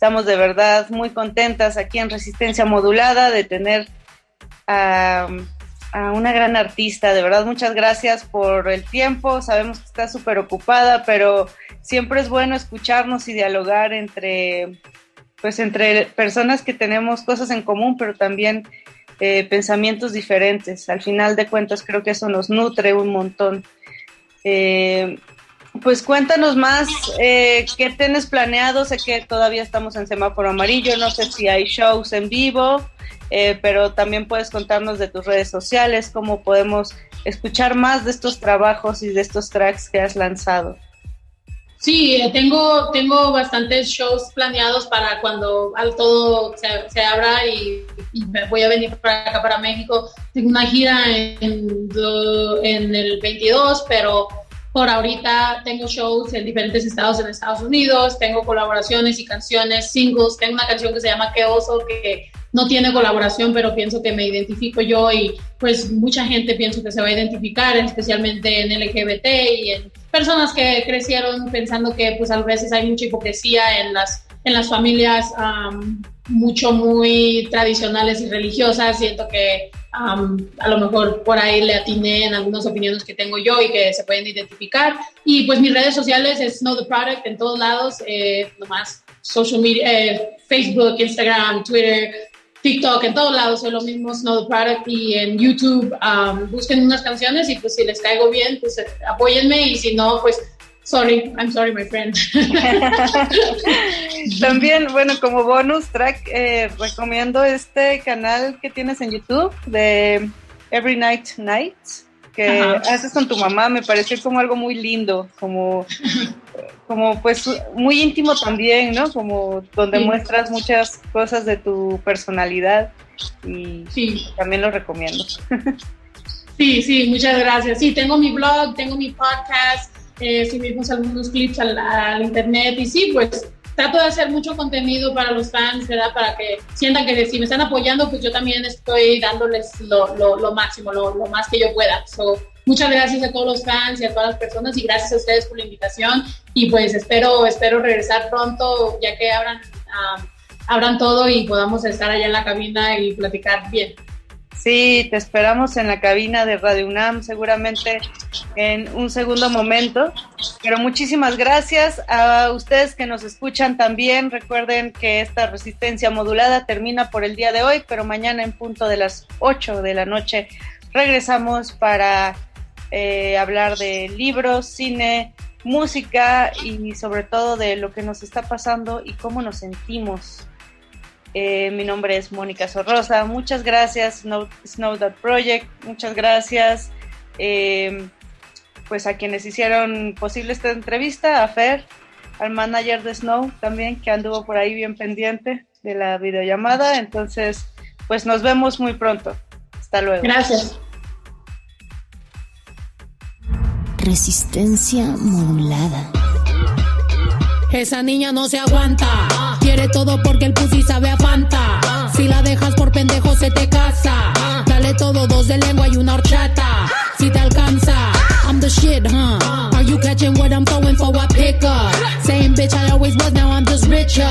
Estamos de verdad muy contentas aquí en Resistencia Modulada de tener a, una gran artista. De verdad, muchas gracias por el tiempo. Sabemos que está súper ocupada, pero siempre es bueno escucharnos y dialogar entre pues entre personas que tenemos cosas en común, pero también eh, pensamientos diferentes. Al final de cuentas, creo que eso nos nutre un montón. Eh, pues cuéntanos más, eh, ¿qué tienes planeado? Sé que todavía estamos en semáforo amarillo, no sé si hay shows en vivo, eh, pero también puedes contarnos de tus redes sociales, cómo podemos escuchar más de estos trabajos y de estos tracks que has lanzado. Sí, eh, tengo, tengo bastantes shows planeados para cuando todo se, se abra y, y voy a venir para acá, para México. Tengo una gira en, en el 22, pero por ahorita tengo shows en diferentes estados en Estados Unidos, tengo colaboraciones y canciones, singles. Tengo una canción que se llama Qué Oso, que no tiene colaboración, pero pienso que me identifico yo y pues mucha gente pienso que se va a identificar, especialmente en LGBT y en personas que crecieron pensando que pues a veces hay mucha hipocresía en las, en las familias am, mucho muy tradicionales y religiosas. Siento que am, a lo mejor por ahí le atiné en algunas opiniones que tengo yo y que se pueden identificar. Y pues mis redes sociales es Know the Product en todos lados, eh, nomás social media, eh, Facebook, Instagram, Twitter, TikTok, en todos lados soy lo mismo, Snow the Product y en YouTube um, busquen unas canciones y pues si les caigo bien, pues apóyenme y si no, pues sorry, I'm sorry my friend. *laughs* También, bueno, como bonus track, eh, recomiendo este canal que tienes en YouTube de Every Night Nights, que Ajá. haces con tu mamá, me pareció como algo muy lindo, como, como pues muy íntimo también, ¿no? Como donde Sí. muestras muchas cosas de tu personalidad y Sí. también lo recomiendo. *laughs* Sí, sí, muchas gracias. Sí, tengo mi blog, tengo mi podcast, eh, subimos algunos clips al, al internet y sí, pues trato de hacer mucho contenido para los fans, ¿verdad? Para que sientan que si me están apoyando, pues yo también estoy dándoles lo, lo, lo máximo, lo, lo más que yo pueda. So, muchas gracias a todos los fans y a todas las personas y gracias a ustedes por la invitación y pues espero, espero regresar pronto ya que abran, ah, abran todo y podamos estar allá en la cabina y platicar bien. Sí, te esperamos en la cabina de Radio UNAM, seguramente en un segundo momento. Pero muchísimas gracias a ustedes que nos escuchan también. Recuerden que esta resistencia modulada termina por el día de hoy, pero mañana en punto de las 8 de la noche regresamos para eh, hablar de libros, cine, música y sobre todo de lo que nos está pasando y cómo nos sentimos. Eh, mi nombre es Mónica Sorrosa. Muchas gracias, Snow, Snow That Project. Muchas gracias. eh, pues a quienes hicieron posible esta entrevista, a Fer, al manager de Snow también, que anduvo por ahí bien pendiente de la videollamada. Entonces, pues nos vemos muy pronto. Hasta luego. Gracias. Resistencia modulada. Esa niña no se aguanta. Quiere todo porque el pussy sabe a Fanta. Si la dejas por pendejo se te casa. Dale todo, dos de lengua y una horchata. Si te alcanza. I'm the shit, huh? Are you catching what I'm throwing for a pickup? Same bitch I always was, now I'm just richer.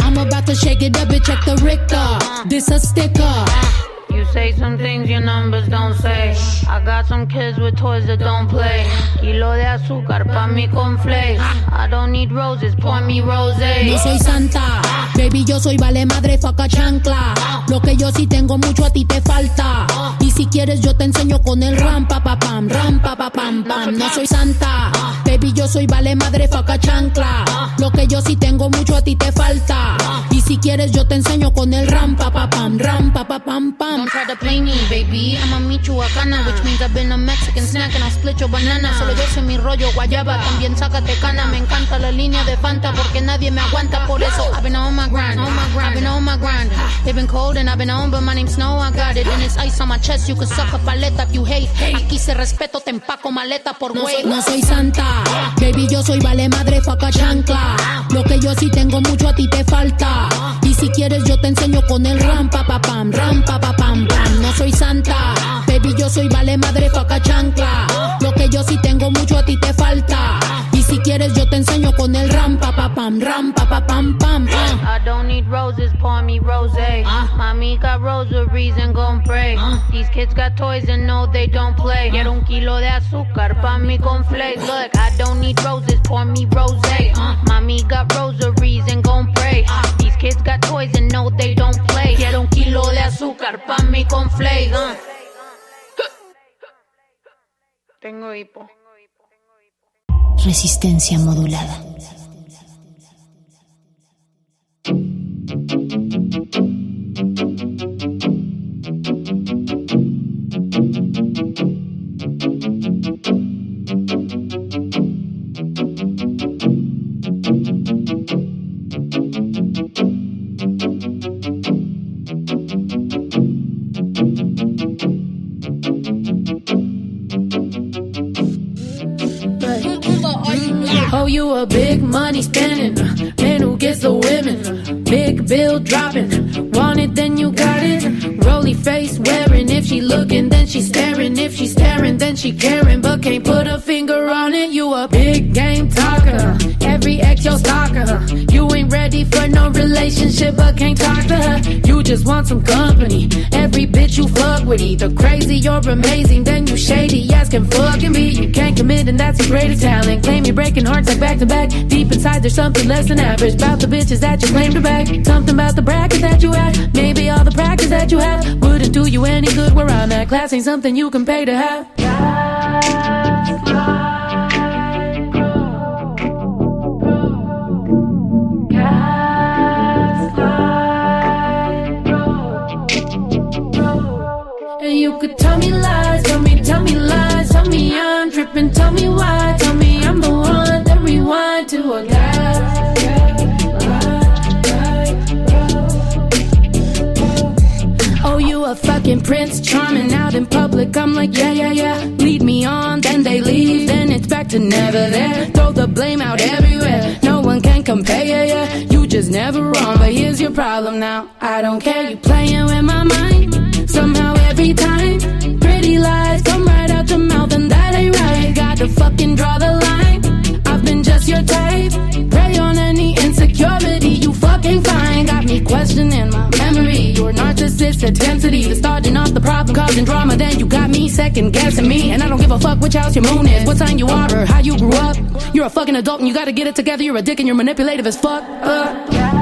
I'm about to shake it up and check the Richter. This a sticker. You say some things your numbers don't say. I got some kids with toys that don't play. Kilo de azúcar pa' mi conflakes. I don't need roses, pour me rosé. No soy santa, baby, yo soy vale madre, faca chancla. Lo que yo sí tengo mucho a ti te falta. Y si quieres yo te enseño con el ram pa pa pam, ram pa pa pam pam. No soy santa, baby, yo soy vale madre, faca chancla. Lo que yo sí tengo mucho a ti te falta. Y si quieres yo te enseño con el ram pa pa pam, ram pa pa pam pam. Don't try to play me, baby. I'ma meet you acana, which means I've been a Mexican snack and I'll split your banana. Solo yo sé mi rollo guayaba, también sácate cana. Me encanta la línea de Fanta porque nadie me aguanta. Por eso I've been on my grind, on my grind, I've been on my grind. They've been cold and I've been on, but my name's Snow. I got it and it's ice on my chest. You can suck a paleta if you hate. Aquí se respeto, te empaco maleta por No güey. soy, no soy santa, baby, yo soy vale madre, faca chancla. Lo que yo sí tengo mucho a ti te falta. Y si quieres yo te enseño con el ram pa pa pam, ram pa pa pam pam. No soy santa, baby, yo soy vale madre, faca chancla. Lo que yo sí tengo mucho a ti te falta. Quieres yo te enseño con el ram pa pa pam, ram pa pa pam pam. pam. I don't need roses, pour me rosé. Mommy got rosaries and gon' pray. These kids got toys and no, they don't play. Quiero un kilo de azúcar pa' mi conflakes. Look, I don't need roses, pour me rosé. Mommy got rosaries and gon' pray. These kids got toys and no, they don't play. Quiero un kilo de azúcar pa' mi conflakes. uh. Tengo hipo. Resistencia modulada. Can't put a finger on it. You a big game talker, every ex your stalker. You ain't ready for no relationship, but can't talk to her. You just want some company. Every bitch you fuck with, either crazy or amazing, then you shady. Asking fucking be. you can't commit, and that's a greater talent. Claim you're breaking hearts like back to back. Deep inside, there's something less than average about the bitches that you claim to back. Something about the bracket that you have, maybe all the practice that you have wouldn't do you any good. Where I'm at, class ain't something you can pay to have. Like, yeah, yeah, yeah. Lead me on, then they leave, then it's back to never there. Throw the blame out everywhere. No one can compare, yeah, yeah. You just never wrong, but here's your problem now. I don't care, you playing with my mind. Somehow every time, pretty lies come right out your mouth, and that ain't right. Gotta fucking draw the line. I've been just your type. Prey on any insecurity you fucking find. Got me questioning my narcissist intensity. The starting off the problem, causing drama. Then you got me second guessing me. And I don't give a fuck which house your moon is, what sign you are, or how you grew up. You're a fucking adult and you gotta get it together. You're a dick and you're manipulative as fuck. Uh.